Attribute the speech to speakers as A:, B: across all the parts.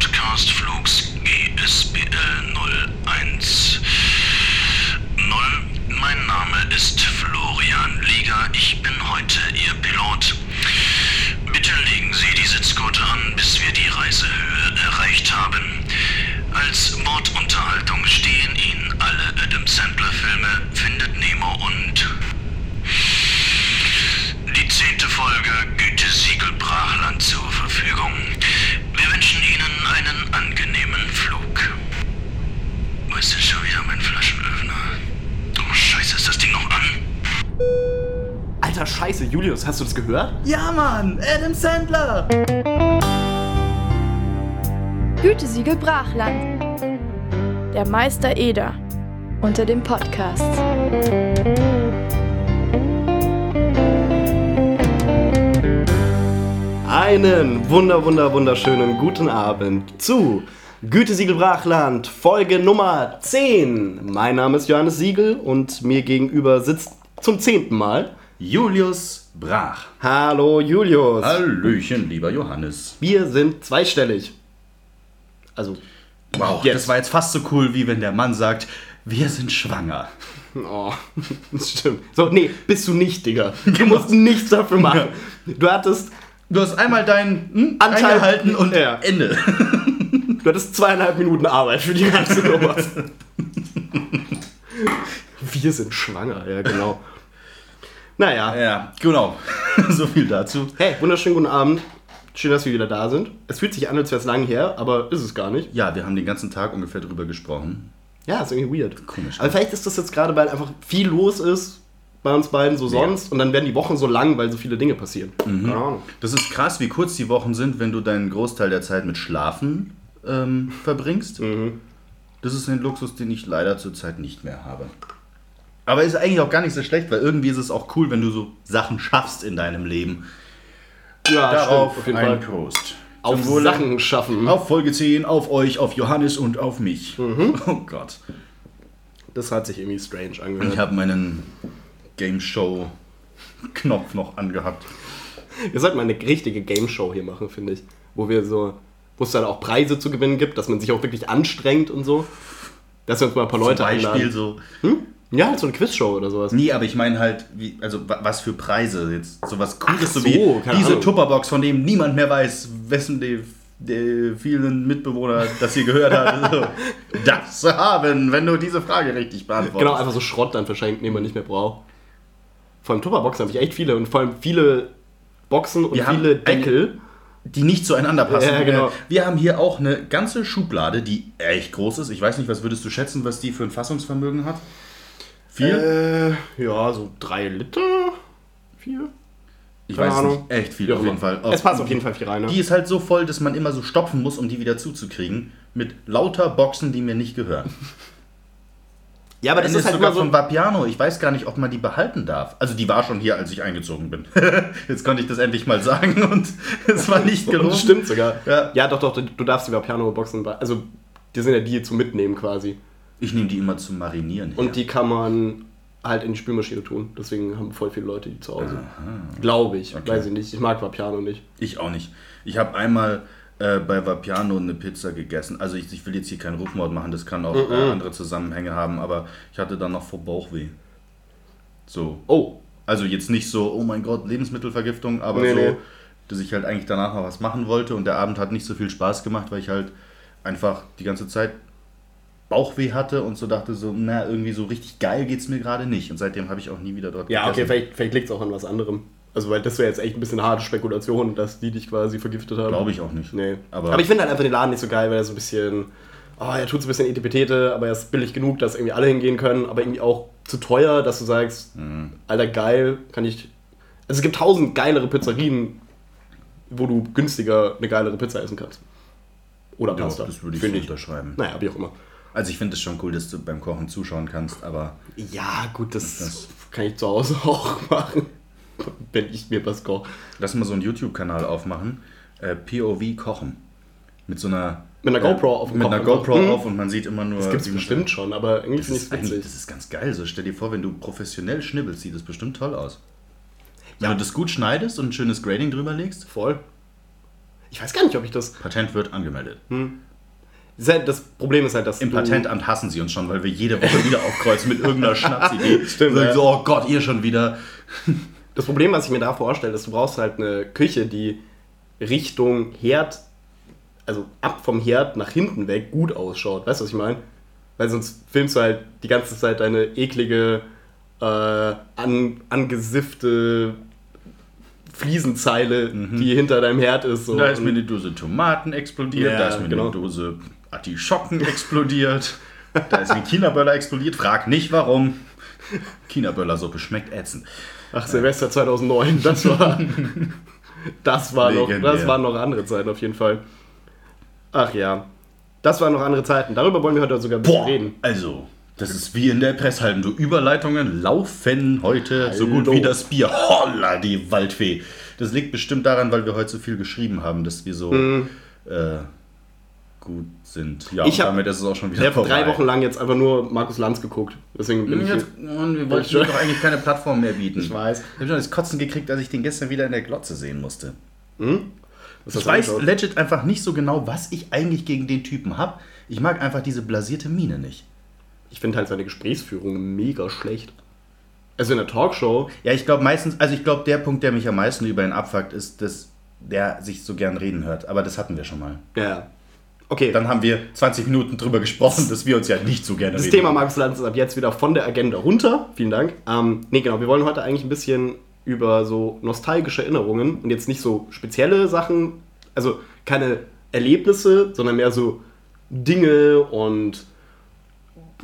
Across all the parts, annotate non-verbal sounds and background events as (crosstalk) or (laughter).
A: Podcastflugs GSBL 01. 0. Mein Name ist Florian Lieger. Ich bin heute Ihr Pilot. Bitte legen Sie die Sitzgurte an, bis wir die Reisehöhe erreicht haben. Als Bordunterhaltung stehen Ihnen alle Adam Sandler-Filme Findet Nemo und die zehnte Folge Gütesiegel Brachland zur Verfügung. Wir wünschen Ihnen ist denn schon wieder mein Flaschenöffner? Oh Scheiße, ist das Ding noch an?
B: Alter Scheiße, Julius, hast du das gehört?
C: Ja, Mann, Adam Sandler.
D: Gütesiegel Brachland. Der Meister Eder unter dem Podcast.
B: Einen wunder, wunder, wunderschönen guten Abend zu Gütesiegel Brachland, Folge Nummer 10. Mein Name ist Johannes Siegel und mir gegenüber sitzt zum zehnten Mal.
C: Julius Brach.
B: Hallo Julius.
C: Hallöchen, lieber Johannes.
B: Wir sind zweistellig. Also,
C: Wow,
B: Jetzt.
C: das war jetzt fast so cool, wie wenn der Mann sagt, wir sind schwanger.
B: oh, (laughs) das stimmt. So, nee, bist du nicht, Digga. Du musst nichts dafür machen. Du hattest,
C: Du hast einmal deinen hm,
B: Anteil-
C: eingehalten und
B: Ja.
C: Ende. (laughs)
B: du hattest zweieinhalb Minuten Arbeit für die ganze (laughs) Nummer. Wir sind schwanger, ja genau. Naja,
C: Ja, genau. (laughs) so viel dazu.
B: hey, wunderschönen guten Abend. Schön, dass wir wieder da sind. Es fühlt sich an, als wäre es lang her, aber ist es gar nicht.
C: Ja, wir haben den ganzen Tag ungefähr drüber gesprochen.
B: Ja, ist irgendwie weird.
C: Komisch.
B: Aber vielleicht ist das jetzt gerade, weil einfach viel los ist bei uns beiden so sonst und dann werden die Wochen so lang, weil so viele Dinge passieren. Keine Ahnung.
C: Das ist krass, wie kurz die Wochen sind, wenn du deinen Großteil der Zeit mit Schlafen ähm, verbringst. Das ist ein Luxus, den ich leider zurzeit nicht mehr habe. Aber ist eigentlich auch gar nicht so schlecht, weil irgendwie ist es auch cool, wenn du so Sachen schaffst in deinem Leben.
B: Ja,
C: Darauf
B: stimmt, auf jeden Fall.
C: Prost.
B: Auf
C: Zum Wohle.
B: Sachen schaffen.
C: Auf Folge 10, auf euch, auf Johannes und auf mich. (laughs) Oh Gott.
B: Das hat sich irgendwie strange
C: Ich
B: angehört.
C: habe meinen Game Show Knopf noch angehabt.
B: Wir sollten mal eine richtige Game Show hier machen, finde ich. Wo wir so, wo es dann auch Preise zu gewinnen gibt, dass man sich auch wirklich anstrengt und so. Dass wir uns mal ein paar Leute
C: Zum Beispiel
B: einladen.
C: so.
B: Ja, halt so eine Quizshow oder sowas.
C: Nee, aber ich meine halt, wie, also wa- was für Preise jetzt. Sowas Cooles,
B: Ach
C: so
B: so,
C: wie diese
B: Ahnung.
C: Tupperbox, von dem niemand mehr weiß, wessen die, die vielen Mitbewohner das hier gehört hat. (laughs) so, das haben, wenn du diese Frage richtig beantwortest.
B: Genau, einfach so Schrott dann verschenken, den man nicht mehr braucht. Vor allem Tupperboxen habe ich echt viele und vor allem viele Boxen und
C: Wir
B: viele Deckel.
C: Die nicht zueinander passen.
B: Ja, genau.
C: Wir haben hier auch eine ganze Schublade, die echt groß ist. Ich weiß nicht, was würdest du schätzen, was die für ein Fassungsvermögen hat? Vier?
B: Äh, ja, so drei Liter? Vier?
C: ich
B: keine
C: weiß
B: Ahnung.
C: nicht. Echt viel
B: Ja,
C: auf jeden Fall.
B: Es passt auf jeden Fall viel rein. Ne?
C: Die ist halt so voll, dass man immer so stopfen muss, um die wieder zuzukriegen. Mit lauter Boxen, die mir nicht gehören.
B: Ja, aber
C: Das ist
B: halt
C: sogar
B: so.
C: von Vapiano. Ich weiß gar nicht, ob man die behalten darf. Also die war schon hier, als ich eingezogen bin. (laughs) Jetzt konnte ich das endlich mal sagen und (laughs) es war nicht gelogen.
B: Das stimmt sogar.
C: Ja.
B: Ja, doch, doch, du darfst die Piano-Boxen, also die sind ja die zum Mitnehmen quasi.
C: Ich nehme die immer zum Marinieren.
B: Und
C: her.
B: die kann man halt in die Spülmaschine tun. Deswegen haben voll viele Leute die zu Hause. Glaube ich.
C: Okay.
B: Weiß ich nicht. Ich mag Vapiano nicht.
C: Ich auch nicht. Ich habe einmal äh, bei Vapiano eine Pizza gegessen. Also ich, ich will jetzt hier keinen Rufmord machen, das kann auch
B: Mhm.
C: äh, andere Zusammenhänge haben, aber ich hatte dann noch vor Bauchweh. So.
B: Oh,
C: Also jetzt nicht so, oh mein Gott, Lebensmittelvergiftung, aber
B: Nee,
C: so,
B: nee.
C: dass ich halt eigentlich danach noch was machen wollte und der Abend hat nicht so viel Spaß gemacht, weil ich halt einfach die ganze Zeit Bauchweh hatte und so dachte so, na, irgendwie so richtig geil geht's mir gerade nicht. Und seitdem habe ich auch nie wieder dort
B: ja, okay,
C: gegessen.
B: vielleicht, vielleicht liegt es auch an was anderem. Also, weil das wäre jetzt echt ein bisschen harte Spekulation, dass die dich quasi vergiftet haben.
C: Glaube ich auch nicht.
B: Nee.
C: Aber-
B: Aber, ich finde halt einfach den Laden nicht so geil, weil er so ein bisschen. Oh, er tut so ein bisschen Etipetete, aber er ist billig genug, dass irgendwie alle hingehen können, aber irgendwie auch zu teuer, dass du sagst,
C: Mhm.
B: Alter, geil, kann ich. Also es gibt tausend geilere Pizzerien, wo du günstiger eine geilere Pizza essen kannst. Oder
C: Ja,
B: Pasta.
C: das würde ich so unterschreiben.
B: Naja, wie auch immer.
C: Also ich finde es schon cool, dass du beim Kochen zuschauen kannst, aber
B: Ja, gut, das,
C: Das-
B: kann ich zu Hause (laughs) auch machen, wenn ich mir was koche.
C: lass mal so einen YouTube-Kanal aufmachen. Äh, POV Kochen. Mit so einer
B: Mit einer GoPro auf dem
C: Mit
B: Kopf
C: einer
B: einfach.
C: GoPro
B: Mhm.
C: auf und man sieht immer nur.
B: Das gibt's
C: wie man-
B: bestimmt schon, aber irgendwie finde ich
C: ist,
B: es witzig.
C: das ist ganz geil. So, stell dir vor, wenn du professionell schnibbelst, sieht das bestimmt toll aus. Wenn
B: Ja.
C: du das gut schneidest und ein schönes Grading drüber legst.
B: Voll. Ich weiß gar nicht, ob ich das.
C: Patent wird angemeldet.
B: Das ist halt- Das Problem ist halt, dass
C: Im Patentamt hassen sie uns schon, weil wir jede Woche wieder aufkreuzen mit irgendeiner (laughs) Schnapsidee.
B: Stimmt,
C: Sagen
B: ja.
C: so, oh Gott, ihr schon wieder.
B: Das Problem, was ich mir da vorstelle, ist, du brauchst halt eine Küche, die Richtung Herd, also ab vom Herd nach hinten weg, gut ausschaut. Weißt du, was ich meine? Weil sonst filmst du halt die ganze Zeit deine eklige, äh, an, angesiffte Fliesenzeile, die hinter deinem Herd ist. So.
C: Da ist mir eine Dose Tomaten explodiert,
B: Ja,
C: da ist mir
B: genau.
C: eine Dose Artischocken explodiert, da ist ein China-Böller explodiert. Frag nicht warum. China-Böller-Suppe schmeckt ätzend.
B: Ach, Silvester 2009, das war, (laughs) das war noch, das waren noch andere Zeiten auf jeden Fall. Ach ja, das waren noch andere Zeiten. Darüber wollen wir heute sogar ein bisschen reden.
C: Also, das ist wie in der Presshallen. Du Überleitungen laufen heute so gut
B: Hallo.
C: wie das Bier. Holla, die Waldfee. Das liegt bestimmt daran, weil wir heute so viel geschrieben haben, dass wir so äh, gut sind. Ja.
B: Ich hab-
C: damit ist es auch schon wieder
B: Ich habe drei Wochen lang jetzt einfach nur Markus Lanz geguckt. Deswegen bin
C: Und
B: ich
C: Jetzt, und wir wollten doch eigentlich keine Plattform mehr bieten.
B: Ich weiß.
C: Ich habe schon das Kotzen gekriegt, als ich den gestern wieder in der Glotze sehen musste.
B: Was
C: Ich weiß legit einfach nicht so genau, was ich eigentlich gegen den Typen habe. Ich mag einfach diese blasierte Miene nicht.
B: Ich finde halt seine Gesprächsführung mega schlecht. Also in der Talkshow,
C: Ja, ich glaube meistens, also ich glaube, der Punkt, der mich am meisten über ihn abfuckt, ist, dass der sich so gern reden hört. Aber das hatten wir schon mal.
B: ja. Okay,
C: Dann haben wir 20 Minuten drüber gesprochen, dass wir uns ja nicht so gerne
B: das
C: reden.
B: Thema Markus Lanz ist ab jetzt wieder von der Agenda runter. Vielen Dank. Ähm, nee, genau, wir wollen heute eigentlich ein bisschen über so nostalgische Erinnerungen und jetzt nicht so spezielle Sachen, also keine Erlebnisse, sondern mehr so Dinge und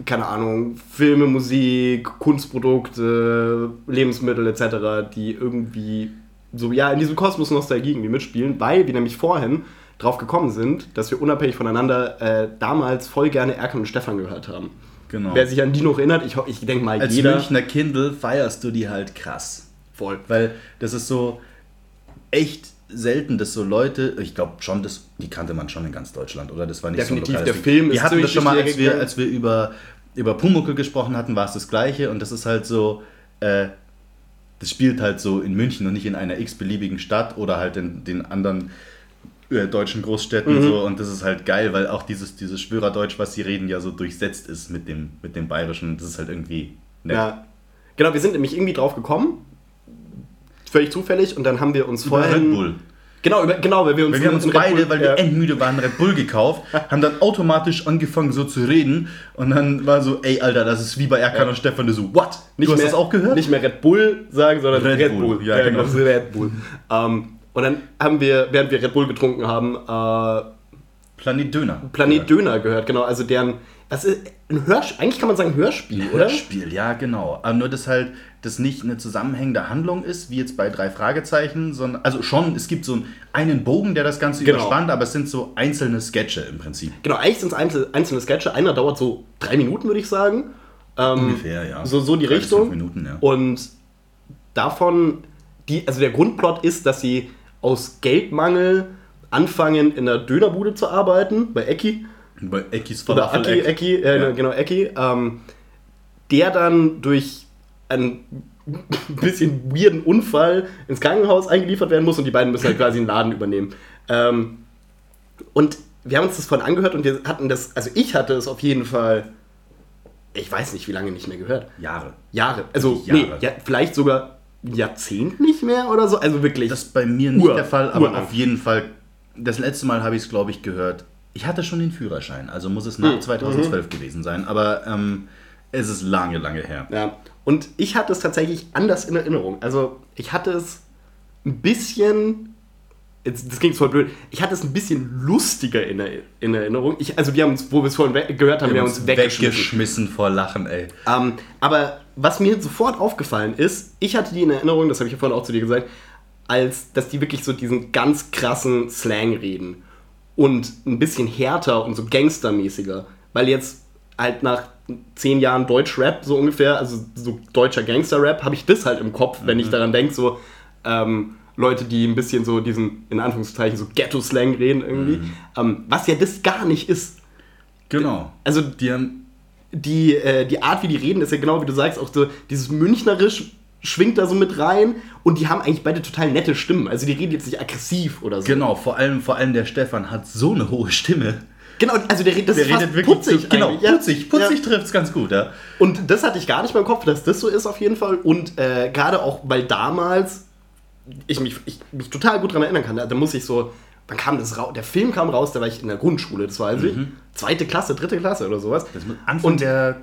B: keine Ahnung, Filme, Musik, Kunstprodukte, Lebensmittel etc., die irgendwie so ja in diesem Kosmos Nostalgie irgendwie mitspielen, weil wir nämlich vorhin drauf gekommen sind, dass wir unabhängig voneinander äh, damals voll gerne Erkan und Stefan gehört haben.
C: Genau.
B: Wer sich an die noch erinnert, ich, ich denke mal,
C: Als
B: jeder
C: Münchner Kindle feierst du die halt krass.
B: voll.
C: Weil das ist so echt selten, dass so Leute, ich glaube schon, das, die kannte man schon in ganz Deutschland, oder? Das war nicht
B: Definitiv,
C: so ein
B: der Film
C: Ding.
B: ist
C: Wir hatten das schon mal, als wir, als wir über, über Pumuckl gesprochen hatten, war es das Gleiche und das ist halt so, äh, das spielt halt so in München und nicht in einer x-beliebigen Stadt oder halt in den anderen deutschen Großstädten
B: Mhm.
C: so und das ist halt geil, weil auch dieses, dieses Schwörerdeutsch, was sie reden, ja so durchsetzt ist mit dem, mit dem Bayerischen. Das ist halt irgendwie nett.
B: Ja. Genau, wir sind nämlich irgendwie drauf gekommen. Völlig zufällig und dann haben wir uns vorher.
C: Red Bull.
B: Genau, über, genau, weil wir uns,
C: Weil wir haben uns beide,
B: Bull-
C: weil
B: ja.
C: wir endmüde waren, Red Bull gekauft, (laughs) haben dann automatisch angefangen so zu reden und dann war so, ey Alter, das ist wie bei Erkan und Stefan, du so, what?
B: nicht
C: du hast
B: mehr,
C: das auch gehört?
B: Nicht mehr Red Bull sagen, sondern
C: Red
B: Red,
C: Bull,
B: Bull.
C: ja, genau.
B: das ist Red Bull. ähm, (laughs) und dann haben wir, während wir Red Bull getrunken haben, äh,
C: Planet Döner.
B: Planet Döner gehört, genau. Also deren, was ist, ein Hörspiel, eigentlich kann man sagen Hörspiel,
C: Ein
B: oder?
C: Hörspiel, ja genau. Aber nur, dass halt das nicht eine zusammenhängende Handlung ist, wie jetzt bei drei Fragezeichen, sondern, also schon, es gibt so einen, Bogen, der das Ganze
B: Genau.
C: überspannt, aber es sind so einzelne Sketche im Prinzip.
B: Genau, eigentlich sind es einzel, einzelne Sketche. Einer dauert so drei Minuten, würde ich sagen. Ähm,
C: Ungefähr, ja.
B: So, so die
C: Drei
B: Richtung.
C: Minuten, ja.
B: Und davon, die, also der Grundplot ist, dass sie aus Geldmangel anfangen, in der Dönerbude zu arbeiten, bei Ecki.
C: Bei Eckis
B: Oder Aki. Ecki, äh,
C: Ja.
B: genau, Ecki. Ähm, der dann durch einen (laughs) bisschen weirden Unfall ins Krankenhaus eingeliefert werden muss und die beiden müssen halt quasi den Laden übernehmen. Ähm, und wir haben uns das von angehört und wir hatten das, also ich hatte es auf jeden Fall, ich weiß nicht, wie lange nicht mehr gehört.
C: Jahre.
B: Jahre. Also,
C: Jahre.
B: nee, ja, vielleicht sogar Jahrzehnt nicht mehr oder so. Also wirklich.
C: Das ist bei mir nicht
B: Ur-
C: der Fall, aber
B: urlang.
C: auf jeden Fall, das letzte Mal habe ich es, glaube ich, gehört. Ich hatte schon den Führerschein, also muss es nach
B: Hm.
C: 2012 gewesen sein, aber ähm, es ist lange, lange her.
B: Ja. Und ich hatte es tatsächlich anders in Erinnerung. Also ich hatte es ein bisschen, jetzt, das klingt voll blöd, ich hatte es ein bisschen lustiger in, der, in Erinnerung. Ich, also wir haben uns, wo wir es vorhin gehört haben, wir haben uns weggeschmissen.
C: weggeschmissen vor Lachen, ey.
B: Ähm, aber was mir sofort aufgefallen ist, ich hatte die in Erinnerung, das habe ich ja vorhin auch zu dir gesagt, als dass die wirklich so diesen ganz krassen Slang reden. Und ein bisschen härter und so gangstermäßiger. Weil jetzt halt nach zehn Jahren Deutsch-Rap so ungefähr, also so deutscher Gangster-Rap, habe ich das halt im Kopf, wenn ich daran denke, so ähm, Leute, die ein bisschen so diesen, in Anführungszeichen, so Ghetto-Slang reden irgendwie. Ähm, was ja das gar nicht ist.
C: Genau.
B: Also
C: Die haben
B: die, äh, die Art, wie die reden, ist ja genau wie du sagst, auch so dieses münchnerisch schwingt da so mit rein und die haben eigentlich beide total nette Stimmen. Also die reden jetzt nicht aggressiv oder so.
C: Genau, vor allem, vor allem der Stefan hat so eine hohe Stimme.
B: Genau, also der, das
C: Der
B: ist
C: redet wirklich
B: putzig.
C: so, genau,
B: ja.
C: putzig, putzig
B: Ja.
C: trifft's ganz gut, ja.
B: Und das hatte ich gar nicht mehr im Kopf, dass das so ist auf jeden Fall. Und äh, gerade auch, weil damals ich mich, ich mich total gut daran erinnern kann, da, da muss ich so, wann kam das raus? Der Film kam raus, da war ich in der Grundschule, das weiß ich. Zweite Klasse, dritte Klasse oder sowas.
C: Mhm. Das Anfang
B: Und-
C: der,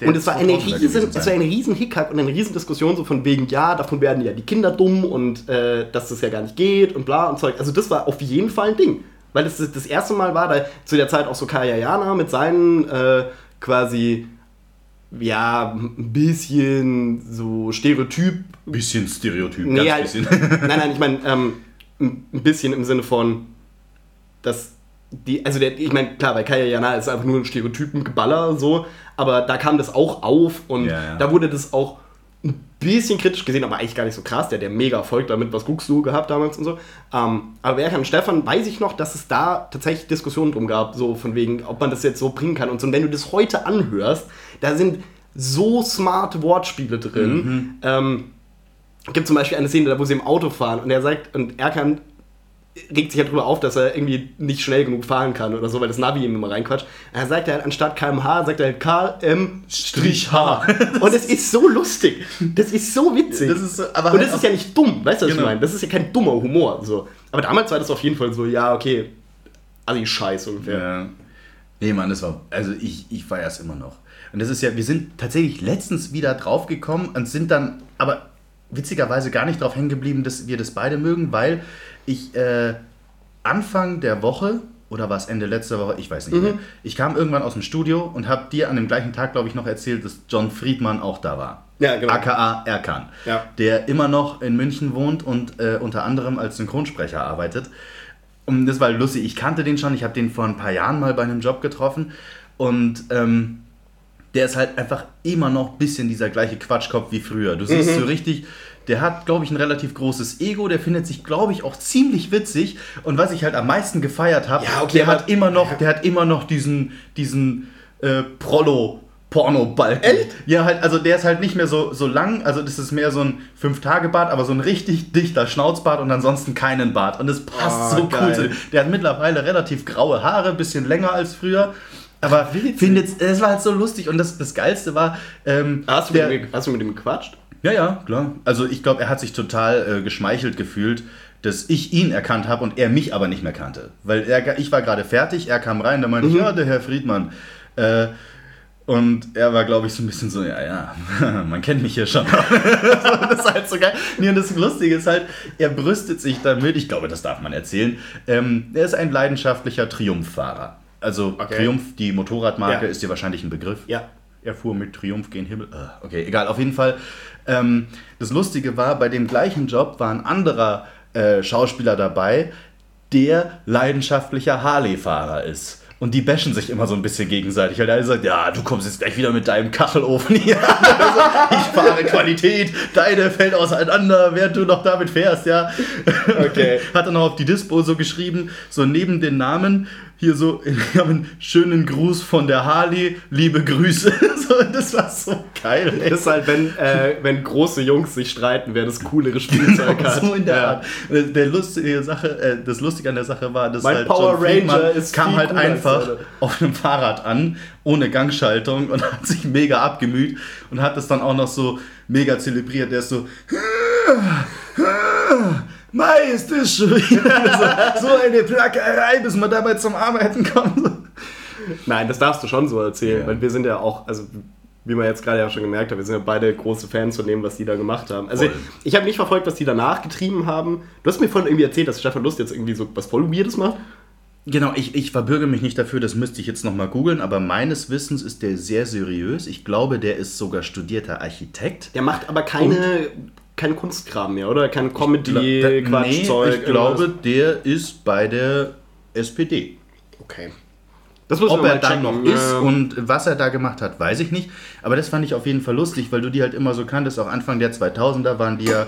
C: der
B: Und es war eine
C: 2000er
B: riesen, es war eine riesen Hickhack und eine riesen Diskussion so von wegen, ja, davon werden ja die Kinder dumm und äh, dass das ja gar nicht geht und bla und Zeug. Also das war auf jeden Fall ein Ding. Weil das das erste Mal war, da zu der Zeit auch so Kaya Jana mit seinen äh, quasi, ja, ein bisschen so Stereotyp.
C: Bisschen Stereotyp,
B: Nee,
C: ganz
B: halt,
C: bisschen.
B: nein, nein, ich meine, ähm, ein bisschen im Sinne von, dass die, also der, ich meine, klar, bei Kaya Jana ist einfach nur ein Stereotypengeballer so, aber da kam das auch auf und
C: Ja, ja.
B: da wurde das auch ein bisschen kritisch gesehen, aber eigentlich gar nicht so krass. Der hat ja mega Erfolg damit, was guckst du gehabt damals und so. Ähm, aber während Stefan weiß ich noch, dass es da tatsächlich Diskussionen drum gab, so von wegen, ob man das jetzt so bringen kann und so. Und wenn du das heute anhörst, da sind so smarte Wortspiele drin.
C: Mhm.
B: Ähm, gibt zum Beispiel eine Szene, da wo sie im Auto fahren und er sagt, und Erkan regt sich halt drüber auf, dass er irgendwie nicht schnell genug fahren kann oder so, weil das Navi ihm immer reinquatscht. Er sagt halt, anstatt kmh, sagt er halt km-h. (laughs) Und das ist so lustig. Das ist so witzig.
C: Das ist so- aber
B: und
C: halt
B: das ist
C: auch-
B: ja nicht dumm, weißt du, was
C: Genau.
B: ich meine? Das ist ja kein dummer Humor. So. Aber damals war das auf jeden Fall so, ja, okay, Assi-Scheiß ungefähr.
C: Ja. Nee, Mann, das war. Also ich, ich feiere es immer noch. Und das ist ja, wir sind tatsächlich letztens wieder draufgekommen und sind dann aber witzigerweise gar nicht drauf hängen geblieben, dass wir das beide mögen, weil ich äh, Anfang der Woche oder war es Ende letzter Woche, ich weiß nicht mehr. Ich kam irgendwann aus dem Studio und habe dir an dem gleichen Tag, glaube ich, noch erzählt, dass John Friedmann auch da war.
B: Ja, genau.
C: AKA Erkan.
B: Ja.
C: Der immer noch in München wohnt und äh, unter anderem als Synchronsprecher arbeitet. Und das war lustig. Ich kannte den schon. Ich habe den vor ein paar Jahren mal bei einem Job getroffen. Und ähm, der ist halt einfach immer noch ein bisschen dieser gleiche Quatschkopf wie früher. Du siehst
B: Mhm.
C: so richtig, der hat, glaube ich, ein relativ großes Ego. Der findet sich, glaube ich, auch ziemlich witzig. Und was ich halt am meisten gefeiert habe,
B: Ja, okay,
C: der, hat immer noch, der hat immer noch diesen, diesen äh, Prollo. Porno-Balken. Echt? Ja, halt, also der ist halt nicht mehr so, so lang, also das ist mehr so ein Fünf-Tage-Bart, aber so ein richtig dichter Schnauzbart und ansonsten keinen Bart. Und das passt
B: Ah,
C: so
B: geil.
C: cool. Der hat mittlerweile relativ graue Haare, bisschen länger als früher. Aber findet, es war halt so lustig und das, das Geilste war, ähm,
B: Hast, du
C: der,
B: mit ihm, hast du mit ihm gequatscht?
C: ja, ja, klar. Also ich glaube, er hat sich total äh, geschmeichelt gefühlt, dass ich ihn erkannt habe und er mich aber nicht mehr kannte. Weil er, ich war gerade fertig, er kam rein, da meinte ich, ja, der Herr Friedmann. Äh, und er war, glaube ich, so ein bisschen so, ja, ja, (laughs) man kennt mich hier schon. (laughs) das ist halt so geil. Nee, und das Lustige ist halt, er brüstet sich damit, ich glaube, das darf man erzählen, ähm, er ist ein leidenschaftlicher Triumphfahrer. Also
B: Okay.
C: Triumph, die Motorradmarke,
B: Ja.
C: ist dir wahrscheinlich ein Begriff.
B: Ja.
C: Er fuhr mit Triumph gen Himmel. Äh, Okay, egal, auf jeden Fall. Ähm, das Lustige war, bei dem gleichen Job war ein anderer äh, Schauspieler dabei, der leidenschaftlicher Harley-Fahrer ist. Und die bashen sich immer so ein bisschen gegenseitig, weil der eine sagt, ja, du kommst jetzt gleich wieder mit deinem Kachelofen hier. (laughs) Also, ich fahre Qualität, deine fällt auseinander, während du noch damit fährst, ja.
B: Okay. (laughs)
C: Hat er noch auf die Dispo so geschrieben, so neben den Namen, hier so, (laughs) wir haben einen schönen Gruß von der Harley, liebe Grüße. (laughs) So, das war so geil. ey.
B: Das ist halt, wenn, äh, wenn große Jungs sich streiten, wer das coolere Spielzeug hat.
C: so in der
B: Ja.
C: Art. Der, lustige Sache, äh, das Lustige an der Sache war, dass
B: Mein
C: halt
B: Power
C: John Friedman
B: Ranger ist
C: kam halt einfach auf einem Fahrrad an, ohne Gangschaltung und (laughs) hat sich mega abgemüht und hat das dann auch noch so mega zelebriert. Der ist so Das schon wieder (laughs) so, so eine Plackerei, bis man dabei zum Arbeiten kommt.
B: Nein, das darfst du schon so erzählen,
C: Ja.
B: weil wir sind ja auch, also wie man jetzt gerade ja schon gemerkt hat, wir sind ja beide große Fans von dem, was die da gemacht haben. Also
C: Voll.
B: ich habe nicht verfolgt, was die danach getrieben haben. Du hast mir vorhin irgendwie erzählt, dass Stefan Lust jetzt irgendwie so was voll Weirdes macht.
C: Genau, ich, ich verbürge mich nicht dafür, das müsste ich jetzt nochmal googeln, aber meines Wissens ist der sehr seriös. Ich glaube, der ist sogar studierter Architekt.
B: Der macht aber keine, keinen Kunstkram mehr, oder? Kein Comedy,
C: nee, ich glaube,
B: irgendwas.
C: der ist bei der SPD.
B: Okay. Das muss
C: Ob er
B: checken.
C: noch ist und was er da gemacht hat, weiß ich nicht. Aber das fand ich auf jeden Fall lustig, weil du die halt immer so kanntest. Auch Anfang der 2000er waren die ja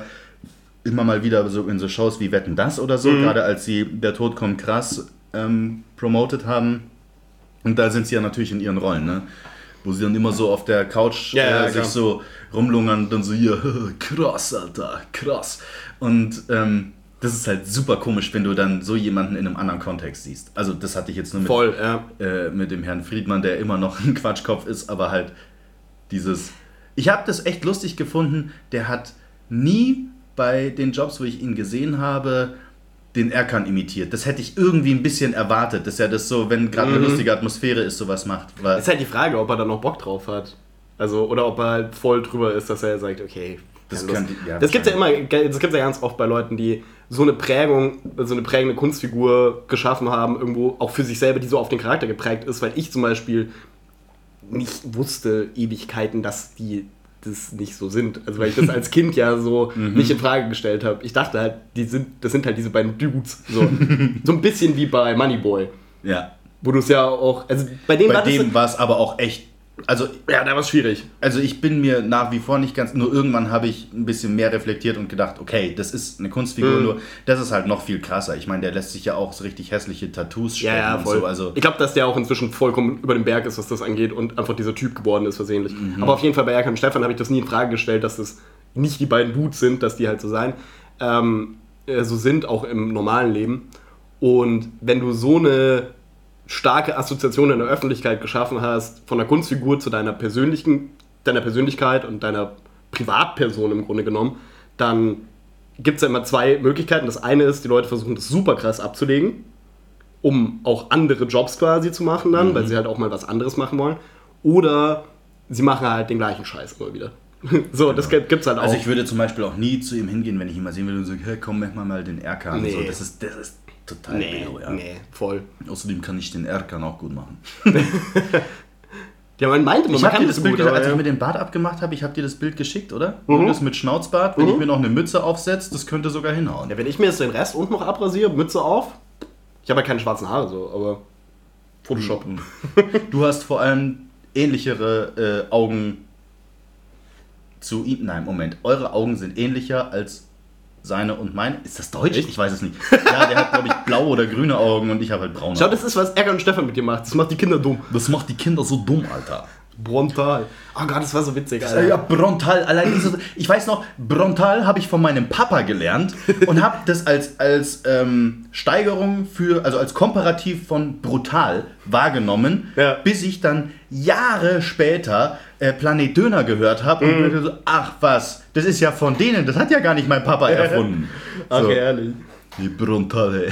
C: immer mal wieder so in so Shows wie Wetten das oder so, gerade als sie Der Tod kommt krass ähm, promotet haben. Und da sind sie ja natürlich in ihren Rollen. Ne? Wo sie dann immer so auf der Couch
B: Ja, ja,
C: äh, sich
B: klar.
C: so rumlungern und dann so hier, (laughs) krass, Alter, krass. Und ähm, das ist halt super komisch, wenn du dann so jemanden in einem anderen Kontext siehst. Also das hatte ich jetzt nur mit,
B: Voll, ja.
C: äh, mit dem Herrn Friedmann, der immer noch (laughs) ein Quatschkopf ist, aber halt dieses. Ich habe das echt lustig gefunden. Der hat nie bei den Jobs, wo ich ihn gesehen habe, den Erkan imitiert. Das hätte ich irgendwie ein bisschen erwartet, dass er das so, wenn gerade eine lustige Atmosphäre ist, sowas macht. Weil,
B: Ist halt die Frage, ob er da noch Bock drauf hat. Also, oder ob er halt voll drüber ist, dass er sagt, okay.
C: Das könnte- ja,
B: das gibt's ja immer, das gibt's ja ganz oft bei Leuten, die so eine Prägung, so eine prägende Kunstfigur geschaffen haben, irgendwo auch für sich selber, die so auf den Charakter geprägt ist, weil ich zum Beispiel nicht wusste Ewigkeiten, dass die das nicht so sind. Also weil ich das als Kind ja so (laughs)
C: Mhm.
B: nicht in Frage gestellt habe. Ich dachte halt, die sind, das sind halt diese beiden Dudes. So, (laughs) so ein bisschen wie bei Moneyboy.
C: ja.
B: Wo du es ja auch. Also bei dem
C: Bei
B: war
C: dem war es aber auch echt. Also
B: Ja, da war es schwierig.
C: Also ich bin mir nach wie vor nicht ganz, nur irgendwann habe ich ein bisschen mehr reflektiert und gedacht, okay, das ist eine Kunstfigur,
B: Mhm.
C: nur das ist halt noch viel krasser. Ich meine, der lässt sich ja auch so richtig hässliche Tattoos stechen
B: Ja, ja,
C: und
B: voll.
C: so. Also
B: ich glaube, dass der auch inzwischen vollkommen über den Berg ist, was das angeht und einfach dieser Typ geworden ist versehentlich.
C: Mhm.
B: Aber auf jeden Fall bei Erkan und Stefan habe ich das nie in Frage gestellt, dass das nicht die beiden Dudes sind, dass die halt so sein, ähm, äh, so sind, auch im normalen Leben. Und wenn du so eine starke Assoziation in der Öffentlichkeit geschaffen hast, von der Kunstfigur zu deiner persönlichen, deiner Persönlichkeit und deiner Privatperson im Grunde genommen, dann gibt es ja immer zwei Möglichkeiten. Das eine ist, die Leute versuchen das super krass abzulegen, um auch andere Jobs quasi zu machen dann, weil sie halt auch mal was anderes machen wollen. Oder sie machen halt den gleichen Scheiß immer wieder. (laughs) so, das gibt es halt auch.
C: Also ich würde zum Beispiel auch nie zu ihm hingehen, wenn ich ihn mal sehen will und sagen, hey, komm, mach mal mal den Erkan.
B: Nee.
C: So, das ist, das ist total
B: nee,
C: billo, ja.
B: nee, voll.
C: Außerdem kann ich den Erkan auch gut machen. (laughs)
B: Ja, man meinte immer,
C: Ich
B: man kann
C: dir
B: das
C: das Bild,
B: gut,
C: als ich mir den Bart abgemacht habe, ich habe dir das Bild geschickt, oder?
B: Mhm.
C: Das mit Schnauzbart, wenn ich mir noch eine Mütze aufsetze, das könnte sogar hinhauen.
B: Ja, wenn ich mir jetzt den Rest unten noch abrasiere, Mütze auf. Ich habe ja keine schwarzen Haare so, aber Photoshop.
C: Du hast vor allem ähnlichere äh, Augen zu ihm. Nein, Moment. Eure Augen sind ähnlicher als seine und meine. Ist das Deutsch?
B: Echt?
C: Ich weiß es nicht. Ja, der hat, glaube ich, blaue oder grüne Augen und ich habe halt braune
B: Schau, das ist, was Ärger und Stefan mit dir macht. Das macht die Kinder dumm.
C: Das macht die Kinder so dumm, Alter.
B: Brontal. Oh Gott, das war so witzig, Alter.
C: Ja, Brontal, allein diese, ich weiß noch, Brontal habe ich von meinem Papa gelernt und habe das als, als ähm, Steigerung für, also als Komparativ von brutal wahrgenommen,
B: Ja.
C: bis ich dann Jahre später äh, Planet Döner gehört habe und mir so, ach was, das ist ja von denen, das hat ja gar nicht mein Papa (laughs) erfunden.
B: Okay, ehrlich.
C: Die Brontal, ey.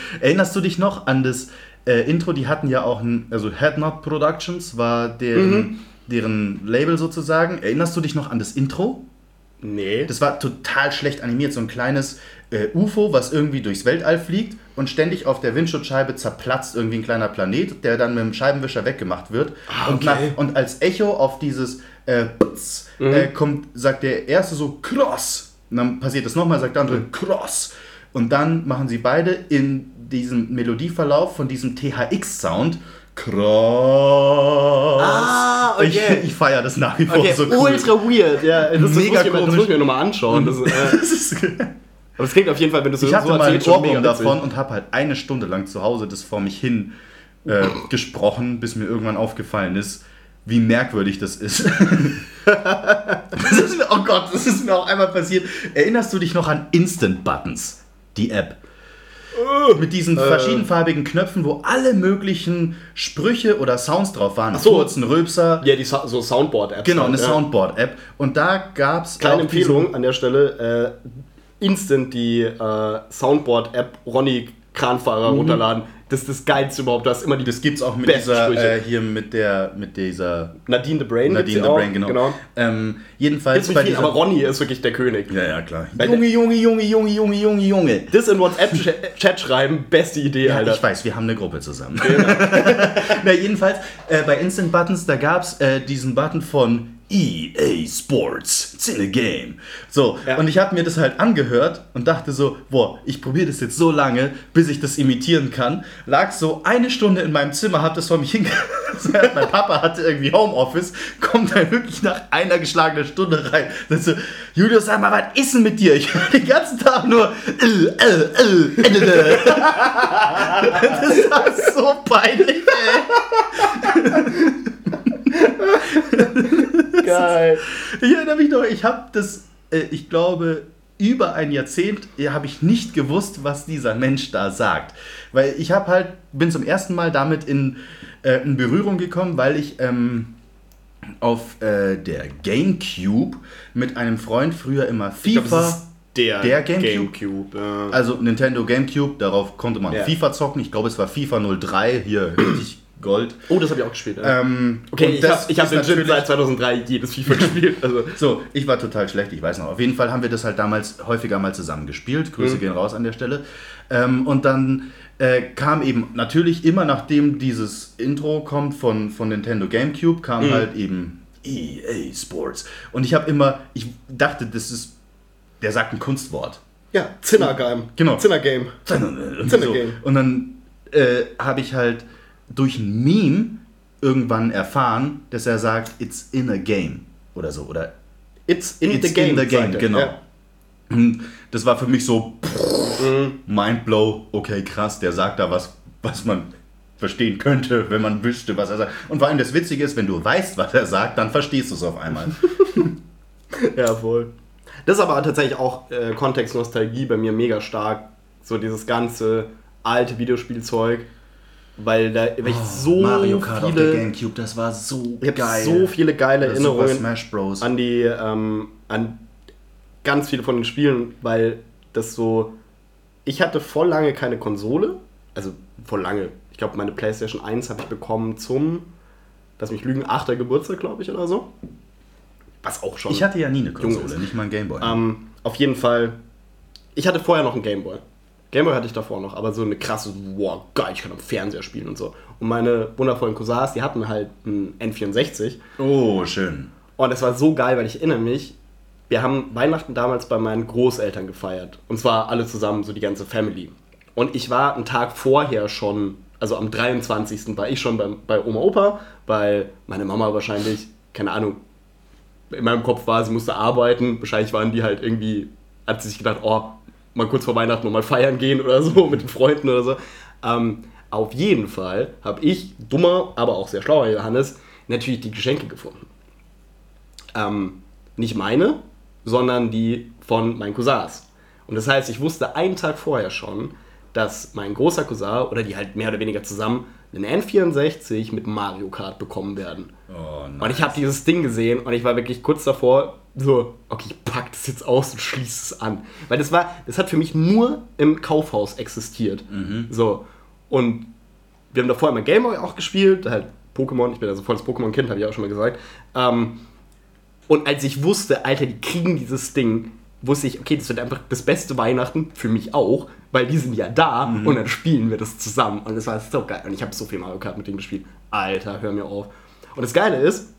C: (laughs) Erinnerst du dich noch an das äh, Intro? Die hatten ja auch ein, also Headnut Productions war deren,
B: Mhm.
C: deren Label sozusagen. Erinnerst du dich noch an das Intro?
B: Nee.
C: Das war total schlecht animiert, so ein kleines äh, UFO, was irgendwie durchs Weltall fliegt und ständig auf der Windschutzscheibe zerplatzt irgendwie ein kleiner Planet, der dann mit dem Scheibenwischer weggemacht wird. und,
B: okay.
C: nach, und als Echo auf dieses äh, Ptz, äh, kommt, sagt der erste so Cross. Und dann passiert das nochmal, sagt der andere Cross. Und dann machen sie beide in diesem Melodieverlauf von diesem THX-Sound Cross.
B: Ah, okay.
C: Ich, ich feiere das nach wie vor
B: Okay,
C: so cool.
B: ultra weird. Ja, das, das,
C: Mega
B: muss ich, mir- das muss ich mir nochmal anschauen. Das, ist, äh, (laughs)
C: Das ist
B: aber es klingt auf jeden Fall, wenn du so
C: Ich hatte
B: so
C: mal einen Ohrwurm davon und habe halt eine Stunde lang zu Hause das vor mich hin äh, gesprochen, bis mir irgendwann aufgefallen ist, wie merkwürdig das ist. (laughs) das ist mir, oh Gott, das ist mir auch einmal passiert. Erinnerst du dich noch an Instant Buttons, die App? Mit diesen verschiedenfarbigen Knöpfen, wo alle möglichen Sprüche oder Sounds drauf waren.
B: so.
C: Kurzen Rülpser.
B: Ja, die so Soundboard-Apps.
C: Genau, eine
B: ja.
C: Soundboard-App. Und da gab es
B: Kleine Empfehlung an der Stelle: äh, instant die äh, Soundboard-App Ronny Kranfahrer runterladen. Das ist das Geilste überhaupt. Du hast immer die
C: Das gibt's auch mit dieser, äh, hier mit der, mit dieser
B: Nadine the Brain.
C: Nadine the
B: auch.
C: Brain, genau.
B: genau.
C: Ähm, jedenfalls bei
B: viel,
C: dieser,
B: aber Ronny ist wirklich der König.
C: Ja, ja, klar.
B: Bei
C: Junge, Junge, Junge, Junge, Junge, Junge, Junge.
B: Das in WhatsApp-Chat (laughs) schreiben, beste Idee,
C: Ja,
B: Alter.
C: ich weiß, wir haben eine Gruppe zusammen. (laughs) Na, jedenfalls, äh, bei Instant Buttons, da gab es äh, diesen Button von EA Sports. It's in a game. So,
B: Ja.
C: und ich habe mir das halt angehört und dachte so, boah, ich probiere das jetzt so lange, bis ich das imitieren kann. Lag so eine Stunde in meinem Zimmer, hab das vor mich hingehört. (laughs) mein Papa hatte irgendwie Homeoffice, kommt dann wirklich nach einer geschlagenen Stunde rein. Sagt so, Julius, sag mal, was ist denn mit dir? Ich höre den ganzen Tag nur äh, äh, äh, äh, äh. Das war so peinlich, ey. (laughs) (laughs)
B: Geil.
C: Ich erinnere mich noch, ich habe das, äh, ich glaube, über ein Jahrzehnt äh, habe ich nicht gewusst, was dieser Mensch da sagt. Weil ich habe halt, bin zum ersten Mal damit in, äh, in Berührung gekommen, weil ich ähm, auf äh, der Gamecube mit einem Freund früher immer
B: Ich glaub,
C: FIFA,
B: das ist der,
C: Der Gamecube?
B: Gamecube, ja.
C: also Nintendo Gamecube, darauf konnte man
B: Ja.
C: FIFA zocken. Ich glaube, es war FIFA 03, hier richtig Gold.
B: Oh, das habe ich auch gespielt. Ja.
C: Ähm,
B: okay, ich habe ich hab legit
C: natürlich-
B: seit 2003 jedes FIFA (laughs) gespielt. Also,
C: So, ich war total schlecht, ich weiß noch. Auf jeden Fall haben wir das halt damals häufiger mal zusammen gespielt. Grüße
B: Mhm.
C: gehen raus an der Stelle. Ähm, und dann äh, kam eben natürlich immer nachdem dieses Intro kommt von, von Nintendo GameCube, kam
B: Mhm.
C: halt eben EA Sports. Und ich habe immer, ich dachte, das ist, der sagt ein Kunstwort.
B: ja, Zinnergame.
C: Genau.
B: Zinnergame.
C: Und,
B: Zinne
C: so.
B: Game.
C: und dann äh, habe ich halt durch ein Meme irgendwann erfahren, dass er sagt, it's in a game oder so. Oder
B: It's in
C: It's
B: the game.
C: in the game, genau.
B: Ja.
C: Das war für mich so
B: Mhm.
C: Mindblow, okay, krass, der sagt da was, was man verstehen könnte, wenn man wüsste, was er sagt. Und vor allem das Witzige ist, wenn du weißt, was er sagt, dann verstehst du es auf einmal. (laughs)
B: Ja, voll. Das ist aber tatsächlich auch äh, Kontextnostalgie bei mir mega stark. So dieses ganze alte Videospielzeug. Weil da weil ich so
C: Oh, Mario Kart auf der
B: viele.
C: Gamecube, das war so
B: Ich
C: geil.
B: so viele geile
C: Das
B: Erinnerungen
C: Smash Bros.
B: an die, ähm, an ganz viele von den Spielen, weil das so. Ich hatte voll lange keine Konsole. Also voll lange. Ich glaube, meine PlayStation 1 habe ich bekommen zum, lass mich lügen, 8. Geburtstag, glaube ich, oder so. Was auch schon.
C: Ich hatte ja nie eine Konsole, nicht mal ein Gameboy.
B: Ähm, auf jeden Fall. Ich hatte vorher noch einen Gameboy. Gameboy hatte ich davor noch, aber so eine krasse, wow, geil, ich kann am Fernseher spielen und so. Und meine wundervollen Cousins, die hatten halt einen N64.
C: oh, schön.
B: Und es war so geil, weil ich erinnere mich, wir haben Weihnachten damals bei meinen Großeltern gefeiert. Und zwar alle zusammen, so die ganze Family. Und ich war einen Tag vorher schon, also am 23. war ich schon bei, bei Oma Opa, weil meine Mama wahrscheinlich, keine Ahnung, in meinem Kopf war, sie musste arbeiten. Wahrscheinlich waren die halt irgendwie, hat sie sich gedacht, oh, mal kurz vor Weihnachten noch mal feiern gehen oder so (laughs) mit den Freunden oder so. Ähm, auf jeden Fall habe ich, dummer, aber auch sehr schlauer Johannes, natürlich die Geschenke gefunden. Ähm, nicht meine, sondern die von meinen Cousins. Und das heißt, ich wusste einen Tag vorher schon, dass mein großer Cousin oder die halt mehr oder weniger zusammen einen N64 mit Mario Kart bekommen werden.
C: Oh, nein.
B: Und ich habe dieses Ding gesehen und ich war wirklich kurz davor, so, okay, ich pack das jetzt aus und schließe es an. Weil das war, das hat für mich nur im Kaufhaus existiert. So. Und wir haben davor immer Gameboy auch gespielt, halt Pokémon, ich bin also volles Pokémon-Kind, habe ich auch schon mal gesagt. Ähm, und als ich wusste, Alter, die kriegen dieses Ding, wusste ich, okay, das wird einfach das beste Weihnachten für mich auch, weil die sind ja da und dann spielen wir das zusammen. Und das war so geil. Und ich habe so viel Mario Kart mit denen gespielt. Alter, hör mir auf. Und das Geile ist,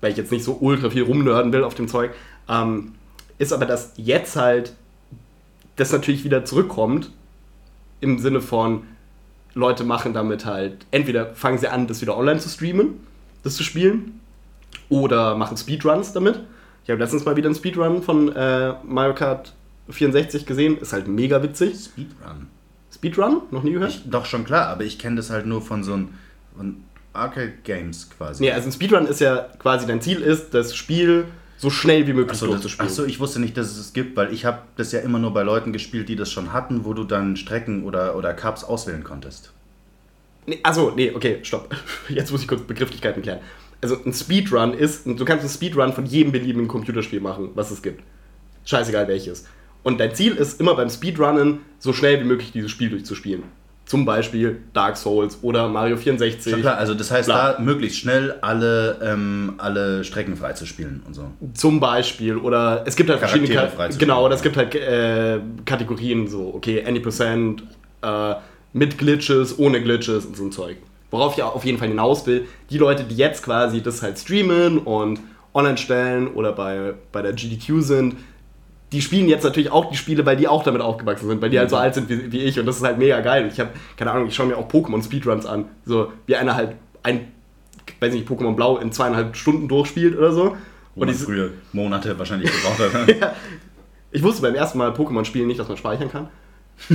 B: weil ich jetzt nicht so ultra viel rumnörden will auf dem Zeug, ähm, ist aber, dass jetzt halt das natürlich wieder zurückkommt im Sinne von Leute machen damit halt, entweder fangen sie an, das wieder online zu streamen, das zu spielen, oder machen Speedruns damit. Ich habe letztens mal wieder einen Speedrun von äh, Mario Kart 64 gesehen, ist halt mega witzig.
C: Speedrun.
B: Speedrun? Noch nie gehört?
C: Ich, doch schon klar, aber ich kenne das halt nur von so ein von Arcade Games quasi.
B: Nee, also ein Speedrun ist ja quasi dein Ziel ist, das Spiel so schnell wie möglich
C: das,
B: durchzuspielen.
C: achso, ich wusste nicht, dass es es gibt, weil ich habe das ja immer nur bei Leuten gespielt, die das schon hatten, wo du dann Strecken oder, oder Cups auswählen konntest.
B: Nee, achso, nee, okay, stopp. (laughs) Jetzt muss ich kurz Begrifflichkeiten klären. Also ein Speedrun ist, du kannst einen Speedrun von jedem beliebigen Computerspiel machen, was es gibt. Scheißegal welches. Und dein Ziel ist immer beim Speedrunnen, so schnell wie möglich dieses Spiel durchzuspielen. Zum Beispiel Dark Souls oder Mario 64.
C: Schon klar, also das heißt,
B: Klar.
C: da möglichst schnell alle, ähm, alle Strecken freizuspielen und so.
B: Zum Beispiel. Oder es gibt halt verschiedene
C: Charaktere
B: Ka
C: freizuspielen,
B: Genau, oder es gibt halt äh, Kategorien, so, okay, any percent, äh, mit Glitches, ohne Glitches und so ein Zeug. Worauf ich auf jeden Fall hinaus will, die Leute, die jetzt quasi das halt streamen und online stellen oder bei, bei der GDQ sind, die spielen jetzt natürlich auch die Spiele, weil die auch damit aufgewachsen sind, weil die halt so alt sind wie, wie ich und das ist halt mega geil. Ich habe, keine Ahnung, ich schaue mir auch Pokémon Speedruns an, so wie einer halt ein, weiß nicht, Pokémon Blau in zweieinhalb Stunden durchspielt oder so.
C: Wo
B: Und
C: man
B: die,
C: früher Monate wahrscheinlich (laughs) gebraucht hat.
B: ich wusste beim ersten Mal Pokémon spielen nicht, dass man speichern kann. (laughs)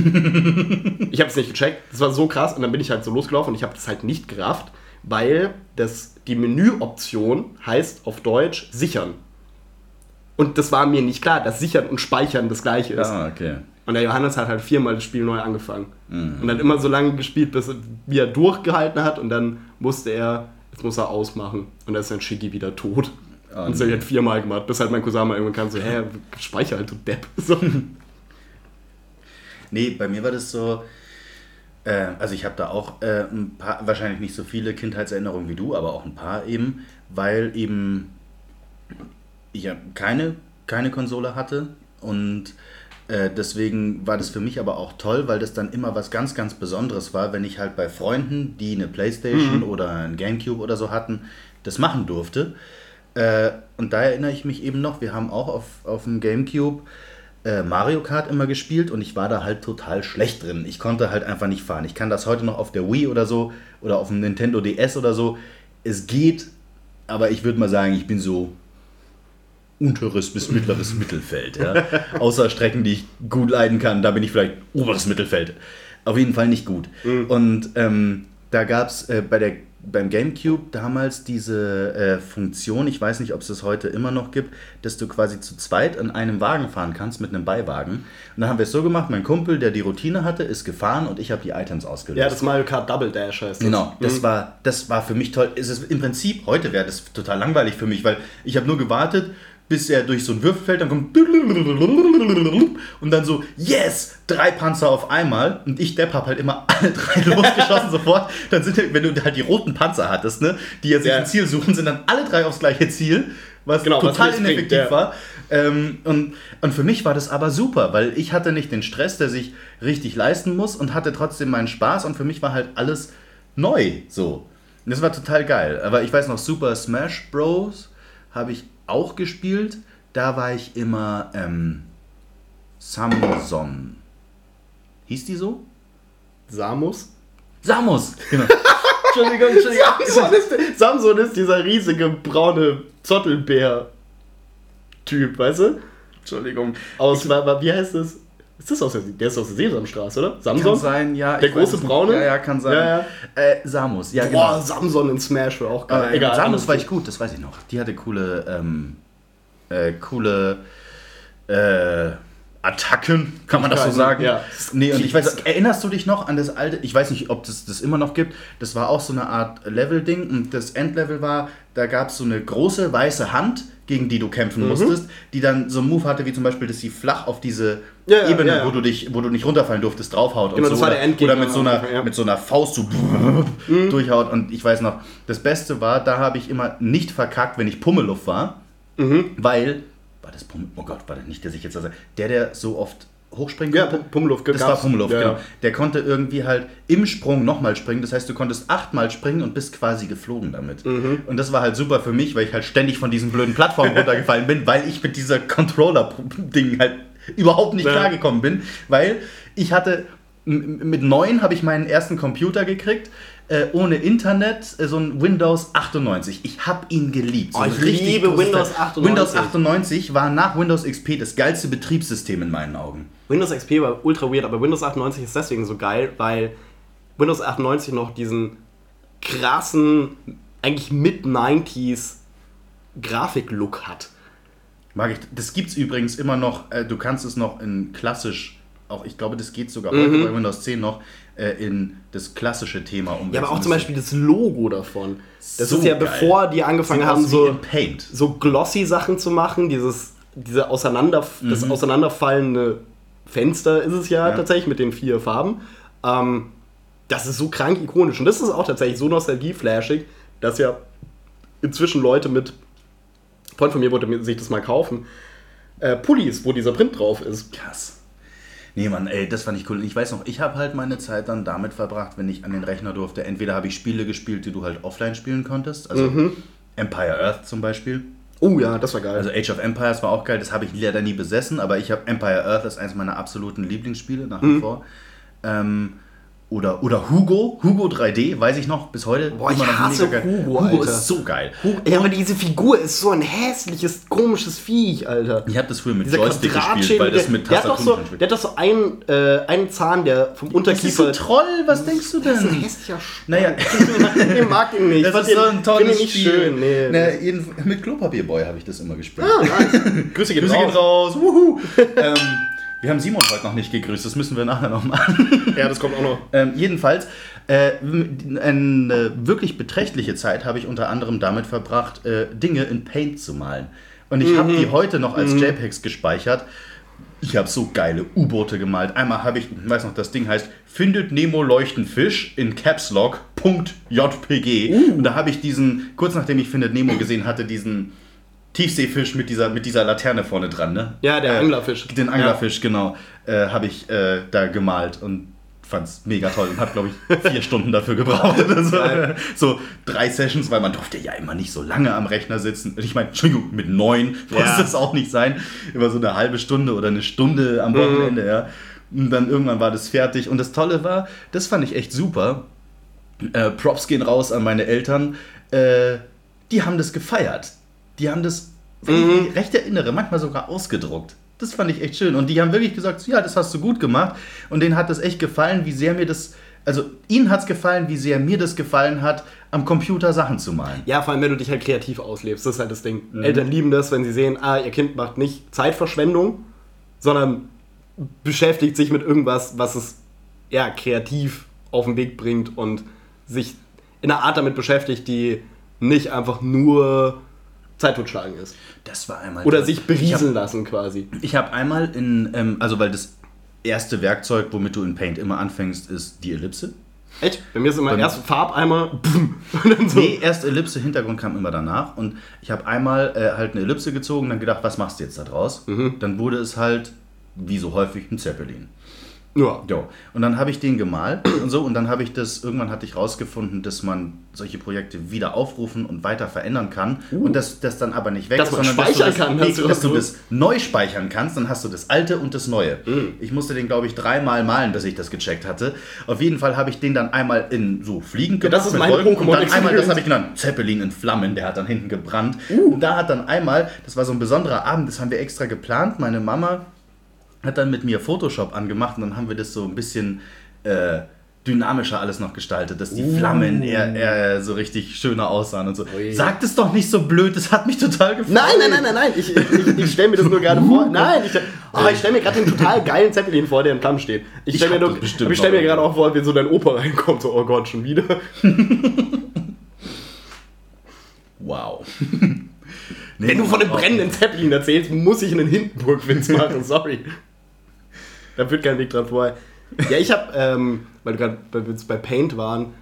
B: ich habe es nicht gecheckt. Das war so krass und dann bin ich halt so losgelaufen und ich habe das halt nicht gerafft, weil das, die Menüoption heißt auf Deutsch sichern. Und das war mir nicht klar, dass sichern und speichern das gleiche ist.
C: Ah, okay.
B: Und der Johannes hat halt viermal das Spiel neu angefangen.
C: Mhm.
B: Und dann immer so lange gespielt, bis er, wie er durchgehalten hat. Und dann musste er, jetzt muss er ausmachen. Und dann ist dann Shiggy wieder tot.
C: Oh,
B: und das ich halt viermal gemacht, bis halt mein Cousin mal irgendwann kam so, (laughs) hä, speicher halt, du Depp. (laughs) So.
C: Nee, bei mir war das so. Äh, also ich habe da auch äh, ein paar, wahrscheinlich nicht so viele Kindheitserinnerungen wie du, aber auch ein paar eben, weil eben ich ja keine, keine Konsole hatte und äh, deswegen war das für mich aber auch toll, weil das dann immer was ganz, ganz Besonderes war, wenn ich halt bei Freunden, die eine Playstation oder ein Gamecube oder so hatten, das machen durfte. Äh, und da erinnere ich mich eben noch, wir haben auch auf, auf dem Gamecube äh, Mario Kart immer gespielt und ich war da halt total schlecht drin. Ich konnte halt einfach nicht fahren. Ich kann das heute noch auf der Wii oder so oder auf dem Nintendo DS oder so. Es geht, aber ich würde mal sagen, ich bin so unteres bis mittleres (laughs) Mittelfeld. Ja? Außer Strecken, die ich gut leiden kann, da bin ich vielleicht oberes Mittelfeld. Auf jeden Fall nicht gut. Und ähm, da gab es äh, bei der beim GameCube damals diese äh, Funktion, ich weiß nicht, ob es das heute immer noch gibt, dass du quasi zu zweit in einem Wagen fahren kannst mit einem Beiwagen. Und dann haben wir es so gemacht, mein Kumpel, der die Routine hatte, ist gefahren und ich habe die Items ausgelöst.
B: Ja, das Mario Kart Double Dash heißt das.
C: Genau, das,
B: Mhm.
C: war, das war für mich toll. Es ist im Prinzip, heute wäre das total langweilig für mich, weil ich habe nur gewartet, bis er durch so ein Würfelfeld, dann kommt und dann so, yes, drei Panzer auf einmal und ich, Depp, hab halt immer (laughs) alle drei losgeschossen sofort. Dann sind, wenn du halt die roten Panzer hattest, ne, die jetzt sich
B: Ja.
C: ein Ziel suchen, sind dann alle drei aufs gleiche Ziel, was
B: Genau, was
C: total
B: bringt,
C: ineffektiv
B: ja.
C: war. Ähm, und, und für mich war das aber super, weil ich hatte nicht den Stress, der sich richtig leisten muss und hatte trotzdem meinen Spaß und für mich war halt alles neu so. Und das war total geil. Aber ich weiß noch, Super Smash Bros. habe ich auch gespielt. Da war ich immer ähm, Samson. Hieß die so?
B: Samus?
C: Samus! Genau. (laughs) Entschuldigung, Entschuldigung.
B: Samson ist, Samson ist dieser riesige braune Zottelbär-Typ, weißt du? Entschuldigung. Aus, wa- wie heißt das? Ist das aus der, der ist aus der Sesamstraße, oder? Samson?
C: Kann sein, ja.
B: Der große
C: weiß.
B: Braune?
C: Ja, ja, kann sein.
B: Ja, ja.
C: Äh, Samus, ja, genau.
B: Boah, Samson in Smash wäre auch geil.
C: Äh,
B: Egal.
C: Samus war ich gut, das weiß ich noch. Die hatte coole, ähm, äh, coole äh, Attacken, kann man das so sagen?
B: Ja.
C: Nee, und ich weiß, erinnerst du dich noch an das alte, ich weiß nicht, ob das das immer noch gibt, das war auch so eine Art Level-Ding und das Endlevel war, da gab es so eine große weiße Hand, gegen die du
B: Mhm.
C: kämpfen musstest, die dann so einen Move hatte, wie zum Beispiel, dass sie flach auf diese
B: Ja, ja,
C: Ebene,
B: ja, ja.
C: wo du dich, wo du nicht runterfallen durftest, draufhaut
B: Genau,
C: und
B: das
C: so.
B: war der
C: oder, oder mit so einer, mit so einer Faust so durchhaut. Und ich weiß noch, das Beste war, da habe ich immer nicht verkackt, wenn ich Pummeluff war,
B: Mhm.
C: weil, das Pummel, oh Gott, war das nicht, der sich jetzt, also, der, der so oft hochspringen
B: Ja,
C: konnte?
B: Pum- Pummeluff
C: Das war
B: gab's.
C: Pummeluff,
B: Ja,
C: genau.
B: ja.
C: Der konnte irgendwie halt im Sprung nochmal springen. Das heißt, du konntest achtmal springen und bist quasi geflogen damit.
B: Mhm.
C: Und das war halt super für mich, weil ich halt ständig von diesen blöden Plattformen (laughs) runtergefallen bin, weil ich mit dieser Controller-Ding halt überhaupt nicht
B: Ja.
C: klargekommen bin. Weil ich hatte, mit neun habe ich meinen ersten Computer gekriegt. Äh, ohne Internet, äh, so ein Windows 98. Ich habe ihn geliebt. So
B: Oh, ich liebe Windows
C: Teil.
B: 98.
C: Windows 98 war nach Windows XP das geilste Betriebssystem in meinen Augen.
B: Windows XP war ultra weird, aber Windows 98 ist deswegen so geil, weil Windows 98 noch diesen krassen, eigentlich Mid-90s Grafik-Look hat.
C: Mag ich. Das gibt's übrigens immer noch, äh, du kannst es noch in klassisch, auch ich glaube, das geht sogar heute bei Windows 10 noch, äh, in das klassische Thema.
B: Mhm. Ja, aber auch zum Beispiel das Logo davon. Das
C: So
B: ist ja
C: geil.
B: bevor die angefangen
C: sieht
B: haben, so,
C: in Paint.
B: so glossy Sachen zu machen, dieses diese Auseinander, das auseinanderfallende Fenster ist es ja,
C: Ja.
B: tatsächlich mit den vier Farben. Ähm, das ist so krank ikonisch und das ist auch tatsächlich so nostalgieflashig, dass ja inzwischen Leute mit ein Freund von mir wollte sich das mal kaufen. Äh, Pullis, wo dieser Print drauf ist.
C: Krass. Nee, Mann, ey, das fand ich cool. Ich weiß noch, ich habe halt meine Zeit dann damit verbracht, wenn ich an den Rechner durfte. Entweder habe ich Spiele gespielt, die du halt offline spielen konntest. Also
B: Mhm.
C: Empire Earth zum Beispiel.
B: Oh ja, das war geil.
C: Also Age of Empires war auch geil, das habe ich leider nie besessen, aber ich habe Empire Earth ist eines meiner absoluten Lieblingsspiele nach wie
B: Mhm.
C: vor. Ähm, Oder, oder Hugo, Hugo 3D, weiß ich noch, bis heute.
B: Boah, ich hasse. Hugo,
C: Hugo
B: Alter.
C: ist so geil.
B: Ja, aber diese Figur ist so ein hässliches, komisches Viech, Alter.
C: Ich habe das früher mit
B: Dieser
C: Joystick gespielt, weil das mit Tastatur
B: so, Der hat doch so einen, äh, einen Zahn, der vom
C: Das ist
B: Unterkiefer.
C: ein Troll, was denkst du
B: Das ist ein
C: denn?
B: hässlicher Sch
C: Naja, (laughs)
B: Ich mag ihn nicht. Ich
C: das ist so ein tolles
B: nicht
C: Spiel.
B: schön. Nee.
C: Na, jeden, mit Klopapierboy habe ich das immer gespielt.
B: Ah, nice. (laughs) Grüße gehen
C: Grüße gehen
B: raus.
C: raus. Wuhu. ähm, wir haben Simon heute noch nicht gegrüßt, das müssen wir nachher noch machen. (laughs)
B: Ja, das kommt auch noch.
C: Ähm, jedenfalls, äh, eine wirklich beträchtliche Zeit habe ich unter anderem damit verbracht, äh, Dinge in Paint zu malen. Und ich habe die heute noch als JPEGs gespeichert. Ich habe so geile U-Boote gemalt. Einmal habe ich, ich weiß noch, das Ding heißt, findet Nemo leuchten Fisch in Caps Lock, .jpg. Und da habe ich diesen, kurz nachdem ich findet Nemo gesehen hatte, diesen Tiefseefisch mit dieser, mit dieser Laterne vorne dran, ne?
B: Ja, der
C: Äh,
B: Anglerfisch.
C: Den Anglerfisch, genau, äh, habe ich äh, da gemalt und fand's mega toll und habe, glaube ich, (laughs) vier Stunden dafür gebraucht. Oder so. Drei Sessions, weil man durfte ja immer nicht so lange am Rechner sitzen. Ich meine, Entschuldigung, mit neun (laughs) muss
B: Ja.
C: das auch nicht sein. Immer so eine halbe Stunde oder eine Stunde am
B: Mhm.
C: Wochenende, ja. Und dann irgendwann war das fertig. Und das Tolle war, das fand ich echt super. Äh, Props gehen raus an meine Eltern. Äh, die haben das gefeiert. Die haben das, wenn ich mich recht erinnere, manchmal sogar ausgedruckt. Das fand ich echt schön. Und die haben wirklich gesagt, ja, das hast du gut gemacht. Und denen hat das echt gefallen, wie sehr mir das, also ihnen hat es gefallen, wie sehr mir das gefallen hat, am Computer Sachen zu malen.
B: Ja, vor allem, wenn du dich halt kreativ auslebst. Das ist halt das Ding.
C: Mhm.
B: Eltern lieben das, wenn sie sehen, ah, ihr Kind macht nicht Zeitverschwendung, sondern beschäftigt sich mit irgendwas, was es ja, kreativ auf den Weg bringt und sich in einer Art damit beschäftigt, die nicht einfach nur Zeit totschlagen ist.
C: Das war einmal.
B: Oder sich
C: Ich
B: berieseln lassen quasi.
C: Ich habe einmal in, ähm, also weil das erste Werkzeug, womit du in Paint immer anfängst, ist die Ellipse.
B: Echt? Bei mir ist immer erst Farbeimer (laughs) so.
C: Nee, erst Ellipse, Hintergrund kam immer danach. Und ich habe einmal äh, halt eine Ellipse gezogen, dann gedacht, was machst du jetzt da draus? Dann wurde es halt, wie so häufig, ein Zeppelin.
B: Ja.
C: Jo. Und dann habe ich den gemalt (clears throat) und so. Und dann habe ich das, irgendwann hatte ich rausgefunden, dass man solche Projekte wieder aufrufen und weiter verändern kann. Und dass das dann aber nicht weg
B: Dass
C: ist, sondern dass
B: speichern
C: du das,
B: kann, du
C: dass du
B: das
C: neu speichern kannst. Dann hast du das alte und das neue. Ich musste den, glaube ich, dreimal malen, bis ich das gecheckt hatte. Auf jeden Fall habe ich den dann einmal in so fliegen gemacht.
B: das ist
C: mit
B: meine
C: Wolken. Und dann einmal, das habe ich genannt, Zeppelin in Flammen, der hat dann hinten gebrannt. Und da hat dann einmal, das war so ein besonderer Abend, das haben wir extra geplant. Meine Mama hat dann mit mir Photoshop angemacht und dann haben wir das so ein bisschen äh, dynamischer alles noch gestaltet, dass die Flammen eher, eher so richtig schöner aussahen und so.
B: Ui.
C: Sagt es doch nicht so blöd, das hat mich total gefreut.
B: Nein, nein, nein, nein, nein. Ich, ich, ich stelle mir das nur (laughs) gerade vor. Nein, ich, aber ich stelle mir gerade den total geilen Zeppelin vor, der im Flammen steht. Ich stelle mir, nur- stell mir gerade auch vor, wie so dein Opa reinkommt. So, oh Gott, schon wieder. (laughs)
C: Wow.
B: Wenn du von einem brennenden Zeppelin erzählst, muss ich einen Hindenburg-Witz (laughs) machen. Sorry. Da führt kein Weg dran vorbei. Ja, ich habe, ähm, weil wir gerade bei, bei Paint waren,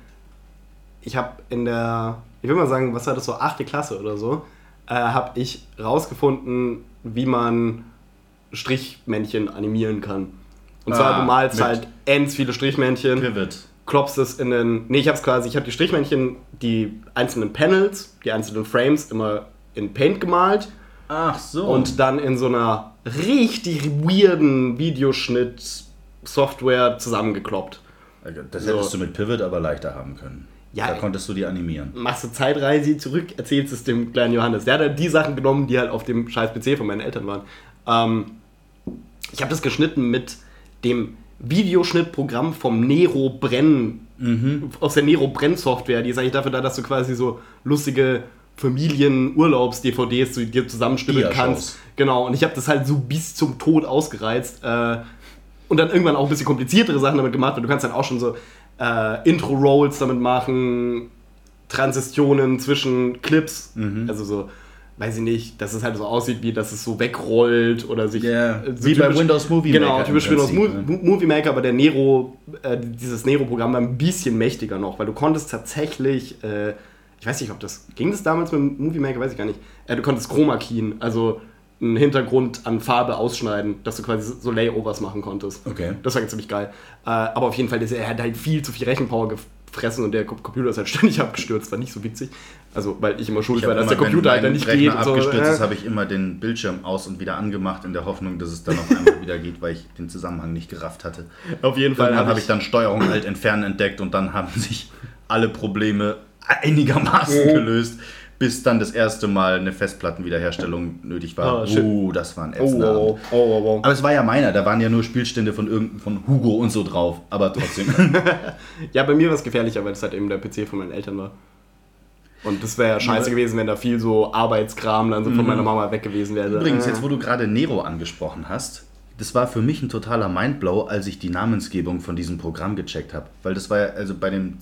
B: ich habe in der, ich will mal sagen, was war das so, achte Klasse oder so, äh, habe ich rausgefunden, wie man Strichmännchen animieren kann. Und zwar,
C: Ah,
B: du malst halt ends viele Strichmännchen
C: Pivot.
B: klopfst es in den. Nee, ich hab's quasi, ich habe die Strichmännchen, die einzelnen Panels, die einzelnen Frames immer in Paint gemalt
C: Ach so.
B: und dann in so einer richtig weirden Videoschnitt-Software zusammengekloppt.
C: das
B: so.
C: hättest du mit Pivot aber leichter haben können.
B: Ja,
C: da konntest du die animieren.
B: Machst du Zeitreise zurück, erzählst es dem kleinen Johannes. Der hat halt die Sachen genommen, die halt auf dem scheiß PC von meinen Eltern waren. Ähm, ich habe das geschnitten mit dem Videoschnittprogramm vom Nero Brenn, aus der Nero Brenn Software. Die ist eigentlich dafür da, dass du quasi so lustige Familien-Urlaubs-DVDs zu dir zusammenstümmeln
C: Dia-Shows.
B: kannst. Genau, und ich habe das halt so bis zum Tod ausgereizt. Äh, und dann irgendwann auch ein bisschen kompliziertere Sachen damit gemacht, weil du kannst dann auch schon so äh, Intro-Rolls damit machen, Transitionen zwischen Clips,
C: Mhm.
B: also so, weiß ich nicht, dass es halt so aussieht, wie dass es so wegrollt oder sich.
C: Ja,
B: äh,
C: wie bei Windows Movie
B: Genau,
C: Maker
B: typisch
C: im
B: Windows Mo
C: ne?
B: Mo- Movie Maker, aber der Nero, äh, dieses Nero-Programm war ein bisschen mächtiger noch, weil du konntest tatsächlich, äh, ich weiß nicht, ob das, ging das damals mit dem Movie Maker, weiß ich gar nicht, äh, du konntest Chroma Keyen, also einen Hintergrund an Farbe ausschneiden, dass du quasi so Layovers machen konntest.
C: Okay.
B: Das war ziemlich geil. Äh, aber auf jeden Fall, er hat halt viel zu viel Rechenpower fressen und der Com- Computer ist halt (laughs) ständig abgestürzt. War nicht so witzig. Also, weil ich immer schuld
C: Ich
B: war, dass der
C: immer, wenn
B: Computer halt dann nicht
C: Rechner
B: geht. und so.
C: abgestürzt ist,
B: Äh.
C: habe ich immer den Bildschirm aus und wieder angemacht, in der Hoffnung, dass es dann auf einmal wieder geht, weil ich den Zusammenhang nicht gerafft hatte.
B: Auf jeden Fall
C: Irgendwann
B: habe
C: habe ich dann Steuerung Alt entfernen entdeckt und dann haben sich alle Probleme einigermaßen
B: Mhm.
C: gelöst, bis dann das erste Mal eine Festplattenwiederherstellung nötig war.
B: Ah,
C: oh, das war ein ätzender
B: oh, oh, oh.
C: Aber es war ja meiner, da waren ja nur Spielstände von irgendeinem von Hugo und so drauf, aber trotzdem. (laughs)
B: Ja, bei mir war es gefährlicher, weil es halt eben der PC von meinen Eltern war. Und das wäre ja scheiße gewesen, wenn da viel so Arbeitskram dann so von meiner Mama weg gewesen wäre.
C: Mhm. Übrigens,
B: Äh.
C: jetzt wo du gerade Nero angesprochen hast, das war für mich ein totaler Mindblow, als ich die Namensgebung von diesem Programm gecheckt habe. Weil das war ja, also bei dem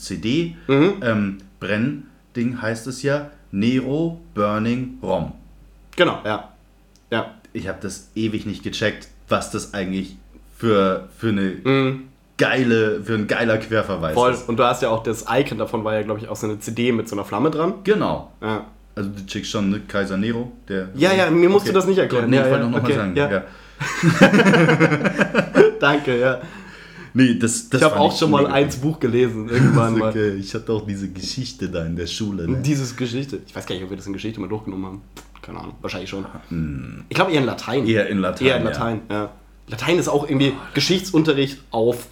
C: CD-Brenn-Ding heißt es ja Nero Burning ROM.
B: Genau, ja. Ja.
C: Ich habe das ewig nicht gecheckt, was das eigentlich für, für eine
B: Mhm.
C: geile, für ein geiler Querverweis
B: Voll.
C: ist.
B: Und du hast ja auch das Icon davon, war ja, glaube ich, auch so eine CD mit so einer Flamme dran.
C: Genau.
B: Ja.
C: Also du checkst schon, ne? Kaiser Nero, der.
B: Ja, ja, mir musst du das nicht erklären.
C: Nee,
B: Ja,
C: ich wollte
B: ja,
C: noch
B: okay,
C: mal sagen.
B: ja.
C: Ja. (laughs)
B: Danke, ja.
C: Nee, das, das
B: Ich habe auch schon mal eins Buch gelesen, (laughs) irgendwann mal.
C: Okay, ich hatte auch diese Geschichte da in der Schule. Ne?
B: Dieses Geschichte. Ich weiß gar nicht, ob wir das in Geschichte mal durchgenommen haben. Keine Ahnung, wahrscheinlich schon. Ich glaube eher in Latein.
C: Eher in Latein.
B: Eher in Latein, ja. Latein ist auch irgendwie Geschichtsunterricht auf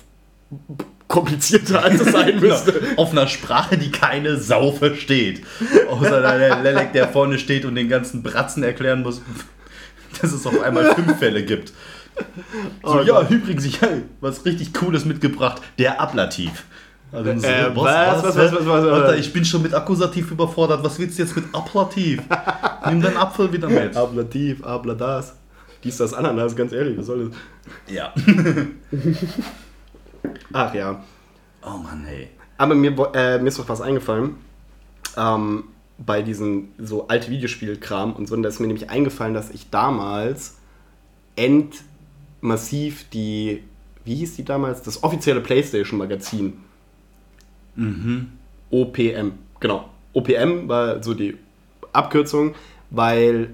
B: komplizierter, als es sein (laughs) müsste.
C: Ja. Auf einer Sprache, die keine Sau versteht. Außer der Lelek, der vorne steht und den ganzen Bratzen erklären muss, (laughs) dass es auf einmal fünf Fälle gibt. So,
B: Oh
C: ja,
B: Gott.
C: übrigens, ich habe was richtig Cooles mitgebracht. Der Ablativ. Also, so,
B: Äh, was, was, was,
C: Alter, ich bin schon mit Akkusativ überfordert. Was willst du jetzt mit Ablativ? Nimm deinen Apfel wieder mit. (laughs)
B: Ablativ, abladas. Dies, das, Ananas, ganz ehrlich, was soll das?
C: Ja. (laughs)
B: Ach ja.
C: Oh Mann, ey.
B: Aber mir, äh, mir ist noch was eingefallen. Ähm, bei diesem so alte Videospielkram und so. Und da ist mir nämlich eingefallen, dass ich damals endmassiv die, wie hieß die damals? Das offizielle PlayStation-Magazin. OPM, genau. OPM war so die Abkürzung, weil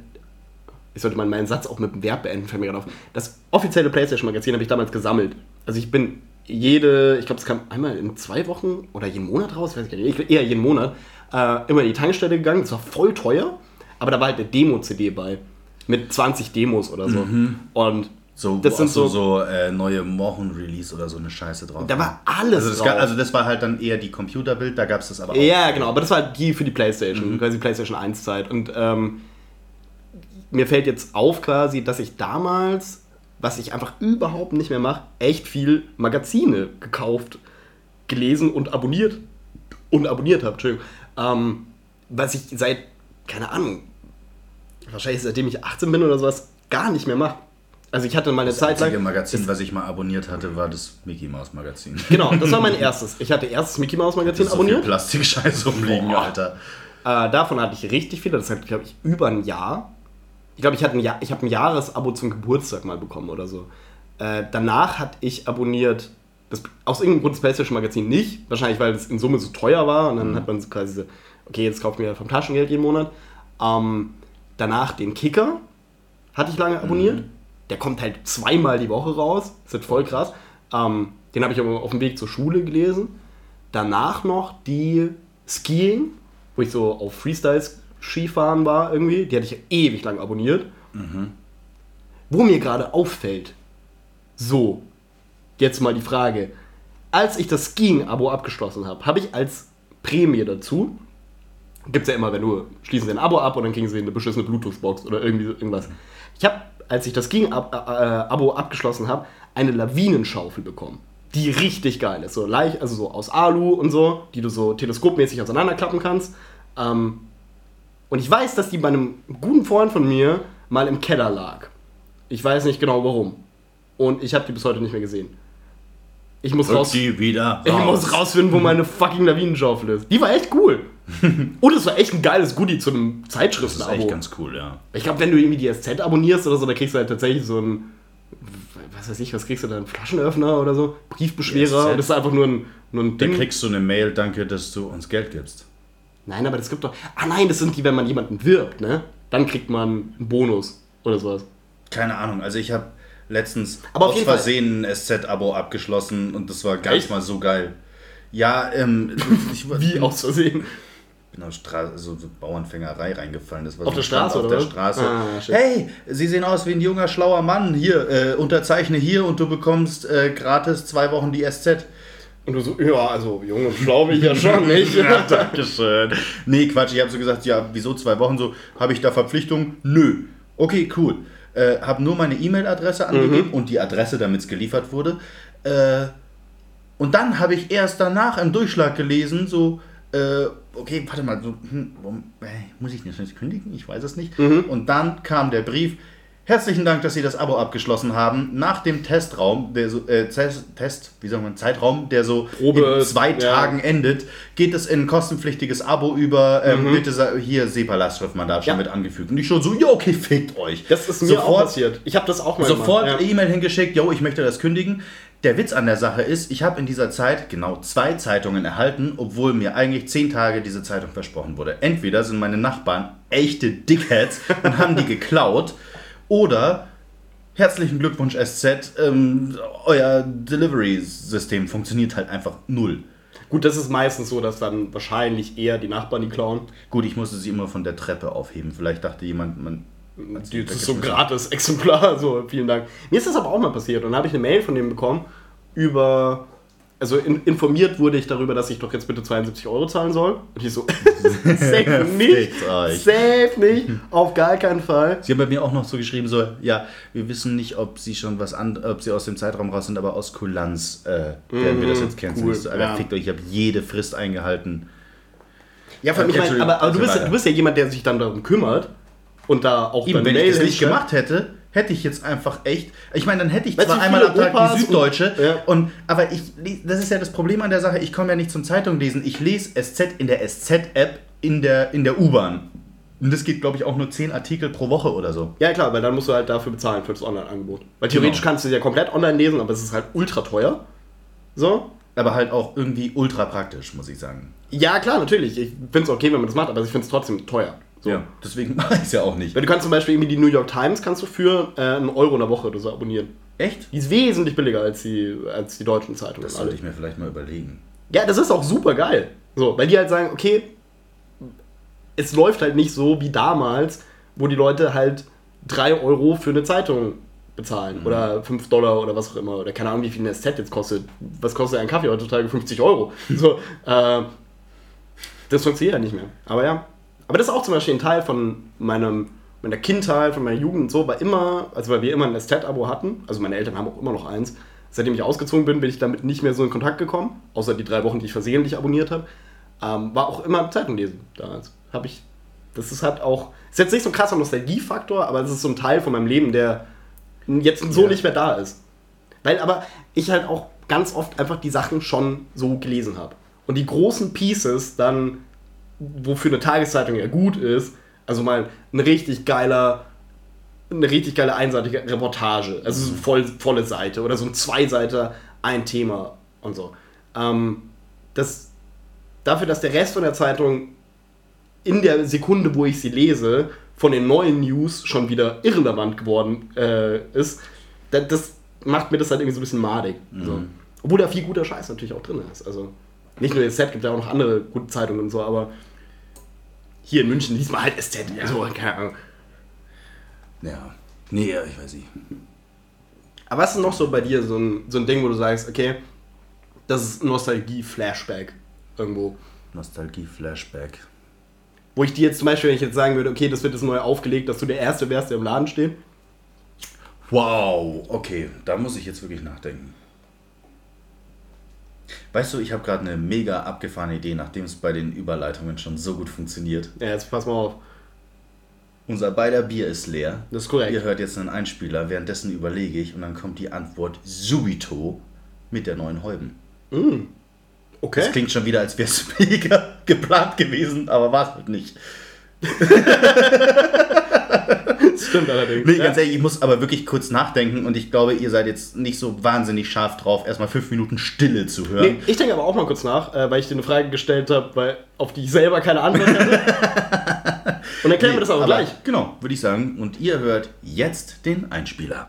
B: ich sollte mal meinen Satz auch mit einem Verb beenden, fällt mir gerade auf. Das offizielle PlayStation-Magazin habe ich damals gesammelt. Also ich bin jede, ich glaube, es kam einmal in zwei Wochen oder jeden Monat raus, weiß ich gar nicht, eher jeden Monat, äh, immer in die Tankstelle gegangen. Das war voll teuer, aber da war halt eine Demo-CD bei. Mit 20 Demos oder so. Und
C: So,
B: das sind
C: so,
B: so,
C: so äh, neue Mochen-Release oder so eine Scheiße drauf.
B: da war alles
C: also das,
B: drauf.
C: ga- also das war halt dann eher die Computerbild, da gab es das aber auch.
B: Ja, genau, aber das war halt die für die Playstation, quasi Playstation 1 Zeit. Und ähm, mir fällt jetzt auf quasi, dass ich damals, was ich einfach überhaupt nicht mehr mache, echt viel Magazine gekauft, gelesen und abonniert und abonniert habe, Entschuldigung. Ähm, was ich seit, keine Ahnung, wahrscheinlich seitdem ich 18 bin oder sowas, gar nicht mehr mache. Also ich hatte mal eine
C: Das
B: Zeit lang...
C: einzige Magazin, was ich mal abonniert hatte, war das Mickey Mouse Magazin.
B: Genau, das war mein (laughs) erstes. Ich hatte erstes Mickey Mouse Magazin
C: so viel
B: abonniert.
C: Plastikscheiß rumliegen,
B: Boah.
C: Alter.
B: Äh, davon hatte ich richtig viele. Das hat, glaube ich, über ein Jahr. Ich glaube, ich, hatte ein Jahr, ich habe ein Jahresabo zum Geburtstag mal bekommen oder so. Äh, danach hatte ich abonniert, das, aus irgendeinem Grund das PlayStation Magazin nicht. Wahrscheinlich, weil es in Summe so teuer war. Und dann hat man so quasi so, okay, jetzt kauft mir vom Taschengeld jeden Monat. Ähm, danach den Kicker hatte ich lange abonniert. Der kommt halt zweimal die Woche raus. Das ist voll krass. Ähm, den habe ich aber auf dem Weg zur Schule gelesen. Danach noch die Skiing, wo ich so auf Freestyles Skifahren war irgendwie. Die hatte ich ewig lang abonniert. Wo mir gerade auffällt, so, jetzt mal die Frage. Als ich das Skiing-Abo abgeschlossen habe, habe ich als Prämie dazu, gibt es ja immer, wenn du schließen sie ein Abo ab und dann kriegen sie eine beschissene Bluetooth-Box oder irgendwie irgendwas. Ich habe, als ich das Skiing-Abo abgeschlossen habe, eine Lawinenschaufel bekommen. Die richtig geil ist. So leicht, also so aus Alu und so, die du so teleskopmäßig auseinanderklappen kannst. Ähm, und ich weiß, dass die bei einem guten Freund von mir mal im Keller lag. Ich weiß nicht genau warum. Und ich habe die bis heute nicht mehr gesehen. (laughs) Ich muss raus.
C: die wieder
B: Ich muss rausfinden, wo meine fucking Lawinenschaufel ist. Die war echt cool. (laughs) Und es war echt ein geiles Goodie zu einem
C: Das ist
B: Zeitschriftenabo.
C: echt ganz cool, ja.
B: Ich glaube, wenn du irgendwie die SZ abonnierst oder so, dann kriegst du halt tatsächlich so ein, was weiß ich, was kriegst du da, einen Flaschenöffner oder so, Briefbeschwerer und das ist einfach nur ein, nur ein
C: Dann
B: Ding.
C: kriegst du eine Mail, danke, dass du uns Geld gibst.
B: Nein, aber das gibt doch, ah nein, das sind die, wenn man jemanden wirbt, ne? Dann kriegt man einen Bonus oder sowas.
C: Keine Ahnung, also ich habe letztens
B: Aber auf
C: aus Versehen ein SZ-Abo abgeschlossen und das war gar nicht mal so geil. Ja, ähm, (laughs) ich
B: Wie aus Versehen.
C: bin auf Straße, so, so Bauernfängerei reingefallen. Das war
B: Auf
C: so
B: der Straße,
C: auf
B: oder
C: der
B: was?
C: Straße.
B: Ah,
C: hey, Sie sehen aus wie ein junger, schlauer Mann. Hier, äh, unterzeichne hier und du bekommst äh, gratis zwei Wochen die SZ.
B: Und du so, ja, also jung und schlau bin ich ja schon (laughs) nicht.
C: Ja, Dankeschön. Nee, Quatsch, ich habe so gesagt, ja, wieso zwei Wochen so? Habe ich da Verpflichtungen? Nö. Okay, cool. Äh, habe nur meine E-Mail-Adresse angegeben und die Adresse, damit es geliefert wurde. Äh, und dann habe ich erst danach im Durchschlag gelesen, so, äh, okay, warte mal, so, hm, warum, äh, muss ich das jetzt kündigen? Ich weiß es nicht. Und dann kam der Brief. Herzlichen Dank, dass Sie das Abo abgeschlossen haben. Nach dem Testraum, der so, äh, Test, wie sagt man, Zeitraum, der so
B: Probe,
C: in zwei
B: ja.
C: Tagen endet, geht es in ein kostenpflichtiges Abo über. Ähm, Bitte sa- hier SEPA-Lastschriftmandat schon
B: Mhm. Ja.
C: mit angefügt. Und ich schon so, ja, okay, fickt euch.
B: Das ist mir auch
C: Sofort-
B: passiert. Ich habe das auch mal
C: Sofort.
B: Ja.
C: E-Mail hingeschickt, yo, ich möchte das kündigen. Der Witz an der Sache ist, ich habe in dieser Zeit genau zwei Zeitungen erhalten, obwohl mir eigentlich zehn Tage diese Zeitung versprochen wurde. Entweder sind meine Nachbarn echte Dickheads und haben die geklaut, (laughs) oder herzlichen Glückwunsch SZ, ähm, euer Delivery-System funktioniert halt einfach null.
B: Gut, das ist meistens so, dass dann wahrscheinlich eher die Nachbarn die klauen.
C: Gut, ich musste sie immer von der Treppe aufheben. Vielleicht dachte jemand, man.
B: Das ist so ein gratis Exemplar, (laughs) so vielen Dank. Mir ist das aber auch mal passiert und dann habe ich eine Mail von dem bekommen über, also in, informiert wurde ich darüber, dass ich doch jetzt bitte 72 Euro zahlen soll. Und ich so, (laughs) safe nicht, safe nicht, auf gar keinen Fall.
C: Sie haben bei mir auch noch so geschrieben, so, ja, wir wissen nicht, ob sie schon was an, ob sie aus dem Zeitraum raus sind, aber aus Kulanz äh, werden wir das jetzt canceln.
B: cool,
C: Ich so, Alter,
B: ja.
C: fickt euch, ich habe jede Frist eingehalten.
B: Ja, vor allem, ich mein,
C: Entschuldigung,
B: aber, aber du, bist,
C: weiter.
B: du bist ja jemand, der sich dann darum kümmert und da auch
C: Eben,
B: dann
C: wenn
B: Mail
C: ich das nicht gemacht hätte, hätte ich jetzt einfach echt. Ich meine, dann hätte ich
B: Weißt
C: zwar einmal am Tag
B: Opas
C: die
B: und-
C: Süddeutsche,
B: Ja.
C: und, aber ich, das ist ja das Problem an der Sache, ich komme ja nicht zum Zeitung lesen, ich lese SZ in der SZ-App in der, in der U-Bahn. Und das geht, glaube ich, auch nur 10 Artikel pro Woche oder so.
B: Ja, klar, weil dann musst du halt dafür bezahlen für das Online-Angebot. Weil theoretisch
C: Genau.
B: kannst du es ja komplett online lesen, aber es ist halt ultra teuer. So.
C: Aber halt auch irgendwie ultra praktisch, muss ich sagen.
B: Ja, klar, natürlich. Ich finde es okay, wenn man das macht, aber ich finde es trotzdem teuer. So.
C: Deswegen (laughs) mache ich es ja auch nicht.
B: Weil du kannst zum Beispiel irgendwie die New York Times kannst du für äh, einen Euro in der Woche oder so abonnieren.
C: Echt?
B: Die ist wesentlich billiger als die, als die deutschen Zeitungen.
C: Das sollte ich mir vielleicht mal überlegen.
B: Ja, das ist auch super geil. So, weil die halt sagen, okay, es läuft halt nicht so wie damals, wo die Leute halt 3 Euro für eine Zeitung bezahlen oder 5 Dollar oder was auch immer oder keine Ahnung, wie viel eine SZ jetzt kostet. Was kostet ein Kaffee heutzutage? 50 Euro. So, äh, das funktioniert ja nicht mehr. Aber ja. Aber das ist auch zum Beispiel ein Teil von meinem, meiner Kindheit, von meiner Jugend und so, war immer, also weil wir immer ein SZ-Abo hatten, also meine Eltern haben auch immer noch eins. Seitdem ich ausgezogen bin, bin ich damit nicht mehr so in Kontakt gekommen, außer die drei Wochen, die ich versehentlich abonniert habe. Ähm, war auch immer Zeitung lesen damals. Habe ich, das ist halt auch, ist jetzt nicht so ein krasser Nostalgiefaktor, aber es ist so ein Teil von meinem Leben, der jetzt so
C: Ja.
B: nicht mehr da ist. Weil aber ich halt auch ganz oft einfach die Sachen schon so gelesen habe. Und die großen Pieces dann, wofür eine Tageszeitung ja gut ist, also mal ein richtig geiler, eine richtig geile einseitige Reportage, also so voll, volle Seite oder so ein Zweiseiter, ein Thema und so. Ähm, das, dafür, dass der Rest von der Zeitung in der Sekunde, wo ich sie lese, von den neuen News schon wieder irrelevant geworden äh, ist, das, das macht mir das halt irgendwie so ein bisschen madig. So. Obwohl da viel guter Scheiß natürlich auch drin ist. Also nicht nur SZ, gibt ja auch noch andere gute Zeitungen und so, aber hier in München liest man halt SZ. Also, keine Ahnung.
C: Ja. Nee, ja, ich weiß nicht.
B: Aber was ist noch so bei dir so ein, so ein Ding, wo du sagst, okay, das ist Nostalgie-Flashback irgendwo?
C: Nostalgie-Flashback.
B: Wo ich dir jetzt zum Beispiel, wenn ich jetzt sagen würde, okay, das wird jetzt neu aufgelegt, dass du der Erste wärst, der im Laden steht.
C: Wow, okay, da muss ich jetzt wirklich nachdenken. Weißt du, ich habe gerade eine mega abgefahrene Idee, nachdem es bei den Überleitungen schon so gut funktioniert.
B: Ja, jetzt pass mal auf.
C: Unser beider Bier ist leer.
B: Das ist korrekt.
C: Ihr hört jetzt einen Einspieler, währenddessen überlege ich und dann kommt die Antwort subito mit der neuen Heuben.
B: Okay.
C: Das klingt schon wieder, als wäre es (laughs) mega geplant gewesen, aber war es halt nicht. (laughs)
B: Das (laughs) stimmt allerdings.
C: Nee,
B: ja.
C: ganz ehrlich, ich muss aber wirklich kurz nachdenken und ich glaube, ihr seid jetzt nicht so wahnsinnig scharf drauf, erstmal fünf Minuten Stille zu hören.
B: Nee, ich denke aber auch mal kurz nach, äh, weil ich dir eine Frage gestellt habe, weil, auf die ich selber keine Antwort hatte. (laughs) Und dann klären wir das auch
C: aber
B: gleich.
C: Genau, würde ich sagen. Und ihr hört jetzt den Einspieler.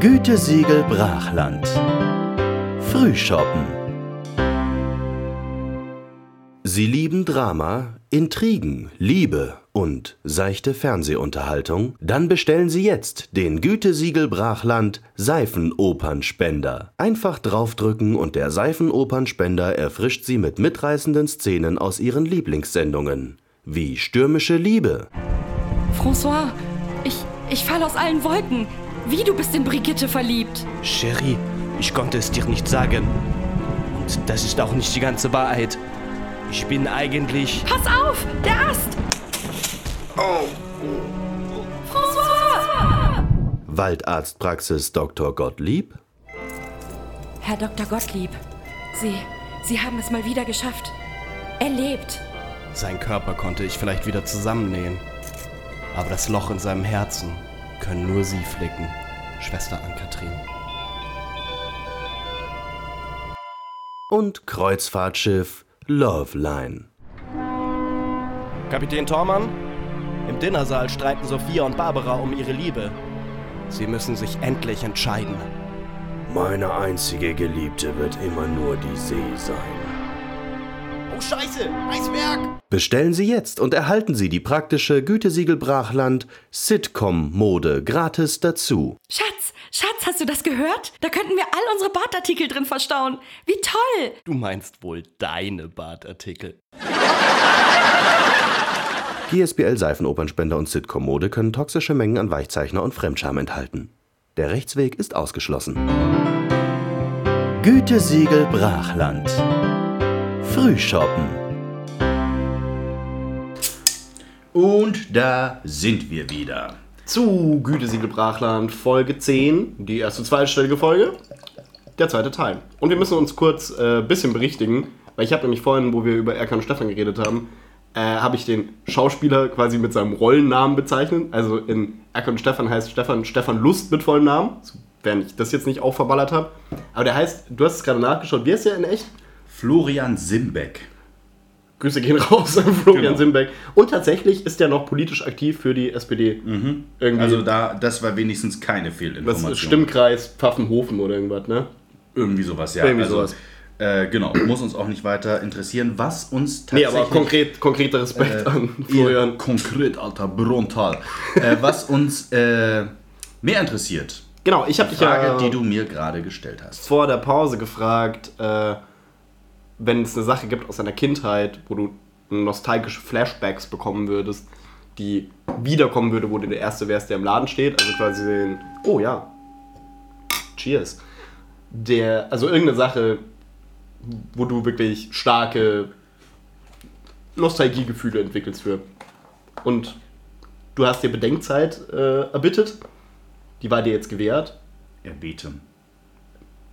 E: Gütesiegel Brachland. Frühshoppen. Sie lieben Drama, Intrigen, Liebe und seichte Fernsehunterhaltung? Dann bestellen Sie jetzt den Gütesiegel Brachland Seifenopernspender. Einfach draufdrücken und der Seifenopernspender erfrischt Sie mit mitreißenden Szenen aus Ihren Lieblingssendungen. Wie stürmische Liebe,
F: François, ich, ich falle aus allen Wolken. Wie du bist in Brigitte verliebt.
G: Cherie, ich konnte es dir nicht sagen. Und das ist auch nicht die ganze Wahrheit. Ich bin eigentlich.
F: Pass auf, der Ast! François!
E: Waldarztpraxis Dr. Gottlieb,
F: Herr Dr. Gottlieb, Sie, Sie haben es mal wieder geschafft. Er lebt.
G: Sein Körper konnte ich vielleicht wieder zusammennähen. Aber das Loch in seinem Herzen können nur Sie flicken, Schwester Ann-Kathrin.
E: und Kreuzfahrtschiff Loveline.
G: Kapitän Tormann? Im Dinnersaal streiten Sophia und Barbara um ihre Liebe. Sie müssen sich endlich entscheiden.
E: Meine einzige Geliebte wird immer nur die See sein.
G: Oh Scheiße, Eisberg!
E: Bestellen Sie jetzt und erhalten Sie die praktische Gütesiegel Brachland Sitcom-Mode gratis dazu.
F: Schatz, Schatz, hast du das gehört? Da könnten wir all unsere Badartikel drin verstauen. Wie toll!
G: Du meinst wohl deine Badartikel.
E: GSBL Seifenopernspender und Sitcom-Mode können toxische Mengen an Weichzeichner und Fremdscham enthalten. Der Rechtsweg ist ausgeschlossen. Gütesiegel Brachland. Frühshoppen.
C: Und da sind wir wieder.
B: Zu Gütesiegel Brachland Folge 10, die erste zweistellige Folge, der zweite Teil. Und wir müssen uns kurz ein äh, bisschen berichtigen, weil ich habe nämlich vorhin, wo wir über Erkan und Stefan geredet haben, äh, habe ich den Schauspieler quasi mit seinem Rollennamen bezeichnet. Also in Erkan und Stefan heißt Stefan Stefan Lust mit vollem Namen, während ich das jetzt nicht auch verballert habe. Aber der heißt, du hast es gerade nachgeschaut, wie heißt der in echt?
C: Florian Simbeck.
B: Grüße gehen raus an Florian
C: Genau.
B: Simbeck. Und tatsächlich ist er noch politisch aktiv für die SPD. Irgendwie.
C: Also da, das war wenigstens keine
B: was
C: Fehlinformation.
B: ist Stimmkreis Pfaffenhofen oder irgendwas, ne?
C: Irgendwie sowas, ja.
B: Irgendwie
C: also,
B: sowas.
C: Äh, genau, muss uns auch nicht weiter interessieren, was uns
B: Nee,
C: tatsächlich...
B: aber konkret, konkreter Respekt
C: äh,
B: an Florian.
C: Konkret, alter Brontal. äh, was uns äh, mehr interessiert,
B: Genau, ich habe
C: die
B: dich
C: Frage,
B: ja
C: die du mir gerade gestellt hast.
B: vor der Pause gefragt, äh, wenn es eine Sache gibt aus deiner Kindheit, wo du nostalgische Flashbacks bekommen würdest, die wiederkommen würde, wo du der Erste wärst, der im Laden steht. Also quasi den, oh ja, cheers. Der, also irgendeine Sache, wo du wirklich starke Nostalgiegefühle entwickelst für. Und du hast dir Bedenkzeit äh, erbittet. Die war dir jetzt gewährt.
C: Erbeten.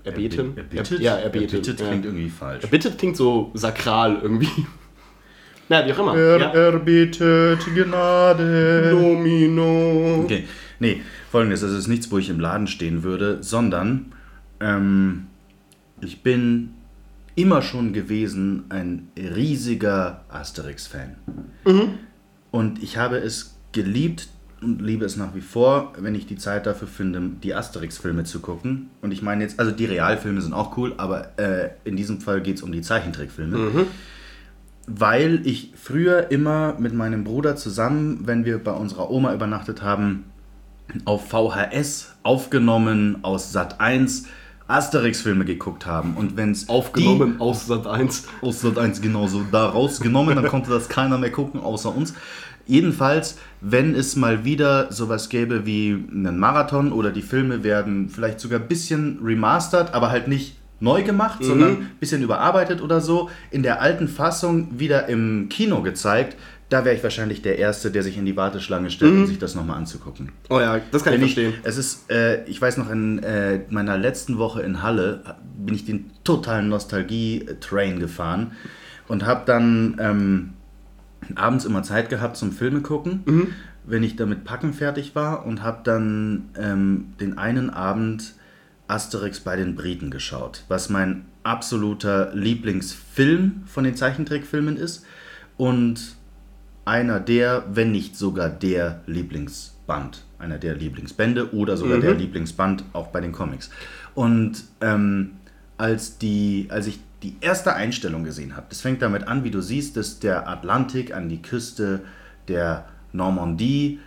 B: Erbeten?
C: Erbittet?
B: Er, ja, erbetet.
C: Erbittet
B: ja.
C: klingt irgendwie falsch.
B: Erbittet klingt so sakral irgendwie. (laughs) Na, wie auch immer.
C: Er
B: ja.
C: erbittet Gnade.
B: Domino.
C: Okay, nee, folgendes, das ist nichts, wo ich im Laden stehen würde, sondern ähm, ich bin immer schon gewesen ein riesiger Asterix-Fan. Und ich habe es geliebt und liebe es nach wie vor, wenn ich die Zeit dafür finde, die Asterix-Filme zu gucken. Und ich meine jetzt, also die Realfilme sind auch cool, aber äh, in diesem Fall geht es um die Zeichentrickfilme weil ich früher immer mit meinem Bruder zusammen, wenn wir bei unserer Oma übernachtet haben, auf VHS aufgenommen aus Sat 1 Asterix-Filme geguckt haben. Und wenn es
B: Aufgenommen aus Sat 1.
C: aus Sat 1 genauso da rausgenommen, dann konnte das keiner mehr gucken, außer uns. Jedenfalls, wenn es mal wieder sowas gäbe wie einen Marathon oder die Filme werden vielleicht sogar ein bisschen remastert, aber halt nicht neu gemacht, sondern ein bisschen überarbeitet oder so, in der alten Fassung wieder im Kino gezeigt, da wäre ich wahrscheinlich der Erste, der sich in die Warteschlange stellt, um sich das nochmal anzugucken.
B: Oh ja, das kann ich
C: Wenn ich,
B: verstehen.
C: es ist, äh, ich weiß noch, in äh, meiner letzten Woche in Halle bin ich den totalen Nostalgie-Train gefahren und habe dann ähm, abends immer Zeit gehabt zum Filme gucken, wenn ich damit Packen fertig war und habe dann ähm, den einen Abend Asterix bei den Briten geschaut, was mein absoluter Lieblingsfilm von den Zeichentrickfilmen ist und einer der, wenn nicht sogar der Lieblingsband, einer der Lieblingsbände oder sogar der Lieblingsband auch bei den Comics. Und ähm, als, die, als ich die erste Einstellung gesehen habe. Das fängt damit an, wie du siehst, dass der Atlantik an die Küste der Normandie,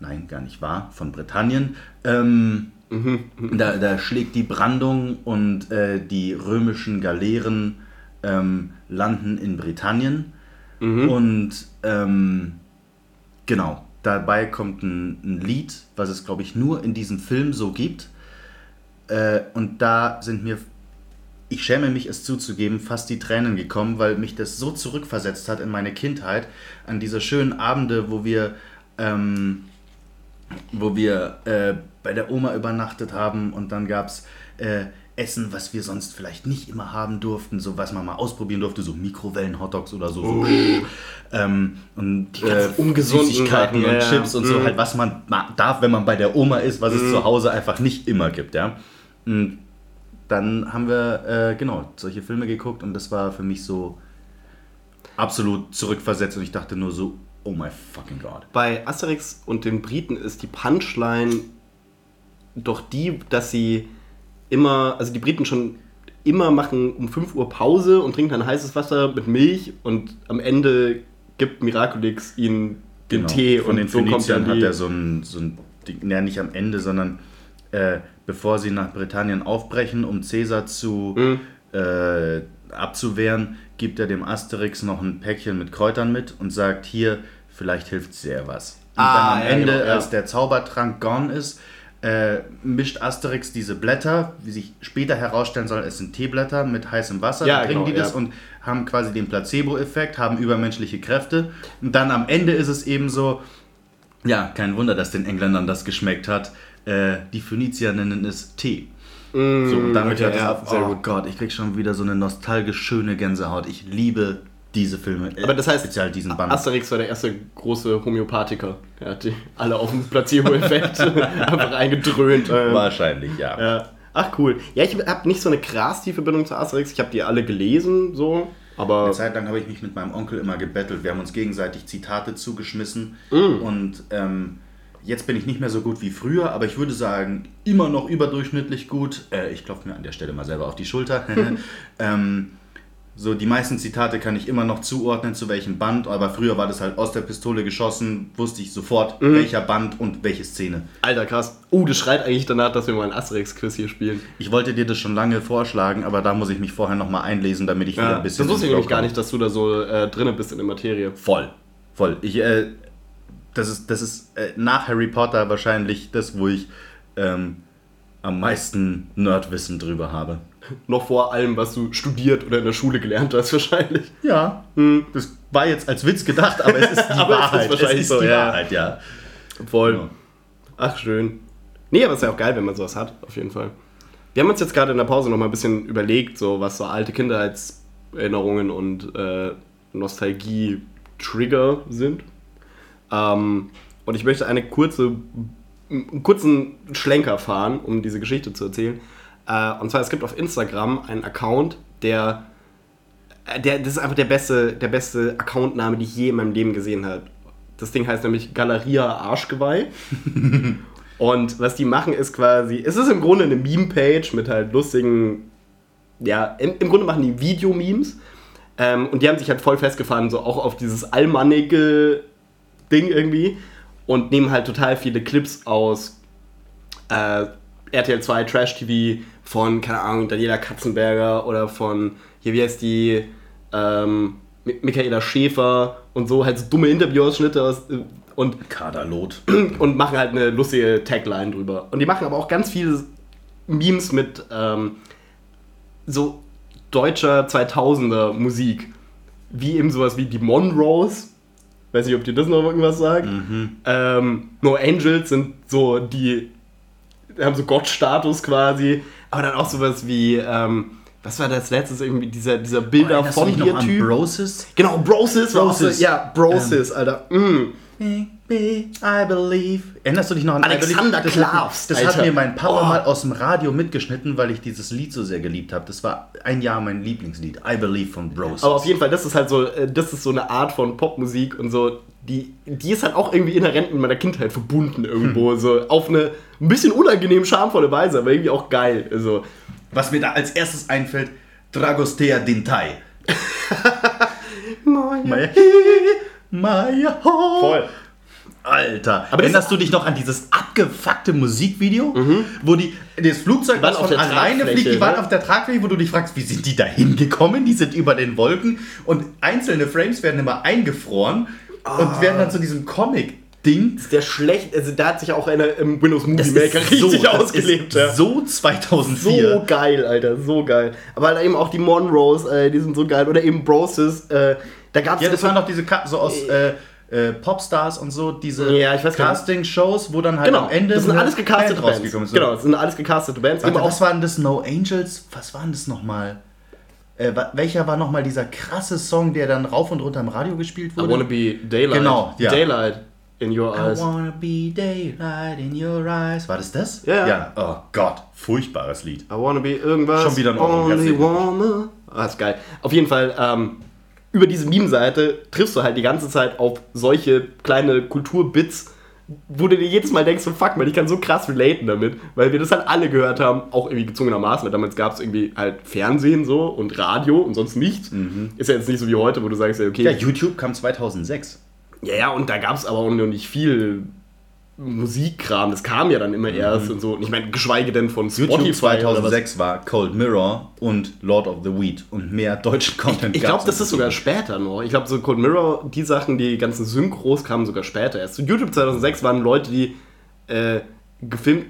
C: nein, gar nicht wahr, von Britannien, ähm, da, da schlägt die Brandung und äh, die römischen Galeeren ähm, landen in Britannien. Und ähm, genau, dabei kommt ein, ein Lied, was es, glaube ich, nur in diesem Film so gibt. Äh, und da sind mir, ich schäme mich es zuzugeben, fast die Tränen gekommen, weil mich das so zurückversetzt hat in meine Kindheit, an diese schönen Abende, wo wir, ähm, wo wir äh, bei der Oma übernachtet haben und dann gab es äh, Essen, was wir sonst vielleicht nicht immer haben durften, so was man mal ausprobieren durfte, so Mikrowellen-Hotdogs oder so. so ähm, und äh,
B: ungesunden
C: Süßigkeiten
B: ja,
C: und
B: ja.
C: Chips und so,
B: Mhm.
C: halt was man ma- darf, wenn man bei der Oma ist, was es
B: Mhm.
C: zu Hause einfach nicht immer gibt, ja. Und dann haben wir, äh, genau, solche Filme geguckt und das war für mich so absolut zurückversetzt und ich dachte nur so, oh my fucking God.
B: Bei Asterix und den Briten ist die Punchline doch die, dass sie immer, also die Briten schon immer machen um 5 Uhr Pause und trinken dann heißes Wasser mit Milch und am Ende gibt Miraculix ihnen den
C: Genau.
B: Tee
C: Von
B: und
C: den
B: so
C: Phöniziern hat er so ein, so ein Ding, naja, nicht am Ende, sondern äh, bevor sie nach Britannien aufbrechen, um Caesar zu
B: Mhm.
C: äh, abzuwehren, gibt er dem Asterix noch ein Päckchen mit Kräutern mit und sagt, hier, vielleicht hilft sehr was. Und
B: Ah,
C: dann am
B: ja,
C: Ende,
B: genau, ja.
C: als der Zaubertrank gone ist, äh, mischt Asterix diese Blätter, wie sich später herausstellen soll, es sind Teeblätter mit heißem Wasser,
B: Ja,
C: dann trinken
B: genau,
C: die das
B: ja.
C: und haben quasi den Placebo-Effekt, haben übermenschliche Kräfte. Und dann am Ende ist es eben so, ja, kein Wunder, dass den Engländern das geschmeckt hat. Äh, die Phönizier nennen es Tee. so, und damit
B: okay,
C: hört es
B: ja,
C: auf.
B: sehr
C: Oh
B: gut.
C: Gott, ich krieg schon wieder so eine nostalgisch schöne Gänsehaut. Ich liebe diese Filme.
B: Aber das heißt,
C: speziell diesen Band.
B: Asterix war der erste große Homöopathiker. Er hat die alle auf den Placebo-Effekt (laughs) einfach eingedröhnt. Ähm,
C: Wahrscheinlich, ja.
B: Ja. Ach cool. Ja, ich habe nicht so eine krass tiefe Bindung zu Asterix. Ich habe die alle gelesen, so. Aber
C: Eine Zeit lang habe ich mich mit meinem Onkel immer gebettelt. Wir haben uns gegenseitig Zitate zugeschmissen.
B: Mm.
C: Und ähm, jetzt bin ich nicht mehr so gut wie früher, aber ich würde sagen, immer noch überdurchschnittlich gut. Äh, ich klopfe mir an der Stelle mal selber auf die Schulter. (laughs) ähm, so, die meisten Zitate kann ich immer noch zuordnen, zu welchem Band, aber früher war das halt aus der Pistole geschossen, wusste ich sofort,
B: Mhm.
C: welcher Band und welche Szene.
B: Alter, krass. Uh, das schreit eigentlich danach, dass wir mal ein Asterix-Quiz hier spielen.
C: Ich wollte dir das schon lange vorschlagen, aber da muss ich mich vorher nochmal einlesen, damit ich wieder
B: Ja,
C: ein bisschen.
B: das wusste ich nämlich gar nicht, dass du da so äh, drinne bist in der Materie.
C: Voll. Voll. Ich, äh, das ist, das ist äh, nach Harry Potter wahrscheinlich das, wo ich ähm, am meisten Nerdwissen drüber habe.
B: Noch vor allem, was du studiert oder in der Schule gelernt hast, (laughs) wahrscheinlich.
C: Ja, das war jetzt als Witz gedacht, aber es ist (laughs) die
B: es ist
C: Wahrheit.
B: wahrscheinlich
C: es ist
B: so,
C: die
B: ja.
C: Wahrheit, ja.
B: Voll.
C: Ja.
B: Ach, schön. Nee, aber es ist ja auch geil, wenn man sowas hat, auf jeden Fall. Wir haben uns jetzt gerade in der Pause noch mal ein bisschen überlegt, so was so alte Kindheitserinnerungen und äh, Nostalgie-Trigger sind. Ähm, und ich möchte eine kurze, einen kurzen Schlenker fahren, um diese Geschichte zu erzählen. Äh, und zwar, es gibt auf Instagram einen Account, der, äh, der das ist einfach der beste, der beste Accountname, den ich je in meinem Leben gesehen habe. Das Ding heißt nämlich Galeria Arschgeweih. (laughs) Und was die machen ist quasi, es ist im Grunde eine Meme-Page mit halt lustigen, ja, im, im Grunde machen die Video-Memes. Ähm, und die haben sich halt voll festgefahren, so auch auf dieses allmannige Ding irgendwie. Und nehmen halt total viele Clips aus äh, RTL 2 Trash TV von, keine Ahnung, Daniela Katzenberger oder von, hier, wie heißt die, ähm, Mi- Michaela Schäfer und so, halt so dumme Interviewausschnitte aus, äh, und
C: Kaderlot. (clears throat)
B: und machen halt eine lustige Tagline drüber. Und die machen aber auch ganz viele Memes mit ähm, so deutscher 2000er Musik. Wie eben sowas wie die Monroes. Weiß nicht, ob dir das noch irgendwas sagt. Ähm, no Angels sind so die, haben so Gottstatus quasi. Aber dann auch sowas wie, ähm, was war das letztes irgendwie, dieser, dieser Bilder
C: du
B: von dir Typ?
C: Brosis?
B: Genau, Brosis.
C: Brosis.
B: So, ja, Brosis, Alter. Mm.
C: I believe. Erinnerst du dich noch an
B: Alexander
C: Believe? Das,
B: Klavs,
C: das hat mir mein Papa
B: Oh.
C: mal aus dem Radio mitgeschnitten, weil ich dieses Lied so sehr geliebt habe. Das war ein Jahr mein Lieblingslied. I Believe von Bros.
B: Aber auf jeden Fall, das ist halt so, äh, das ist so eine Art von Popmusik und so, die, die ist halt auch irgendwie inhärent mit meiner Kindheit verbunden irgendwo. So auf eine ein bisschen unangenehm schamvolle Weise, aber irgendwie auch geil. Also,
C: Was mir da als erstes einfällt, Dragostea Dintai. Maya, Maya, ho.
B: Voll.
C: Alter,
B: Aber das-
C: erinnerst du dich noch an dieses abgefuckte Musikvideo, wo die das Flugzeug was von alleine fliegt, die waren
B: ne?
C: auf der Tragfläche, wo du dich fragst, wie sind die da hingekommen? Die sind über den Wolken und einzelne Frames werden immer eingefroren und werden dann zu diesem Comic-Ding.
B: Der schlecht, also da hat sich auch einer im Windows Movie
C: Das
B: Maker
C: ist
B: richtig
C: so, das
B: ausgelebt.
C: ist
B: ja.
C: So 2004.
B: So geil, Alter, so geil. Aber halt eben auch die Monroes, äh, die sind so geil. Oder eben Broses, äh, da gab's
C: Ja, das waren doch diese Ka so aus äh, äh, Popstars und so, diese
B: Ja.
C: Casting-Shows, wo dann halt
B: Genau,
C: am Ende
B: das sind alles gecastete
C: Band
B: Bands.
C: rausgekommen ist.
B: Genau, das sind alles gecastete Bands.
C: Warte, was waren das? No Angels? Was waren das nochmal? Äh, welcher war nochmal dieser krasse Song, der dann rauf und runter im Radio gespielt
B: I
C: wurde?
B: wanna be daylight.
C: Genau, ja.
B: Daylight in your
C: I
B: eyes.
C: wanna be daylight in your eyes. War das das?
B: Ja, ja.
C: Oh Gott, furchtbares Lied.
B: I wanna be irgendwas.
C: Schon wieder ein
B: Only wanna. Ah, ist geil. Auf jeden Fall, ähm, über diese Meme-Seite triffst du halt die ganze Zeit auf solche kleine Kulturbits, wo du dir jedes Mal denkst, so fuck man, ich kann so krass relaten damit, weil wir das halt alle gehört haben, auch irgendwie gezwungenermaßen, weil damals gab es irgendwie halt Fernsehen so und Radio und sonst nichts. Ist ja jetzt nicht so wie heute, wo du sagst, ja, okay,
C: Ja, YouTube kam 2006.
B: ja, ja, und da gab es aber auch noch nicht viel Musikkram. Das kam ja dann immer erst und so. Und ich meine, geschweige denn von Spotify
C: Mhm. YouTube
B: oder was.
C: 2006 war Cold Mirror und Lord of the Weed und mehr deutschen Content.
B: Ich glaube,
C: gab's
B: das ist sogar später noch. Ich glaube, so Cold Mirror, die Sachen, die ganzen Synchros kamen sogar später erst. Zu YouTube 2006 waren Leute, die äh, gefilmt,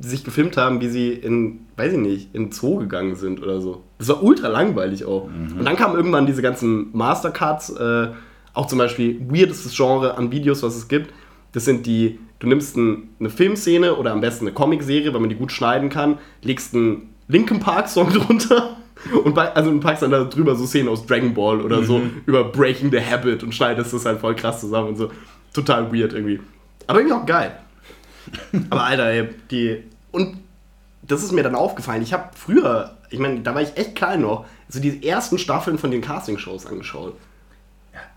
B: sich gefilmt haben, wie sie in, weiß ich nicht, in Zoo gegangen sind oder so. Das war ultra langweilig auch. Und dann kamen irgendwann diese ganzen Mastercuts, äh, auch zum Beispiel weirdestes Genre an Videos, was es gibt. Das sind die, du nimmst ein, eine Filmszene oder am besten eine Comicserie, weil man die gut schneiden kann, legst einen Linkin Park Song (laughs) drunter und bei, also packst dann da drüber so Szenen aus Dragon Ball oder so über Breaking the Habit und schneidest das halt voll krass zusammen und so. Total weird irgendwie. Aber irgendwie auch geil. Aber Alter, ey, die. Und das ist mir dann aufgefallen. Ich habe früher, ich meine, da war ich echt klein noch, so die ersten Staffeln von den Castingshows angeschaut.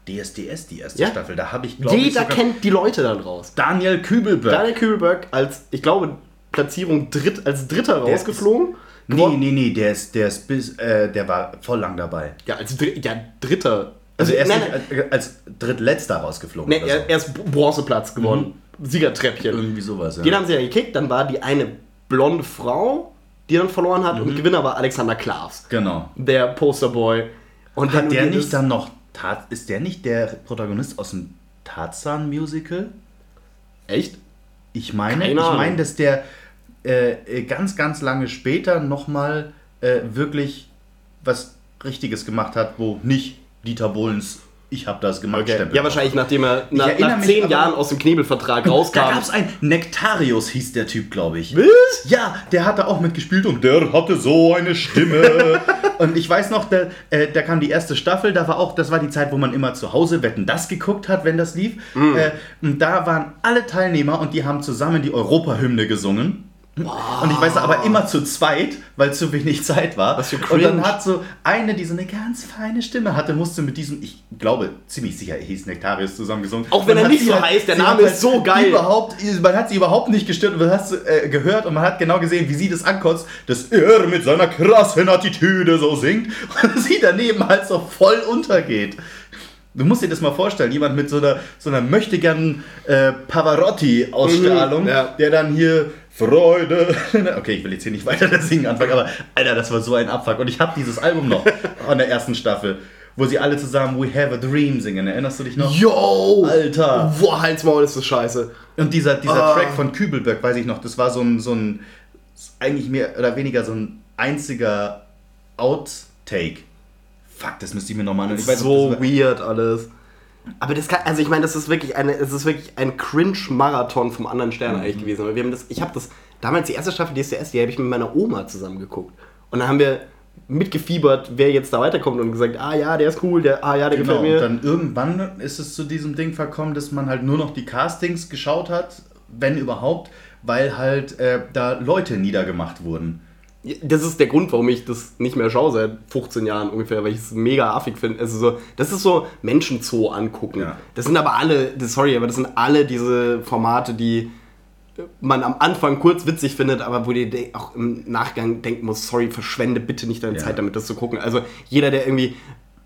C: DSDS, die erste
B: Ja.
C: Staffel. Da habe ich, glaube ich,
B: Jeder kennt die Leute dann raus.
C: Daniel Kübelberg.
B: Daniel Kühlberg als, ich glaube, Platzierung dritt, als Dritter
C: Der
B: rausgeflogen.
C: Nee,
B: Gewonnen-
C: nee, nee, der ist, der ist bis, äh, der war voll lang dabei.
B: Ja, als Dr ja, Dritter.
C: Also er ist
B: nein,
C: nicht als, drittletzter rausgeflogen.
B: nein,
C: oder so.
B: er, er ist Bronzeplatz gewonnen. Siegertreppchen.
C: Irgendwie sowas, ja.
B: Den haben sie ja gekickt, dann war die eine blonde Frau, die dann verloren hat, und Gewinner war Alexander Klavs,
C: Genau.
B: der Posterboy. Und
C: Hat der nicht dann noch, Tat, ist der nicht der Protagonist aus dem Tarzan-Musical?
B: Echt?
C: Ich meine,
B: Keine
C: ich
B: Ahnung.
C: meine, dass der äh, äh, ganz, ganz lange später nochmal äh, wirklich was Richtiges gemacht hat, wo nicht Dieter Bohlens Ich habe das gemacht.
B: Okay.
C: Stempel
B: Ja, wahrscheinlich nachdem er na, nach zehn
C: aber-
B: Jahren aus dem Knebelvertrag rauskam.
C: Da gab es ein Nektarius, hieß der Typ, glaube ich.
B: Was?
C: Ja, der hatte auch mitgespielt und der hatte so eine Stimme. (laughs) und ich weiß noch, da, äh, da kam die erste Staffel, da war auch, das war die Zeit, wo man immer zu Hause Wetten das geguckt hat, wenn das lief.
B: Mhm.
C: Äh, und da waren alle Teilnehmer und die haben zusammen die Europahymne gesungen. Und ich weiß aber immer zu zweit, weil zu wenig Zeit war.
B: Was für
C: und dann hat so eine, die so eine ganz feine Stimme hatte, musste mit diesem, ich glaube, ziemlich sicher hieß Nektarius zusammengesungen.
B: Auch wenn er nicht so
C: halt-
B: heißt, der Name ist so geil.
C: Überhaupt, man hat sie überhaupt nicht gestört und man hat äh, gehört und man hat genau gesehen, wie sie das ankotzt, dass er mit seiner krassen Attitüde so singt und (laughs) sie daneben halt so voll untergeht. Du musst dir das mal vorstellen, jemand mit so einer, so einer möchtegern äh, Pavarotti-Ausstrahlung,
B: Mhm, ja.
C: der dann hier Freude. (laughs) Okay, ich will jetzt hier nicht weiter das Singen anfangen, aber Alter, das war so ein Abfuck. Und ich habe dieses Album noch (laughs) von der ersten Staffel, wo sie alle zusammen We Have a Dream singen. Erinnerst du dich noch?
B: Yo!
C: Alter.
B: Boah, Halsmaul ist das scheiße.
C: Und dieser, dieser
B: Ah.
C: Track von Kübelberg, weiß ich noch, das war so ein, so ein, eigentlich mehr oder weniger so ein einziger Outtake. Fuck, das müsste ich mir nochmal
B: ist so weird alles. Aber das kann, also ich meine, das ist wirklich eine, es ist wirklich ein Cringe-Marathon vom anderen Stern
C: Mhm.
B: eigentlich gewesen. Aber wir haben das, ich habe das, damals die erste Staffel DSDS, die habe ich mit meiner Oma zusammen geguckt. Und dann haben wir mitgefiebert, wer jetzt da weiterkommt und gesagt, ah ja, der ist cool, der, ah ja, der
C: Genau,
B: gefällt
C: und
B: mir.
C: dann irgendwann ist es zu diesem Ding verkommen, dass man halt nur noch die Castings geschaut hat, wenn überhaupt, weil halt äh, da Leute niedergemacht wurden.
B: Das ist der Grund, warum ich das nicht mehr schaue seit 15 Jahren ungefähr, weil ich es mega affig finde. Also so, das ist so Menschenzoo angucken.
C: Ja.
B: Das sind aber alle, sorry, aber das sind alle diese Formate, die man am Anfang kurz witzig findet, aber wo dir auch im Nachgang denken muss, sorry, verschwende bitte nicht deine
C: Ja.
B: Zeit damit, das zu gucken. Also jeder, der irgendwie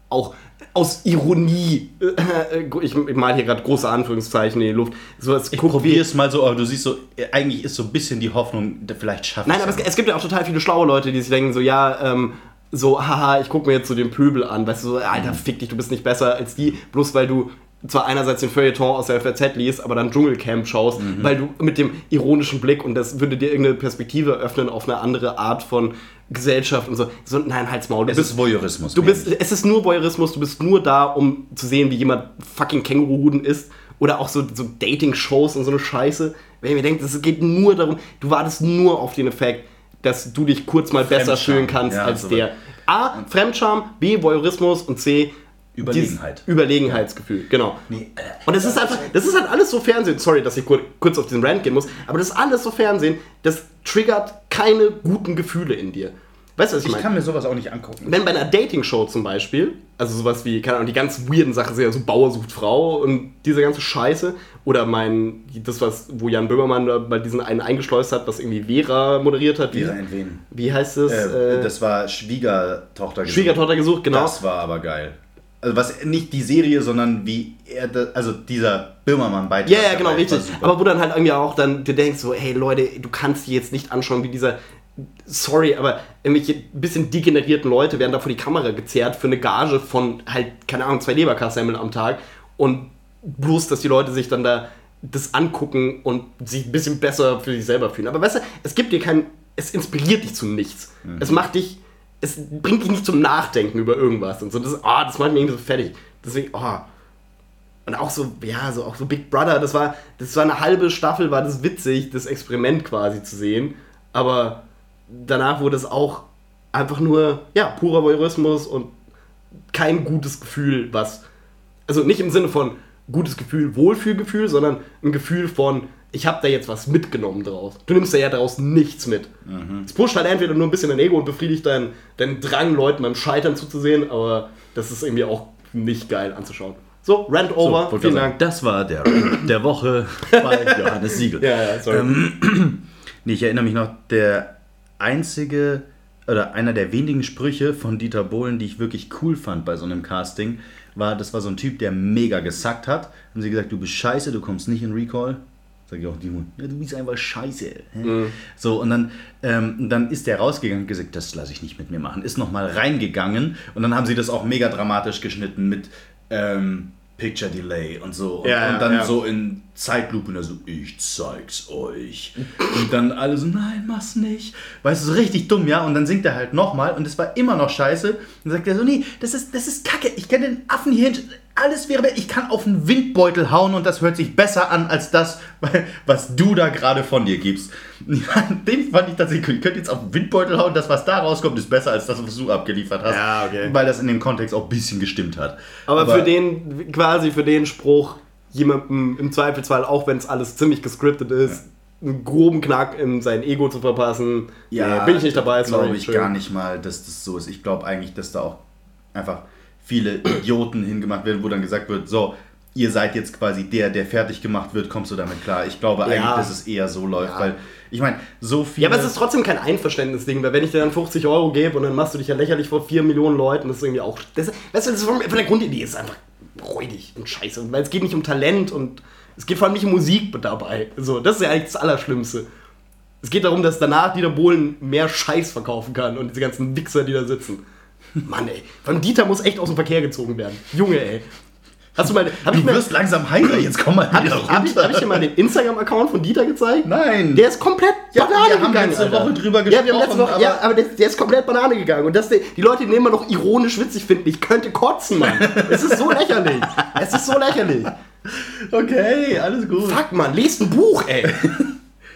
B: auch aus Ironie, äh, ich, ich mal hier gerade große Anführungszeichen in die Luft, sowas
C: Ich probiere es mal so, aber du siehst so, äh, eigentlich ist so ein bisschen die Hoffnung, vielleicht schafft
B: Nein, aber es, es gibt ja auch total viele schlaue Leute, die sich denken so, ja, ähm, so, haha, ich gucke mir jetzt so den Pöbel an, weißt du, so, Alter, fick dich, du bist nicht besser als die, bloß weil du zwar einerseits den Feuilleton aus der FAZ liest, aber dann Dschungelcamp schaust, weil du mit dem ironischen Blick und das würde dir irgendeine Perspektive öffnen auf eine andere Art von Gesellschaft und so. so nein, halt's Maul. Du
C: Es
B: bist,
C: ist Voyeurismus.
B: du bist, es ist nur Voyeurismus, du bist nur da, um zu sehen, wie jemand fucking Känguruhuden isst. Oder auch so, so Dating-Shows und so eine Scheiße. Wenn ich mir denke, es geht nur darum, du wartest nur auf den Effekt, dass du dich kurz mal besser fühlen kannst
C: ja,
B: als
C: so
B: der. A, Fremdscham, B, Voyeurismus und C,
C: Überlegenheit.
B: Überlegenheitsgefühl, genau.
C: Nee, äh,
B: Und das ist einfach, das ist halt alles so Fernsehen. Sorry, dass ich kur kurz auf diesen Rant gehen muss, aber das ist alles so Fernsehen, das triggert keine guten Gefühle in dir. Weißt du, was ich
C: Ich
B: meine?
C: kann mir sowas auch nicht angucken.
B: Wenn bei einer Dating-Show zum Beispiel, also sowas wie, keine Ahnung, die ganz weirden Sachen sind ja so Bauer sucht Frau und diese ganze Scheiße, oder mein, das was, wo Jan Böhmermann bei diesen einen eingeschleust hat, was irgendwie Vera moderiert hat. Wie,
C: Vera Entwen.
B: wie heißt es?
C: Äh,
B: Äh,
C: das war Schwiegertochter. gesucht.
B: Schwiegertochter gesucht, genau.
C: Das war aber geil. Also was nicht die Serie, sondern wie er, also dieser Böhmermann-Beitrag.
B: Ja, ja, genau, richtig. Aber wo dann halt irgendwie auch dann, du denkst so, hey Leute, du kannst die jetzt nicht anschauen, wie dieser, sorry, aber irgendwelche bisschen degenerierten Leute werden da vor die Kamera gezerrt für eine Gage von halt, keine Ahnung, zwei Leberkassemmeln am Tag und bloß, dass die Leute sich dann da das angucken und sich ein bisschen besser für sich selber fühlen. Aber weißt du, es gibt dir kein, es inspiriert dich zu nichts. Es macht dich, es bringt dich nicht zum Nachdenken über irgendwas und so. Das, ah, das macht mich irgendwie so fertig. Deswegen, oh, und auch so, ja, so auch so Big Brother, das war, das war eine halbe Staffel, war das witzig, das Experiment quasi zu sehen. Aber danach wurde es auch einfach nur, ja, purer Voyeurismus und kein gutes Gefühl, was. Also nicht im Sinne von gutes Gefühl, Wohlfühlgefühl, sondern ein Gefühl von, ich habe da jetzt was mitgenommen draus. Du nimmst da ja daraus nichts mit. Es pusht halt entweder nur ein bisschen dein Ego und befriedigt deinen, deinen Drang, Leuten beim Scheitern zuzusehen, aber das ist irgendwie auch nicht geil anzuschauen. So, Rant over.
C: wollte
B: Vielen Dank.
C: sagen, Das war der der Woche (laughs) bei Johannes Siegel.
B: Ja, ja, sorry.
C: Ähm, (clears throat) nee, ich erinnere mich noch, der einzige oder einer der wenigen Sprüche von Dieter Bohlen, die ich wirklich cool fand bei so einem Casting, war, das war so ein Typ, der mega gesackt hat. Haben sie gesagt, du bist scheiße, du kommst nicht in Recall. Sag ich auch, Dimon, ja, du bist einfach scheiße. hä? So, und dann, ähm, dann ist der rausgegangen und gesagt, das lasse ich nicht mit mir machen. Ist nochmal reingegangen und dann haben sie das auch mega dramatisch geschnitten mit ähm, Picture Delay und so. Und,
B: Ja,
C: und dann
B: ja.
C: so in Zeitlupe und so, ich zeig's euch. Und dann alle so, nein, mach's nicht. Weißt du, so richtig dumm, ja. Und dann singt er halt nochmal und es war immer noch scheiße. Und dann sagt er so, nee, das ist, das ist kacke. Ich kenne den Affen hier hinten. Alles wäre, ich kann auf einen Windbeutel hauen und das hört sich besser an als das, (laughs) was du da gerade von dir gibst. Ja, (laughs) Den fand ich tatsächlich, ich könnte jetzt auf einen Windbeutel hauen, das, was da rauskommt, ist besser als das, was du abgeliefert hast.
B: Ja, okay.
C: Weil das in dem Kontext auch ein bisschen gestimmt hat.
B: Aber, für den, quasi für den Spruch, jemandem im Zweifelsfall, auch wenn es alles ziemlich gescriptet ist, einen groben Knack in sein Ego zu verpassen, nee, bin ich nicht dabei.
C: glaube ich gar nicht mal, dass das so ist. Ich glaube eigentlich, dass da auch einfach viele Idioten hingemacht werden, wo dann gesagt wird, so, ihr seid jetzt quasi der, der fertig gemacht wird, kommst du damit klar. Ich glaube eigentlich, dass es eher so läuft,
B: Ja.
C: weil ich meine, so viele...
B: Ja, aber es ist trotzdem kein Einverständnisding, weil wenn ich dir dann 50 Euro gebe und dann machst du dich ja lächerlich vor 4 Millionen Leuten, das ist irgendwie auch. Das, weißt du, das ist von, von der Grundidee ist einfach räudig und scheiße. Weil es geht nicht um Talent und es geht vor allem nicht um Musik dabei. So, das ist ja eigentlich das Allerschlimmste. Es geht darum, dass danach Dieter Bohlen mehr Scheiß verkaufen kann und diese ganzen Wichser, die da sitzen. Mann, ey. Von Dieter muss echt aus dem Verkehr gezogen werden. Junge, ey. Hast du mal. Hab ich
C: du
B: mir,
C: wirst langsam heiser, jetzt komm mal
B: hab ich,
C: wieder
B: hab ich,
C: runter.
B: hab ich dir mal den Instagram-Account von Dieter gezeigt?
C: Nein.
B: Der ist komplett
C: Ja,
B: Banane
C: wir haben
B: gegangen.
C: letzte
B: Alter.
C: Woche drüber
B: Ja, wir haben letzte
C: gesprochen,
B: Woche, ja,
C: aber-
B: aber der, der ist komplett Banane gegangen. Und dass der, die Leute den immer noch ironisch witzig finden. Ich könnte kotzen, Mann. Es ist so lächerlich. Es ist so lächerlich.
C: Okay, alles gut.
B: Fuck, Mann, lest ein Buch, ey.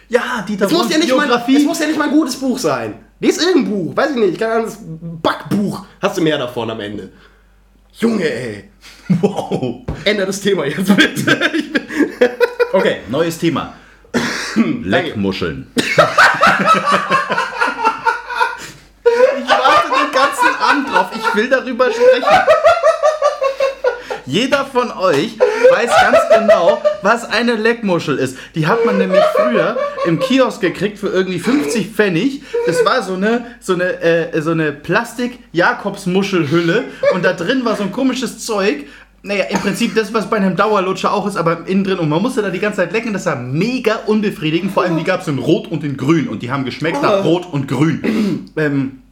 C: Ja, Dieter
B: Es muss, ja nicht mal, es muss ja nicht mal ein gutes Buch sein. Lies irgendein Buch. Weiß ich nicht. Keine Ahnung, das Backbuch. Hast du mehr davon am Ende. Junge, ey. (laughs)
C: wow.
B: Ändere das Thema jetzt bitte. (laughs)
C: Okay, neues Thema. Leckmuscheln.
B: Ich warte den ganzen Abend drauf.
C: Ich will darüber sprechen. Jeder von euch weiß ganz genau, was eine Leckmuschel ist. Die hat man nämlich früher im Kiosk gekriegt für irgendwie 50 Pfennig. Das war so eine, so eine, äh, so eine Plastik-Jakobsmuschelhülle und da drin war so ein komisches Zeug. Naja, im Prinzip das, was bei einem Dauerlutscher auch ist, aber innen drin. Und man musste da die ganze Zeit lecken. Das war mega unbefriedigend. Vor allem, die gab es in Rot und in Grün. Und die haben geschmeckt nach Rot und Grün. Ähm,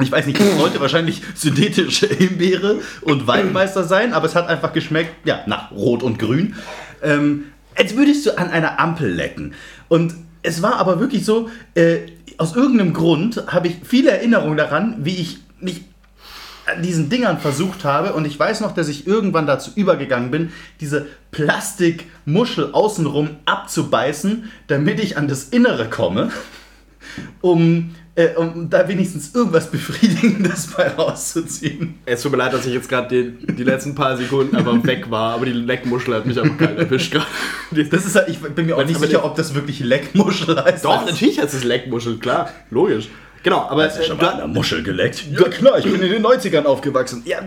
C: ich weiß nicht, das sollte wahrscheinlich synthetische Himbeere und Waldmeister sein, aber es hat einfach geschmeckt, ja, nach Rot und Grün. Ähm, als würdest du an einer Ampel lecken. Und es war aber wirklich so, äh, aus irgendeinem Grund habe ich viele Erinnerungen daran, wie ich mich an diesen Dingern versucht habe und ich weiß noch, dass ich irgendwann dazu übergegangen bin, diese Plastikmuschel außenrum abzubeißen, damit ich an das Innere komme, um, äh, um da wenigstens irgendwas Befriedigendes (laughs) bei rauszuziehen.
B: Es tut mir leid, dass ich jetzt gerade die, die letzten paar Sekunden einfach (laughs) weg war, aber die Leckmuschel hat mich einfach kalt erwischt gerade.
C: Das ist halt, ich bin mir auch nicht sicher, ob das wirklich Leckmuschel heißt.
B: Doch, natürlich heißt es Leckmuschel, klar, logisch. Genau, aber
C: Hast du schon
B: äh,
C: mal an einer Muschel geleckt? Ja klar, ich bin in den 90ern aufgewachsen. Ja, äh,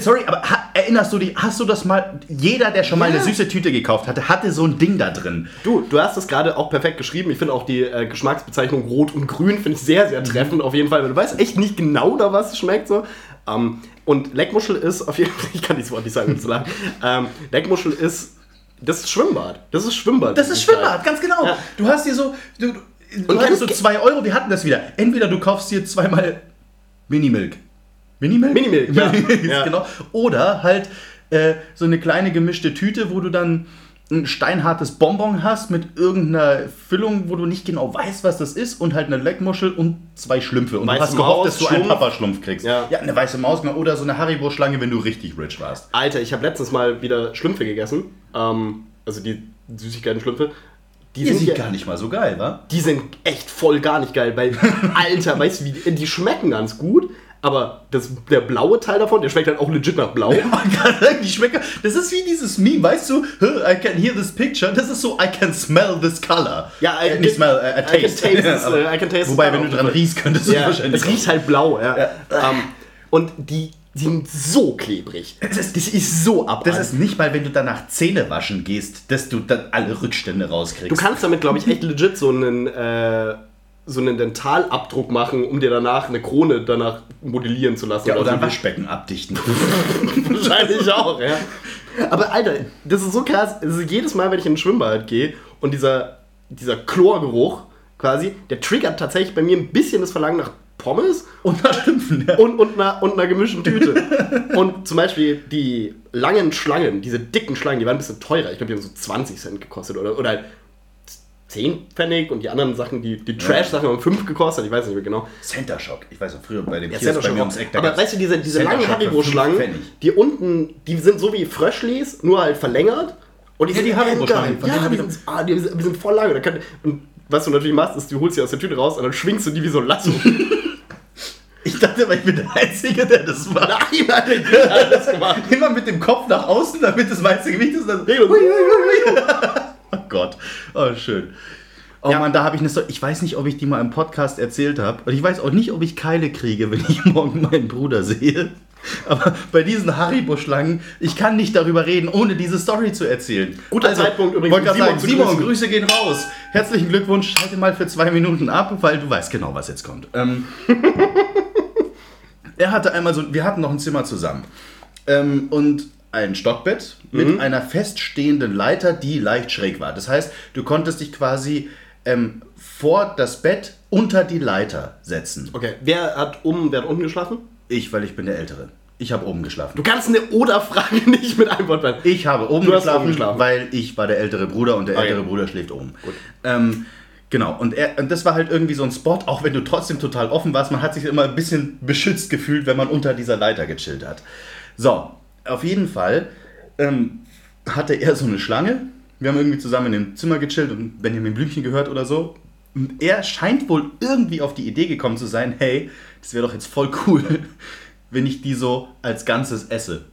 C: sorry, aber erinnerst du dich, hast du das mal, jeder, der schon mal eine süße Tüte gekauft hatte, hatte so ein Ding da drin.
B: Du, du hast das gerade auch perfekt geschrieben. Ich finde auch die äh, Geschmacksbezeichnung Rot und Grün finde ich sehr, sehr treffend auf jeden Fall. weil Du weißt echt nicht genau, da was es schmeckt so. Ähm, und Leckmuschel ist auf jeden Fall, (laughs) ich kann dieses Wort nicht sagen, um zu lachen. Ähm, Leckmuschel ist, das ist Schwimmbad. Das ist Schwimmbad.
C: Das ist Schwimmbad, ganz genau.
B: Ja.
C: Du hast dir so, du, du, du hattest so
B: kennst-
C: 2 Euro, wir hatten das wieder. Entweder du kaufst dir zweimal Minimilk. Minimilk?
B: Minimilk, ja. (laughs) Ja.
C: genau. Oder halt äh, so eine kleine gemischte Tüte, wo du dann ein steinhartes Bonbon hast mit irgendeiner Füllung, wo du nicht genau weißt, was das ist und halt eine Leckmuschel und zwei Schlümpfe. Und
B: Weiße
C: du hast gehofft,
B: Maus,
C: dass du einen
B: Schlumpf.
C: Papaschlumpf kriegst.
B: Ja.
C: eine weiße Maus genau. oder so eine Haribo-Schlange, wenn du richtig rich warst.
B: Alter, ich habe letztens mal wieder Schlümpfe gegessen. Ähm, also die Süßigkeiten-Schlümpfe. Die
C: Die sind
B: ja-
C: gar nicht mal so geil, wa?
B: die sind echt voll gar nicht geil, weil, (laughs) Alter, weißt du, wie, die schmecken ganz gut, aber das, der blaue Teil davon, der schmeckt halt auch legit nach blau. (laughs)
C: Man kann sagen, die schmecken. Das ist wie dieses Meme, weißt du? "Huh, I can hear this picture. Das ist so, I can smell this color.
B: Ja, I
C: äh, nicht smell, äh,
B: I
C: taste.
B: can taste (laughs)
C: Ja,
B: äh, I can taste
C: Wobei, wenn du dran riechst, könntest du
B: Ja,
C: wahrscheinlich.
B: es riecht halt blau, ja.
C: Ja.
B: Ähm, und die, die sind so klebrig. Das ist, das ist so ab.
C: das ist nicht mal, wenn du danach Zähne waschen gehst, dass du dann alle Rückstände rauskriegst.
B: du kannst damit, glaube ich, echt legit so einen, äh, so einen Dentalabdruck machen, um dir danach eine Krone danach modellieren zu lassen.
C: ja, oder ein. Waschbecken abdichten. (laughs) (laughs)
B: Wahrscheinlich auch, ja. Aber Alter, das ist so krass. Also jedes Mal, wenn ich in ein Schwimmbad gehe und dieser, dieser Chlorgeruch quasi, der triggert tatsächlich bei mir ein bisschen das Verlangen nach Pommes
C: Und nach Schlümpfen, ja.
B: und, und, einer, und einer gemischten Tüte. (laughs) und zum Beispiel die langen Schlangen, diese dicken Schlangen, die waren ein bisschen teurer. Ich glaube, die haben so 20 Cent gekostet oder, oder halt 10 Pfennig und die anderen Sachen, die, die Trash-Sachen haben 5 gekostet, ich weiß nicht mehr genau.
C: Center Shock. Ich weiß noch, früher bei dem
B: Ja, Center Shock Aber weißt du, diese, diese
C: Center
B: langen Haribo-Schlangen, die unten, die sind so wie Fröschlis, nur halt verlängert. Und die
C: Ja,
B: sind
C: die Haribo-Schlangen,
B: Ja, die
C: ich
B: sind, ah, die, die sind voll lang. Da kann, und was du natürlich machst, ist, du holst sie aus der Tüte raus und dann schwingst du die wie so ein Lasso. (laughs)
C: Ich dachte aber, ich bin der Einzige, der das macht.
B: Nein, Alter, jeder hat das gemacht. (laughs)
C: Immer mit dem Kopf nach außen, damit das meiste Gewicht ist. Dann (laughs) Oh Gott, oh schön. Oh
B: Ja.
C: Mann, da habe ich eine Story. Ich weiß nicht, ob ich die mal im Podcast erzählt habe. Und ich weiß auch nicht, ob ich Keile kriege, wenn ich (laughs) morgen meinen Bruder sehe. Aber bei diesen Haribo-Schlangen, ich kann nicht darüber reden, ohne diese Story zu erzählen.
B: Guter Zeitpunkt übrigens,
C: Wollte
B: Simon
C: sagen, Simon. Grüße gehen raus. Herzlichen Glückwunsch, schalte mal für zwei Minuten ab, weil du weißt genau, was jetzt kommt. Ähm, (laughs) er hatte einmal so, wir hatten noch ein Zimmer zusammen. Ähm, und ein Stockbett
B: Mhm.
C: mit einer feststehenden Leiter, die leicht schräg war. Das heißt, du konntest dich quasi ähm, vor das Bett unter die Leiter setzen.
B: Okay, wer hat oben, wer hat unten geschlafen?
C: Ich, weil ich bin der Ältere. Ich habe oben geschlafen.
B: Du kannst eine Oder-Frage (laughs) nicht mit einem Wort beantworten.
C: Ich habe oben geschlafen,
B: oben geschlafen.
C: weil ich war der ältere Bruder und der
B: Okay.
C: ältere Bruder schläft oben. Ähm, genau, und, er, und das war halt irgendwie so ein Spot, auch wenn du trotzdem total offen warst, man hat sich immer ein bisschen beschützt gefühlt, wenn man unter dieser Leiter gechillt hat. So, auf jeden Fall ähm, hatte er so eine Schlange. Wir haben irgendwie zusammen in dem Zimmer gechillt und Benjamin Blümchen gehört oder so. Und er scheint wohl irgendwie auf die Idee gekommen zu sein, hey, das wäre doch jetzt voll cool, (laughs) wenn ich die so als Ganzes esse.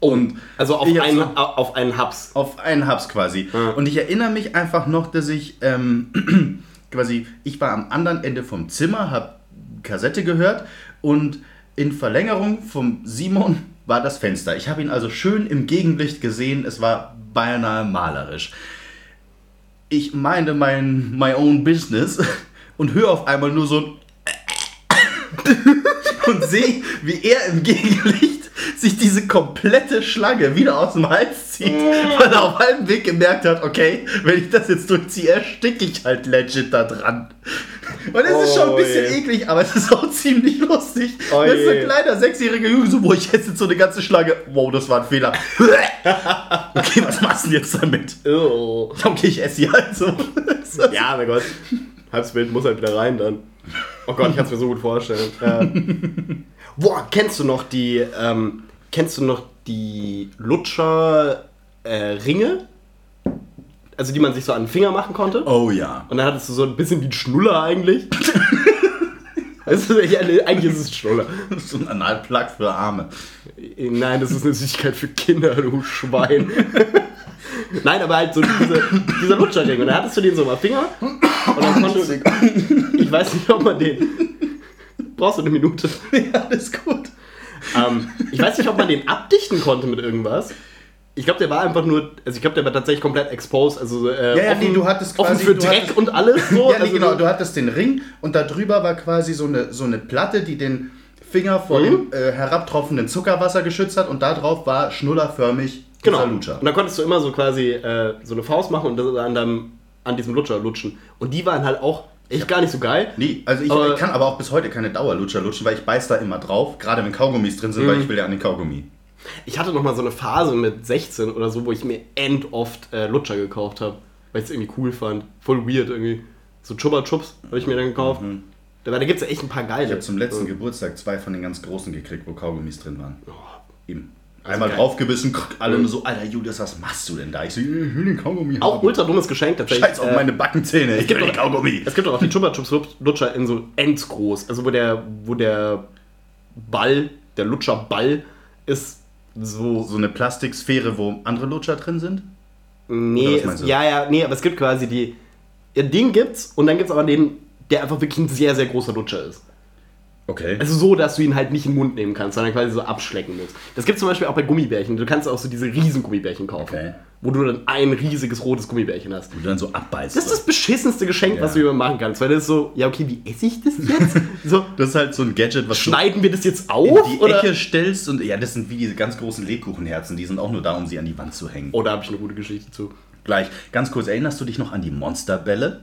C: Und
B: Also auf einen,
C: so-
B: auf einen Hubs.
C: auf einen Hubs quasi.
B: Ja.
C: Und ich erinnere mich einfach noch, dass ich ähm, (clears throat) quasi, ich war am anderen Ende vom Zimmer, habe Kassette gehört und in Verlängerung vom Simon war das Fenster. Ich habe ihn also schön im Gegenlicht gesehen. Es war beinahe malerisch. Ich meine mein my own business (laughs) und höre auf einmal nur so ein (laughs) und sehe, wie er im Gegenlicht sich diese komplette Schlange wieder aus dem Hals zieht, weil er auf halbem Weg gemerkt hat, okay, wenn ich das jetzt durchziehe, ersticke ich halt legit da dran. Und es ist schon ein bisschen
B: Oi.
C: eklig, aber es ist auch (laughs) ziemlich lustig.
B: Oi.
C: Das ist ein kleiner sechsjähriger Junge, so, wo ich esse jetzt so eine ganze Schlange. Wow, das war ein Fehler. (laughs) okay, was machst du denn jetzt damit?
B: Oh.
C: Okay, ich esse sie halt so. (laughs)
B: Ja, mein Gott. Halbes Bild muss halt wieder rein dann. Oh Gott, ich kann es mir so gut vorstellen. Ja. Boah, kennst du noch die, ähm, kennst du noch die Lutscher äh? Also die man sich so an den Finger machen konnte?
C: Oh ja.
B: Und dann hattest du so ein bisschen wie ein Schnuller eigentlich. (laughs) Ist, eigentlich ist es ein Schnuller.
C: So ein Analplug für Arme.
B: Nein, das ist eine Süßigkeit für Kinder, du Schwein. (laughs) Nein, aber halt so diese, dieser Lutscherring. Und da hattest du den so am Finger. Und dann konntest du. Ich weiß nicht, ob man den. Brauchst du eine Minute?
C: Ja, alles gut.
B: Ähm, ich weiß nicht, ob man den abdichten konnte mit irgendwas. Ich glaube, der war einfach nur. Also, ich glaube, der war tatsächlich komplett exposed. Also, äh,
C: Ja, ja,
B: offen,
C: nee, du hattest
B: offen
C: quasi-
B: für
C: du
B: Dreck
C: hattest-
B: und alles. (laughs) So.
C: Ja, nee,
B: also,
C: genau. Du hattest den Ring und da drüber war quasi so eine, so eine Platte, die den Finger vor
B: Mhm.
C: dem äh, herabtropfenden Zuckerwasser geschützt hat und da drauf war schnullerförmig
B: Genau.
C: dieser Lutscher.
B: Und da konntest du immer so quasi äh, so eine Faust machen und an, deinem, an diesem Lutscher lutschen. Und die waren halt auch echt gar nicht so geil.
C: Nee, also ich
B: Aber-
C: kann aber auch bis heute keine Dauerlutscher lutschen, weil ich beiß da immer drauf, gerade wenn Kaugummis drin sind, weil ich will ja an den Kaugummi.
B: Ich hatte noch mal so eine Phase mit 16 oder so, wo ich mir end oft äh, Lutscher gekauft habe, weil ich es irgendwie cool fand. Voll weird irgendwie. So Chupa Chups habe ich mir dann gekauft. Da, da gibt es ja echt ein paar geile.
C: Ich habe zum letzten
B: so.
C: Geburtstag zwei von den ganz großen gekriegt, wo Kaugummis drin waren. Eben. Einmal
B: geil.
C: draufgebissen, alle nur so, Alter Julius, was machst du denn da? Ich so, ich will den Kaugummi
B: Auch
C: haben.
B: ultra dummes Geschenk tatsächlich.
C: Scheiß auf
B: Äh,
C: meine Backenzähne, ich will den Kaugummi.
B: Es gibt auch die Chupa Chups Lutscher in so endgroß. Also wo der, wo der Ball, der Lutscherball ist so.
C: So eine Plastiksphäre, wo andere Lutscher drin sind?
B: Nee, es, ja, ja, nee, aber es gibt quasi die. Ja, den gibt's und dann gibt's aber den, der einfach wirklich ein sehr, sehr großer Lutscher ist.
C: Okay.
B: Also so, dass du ihn halt nicht in den Mund nehmen kannst, sondern quasi so abschlecken musst. Das gibt zum Beispiel auch bei Gummibärchen. Du kannst auch so diese riesen Gummibärchen kaufen.
C: Okay.
B: Wo du dann ein riesiges rotes Gummibärchen hast.
C: Wo du dann so abbeißt.
B: Das ist das beschissenste Geschenk, was
C: Ja.
B: du jemandem machen kannst. Weil das ist so, ja, okay, wie esse ich das jetzt? (laughs) so,
C: Das ist halt so ein Gadget, was
B: schneiden wir das jetzt auf?
C: in die
B: oder?
C: Ecke stellst und ja, das sind wie diese ganz großen Lebkuchenherzen, die sind auch nur da, um sie an die Wand zu hängen.
B: Oder habe ich eine gute Geschichte zu?
C: Gleich, ganz kurz, erinnerst du dich noch an die Monsterbälle?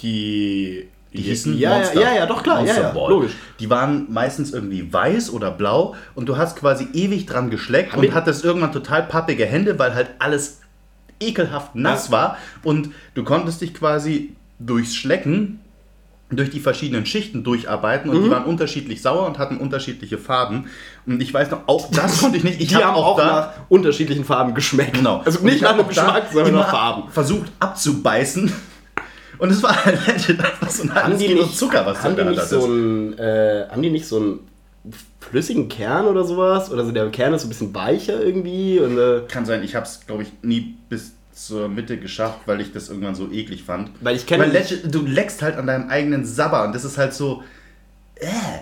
B: Die.
C: Die hießen
B: ja,
C: Monster.
B: ja, ja, doch klar, ja, ja, logisch.
C: Die waren meistens irgendwie weiß oder blau und du hast quasi ewig dran geschleckt
B: wir-
C: und hattest irgendwann total pappige Hände, weil halt alles ekelhaft nass
B: Ja.
C: war und du konntest dich quasi durchs Schlecken durch die verschiedenen Schichten durcharbeiten und die
B: Mhm.
C: waren unterschiedlich sauer und hatten unterschiedliche Farben. Und ich weiß noch, auch (laughs) das konnte ich nicht. Ich
B: Die
C: hab
B: haben auch
C: da,
B: nach unterschiedlichen Farben geschmeckt.
C: Genau.
B: Also nicht
C: ich
B: nach
C: hab auch
B: Geschmack, sondern nach Farben.
C: Versucht abzubeißen. Und es war (laughs) halt einfach so ein halbes Kilo Zucker, was
B: haben die
C: da
B: nicht so einen, äh, haben die nicht so einen flüssigen Kern oder sowas? Oder so der Kern ist so ein bisschen weicher irgendwie? Und, äh,
C: Kann sein, ich habe es, glaube ich, nie bis zur Mitte geschafft, weil ich das irgendwann so eklig fand.
B: Weil ich kenne
C: Weil du leckst halt an deinem eigenen Sabber und das ist halt so.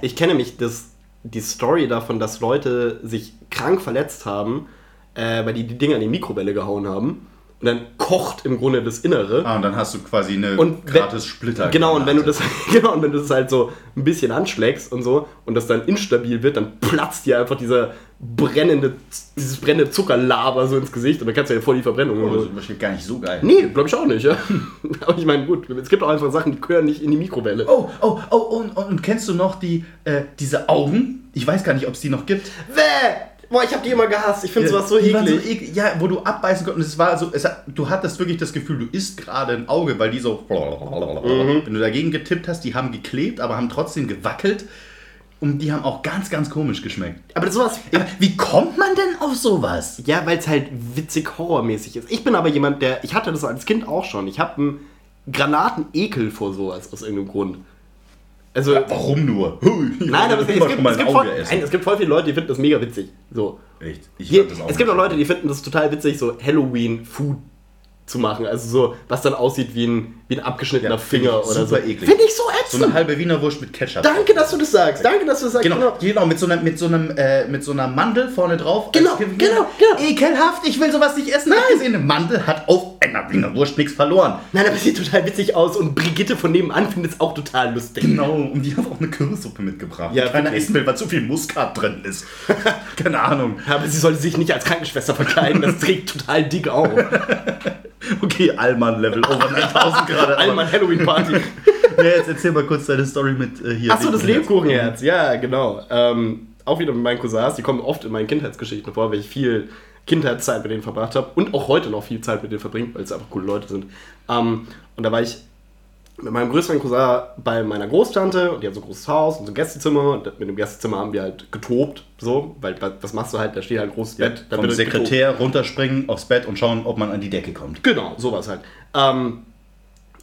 B: ich kenne mich das, die Story davon, dass Leute sich krank verletzt haben, äh, weil die die Dinger in die Mikrowelle gehauen haben. Und dann kocht im Grunde das Innere.
C: Ah, und dann hast du quasi eine
B: Und
C: gratis Splitter.
B: Genau, und wenn du das, (laughs) genau, und wenn du das halt so ein bisschen anschlägst und so und das dann instabil wird, dann platzt dir einfach dieser brennende, dieses brennende Zuckerlaber so ins Gesicht und dann kannst du ja voll die Verbrennung.
C: Oh, das ist wahrscheinlich gar nicht so geil.
B: Nee, glaube ich auch nicht, ja. (laughs) Aber ich meine, gut, es gibt auch einfach Sachen, die gehören nicht in die Mikrowelle.
C: Oh, oh, oh, und, und, kennst du noch die, äh, diese Augen? Ich weiß gar nicht, ob es die noch gibt.
B: Bäh! Boah, ich hab die immer gehasst. Ich finde sowas so
C: Die waren
B: eklig.
C: so eklig. Ja, wo du abbeißen konntest. Es war so, es, du hattest wirklich das Gefühl, du isst gerade ein Auge, weil die so. (laughs)
B: Mhm.
C: Wenn du dagegen getippt hast, die haben geklebt, aber haben trotzdem gewackelt. Und die haben auch ganz, ganz komisch geschmeckt.
B: aber sowas.
C: Aber wie kommt man denn auf sowas?
B: Ja, weil es halt witzig horrormäßig ist. Ich bin aber jemand, der. Ich hatte das als Kind auch schon. Ich habe einen Granatenekel vor sowas aus irgendeinem Grund. Also.
C: Warum nur? (laughs)
B: Nein, aber es, es, gibt, es, gibt voll, nein, es gibt voll viele Leute, die finden das mega witzig. So.
C: Echt? Ich
B: Hier, es gibt auch. Leute, die finden das total witzig, so zu machen. Also so, was dann aussieht wie ein, wie ein abgeschnittener
C: Ja,
B: Finger oder so.
C: eklig.
B: Finde ich so
C: So
B: ätzend.
C: eine halbe Wiener Wurst mit Ketchup.
B: Danke, dass du das sagst. Danke, dass du das sagst.
C: Genau, genau, mit so einer, mit so einem, äh, mit so einer Mandel vorne drauf.
B: Genau, genau, genau.
C: Ekelhaft, ich will sowas nicht essen. Abgesehen, eine Mandel hat auf einer Wiener Wurst nichts verloren.
B: Nein, aber sieht total witzig aus und Brigitte von nebenan findet es auch total lustig.
C: Genau, und die haben auch eine Kürbissuppe mitgebracht.
B: Ja,
C: keiner essen will, weil zu viel Muskat drin ist. (laughs) Keine Ahnung.
B: Aber sie sollte sich nicht als Krankenschwester verkleiden, das trägt total dick auf. (laughs)
C: Okay, Allmann-Level over (laughs) 9000 gerade.
B: Einmal Halloween-Party. (laughs)
C: Ja, jetzt erzähl mal kurz deine Story mit äh, hier.
B: Achso, das Lebkuchenherz, ja, genau. Ähm, auch wieder mit meinen Cousins, die kommen oft in meinen Kindheitsgeschichten vor, weil ich viel Kindheitszeit mit denen verbracht habe und auch heute noch viel Zeit mit denen verbringe, weil es einfach coole Leute sind. Ähm, und da war ich mit meinem größeren Cousin bei meiner Großtante und die hat so ein großes Haus und so ein Gästezimmer und mit dem Gästezimmer haben wir halt getobt, so, weil was machst du halt, da steht halt ein großes Bett. da
C: Vom
B: halt getobt.
C: Sekretär runterspringen aufs Bett und schauen, ob man an die Decke kommt.
B: Genau, sowas halt. Ähm,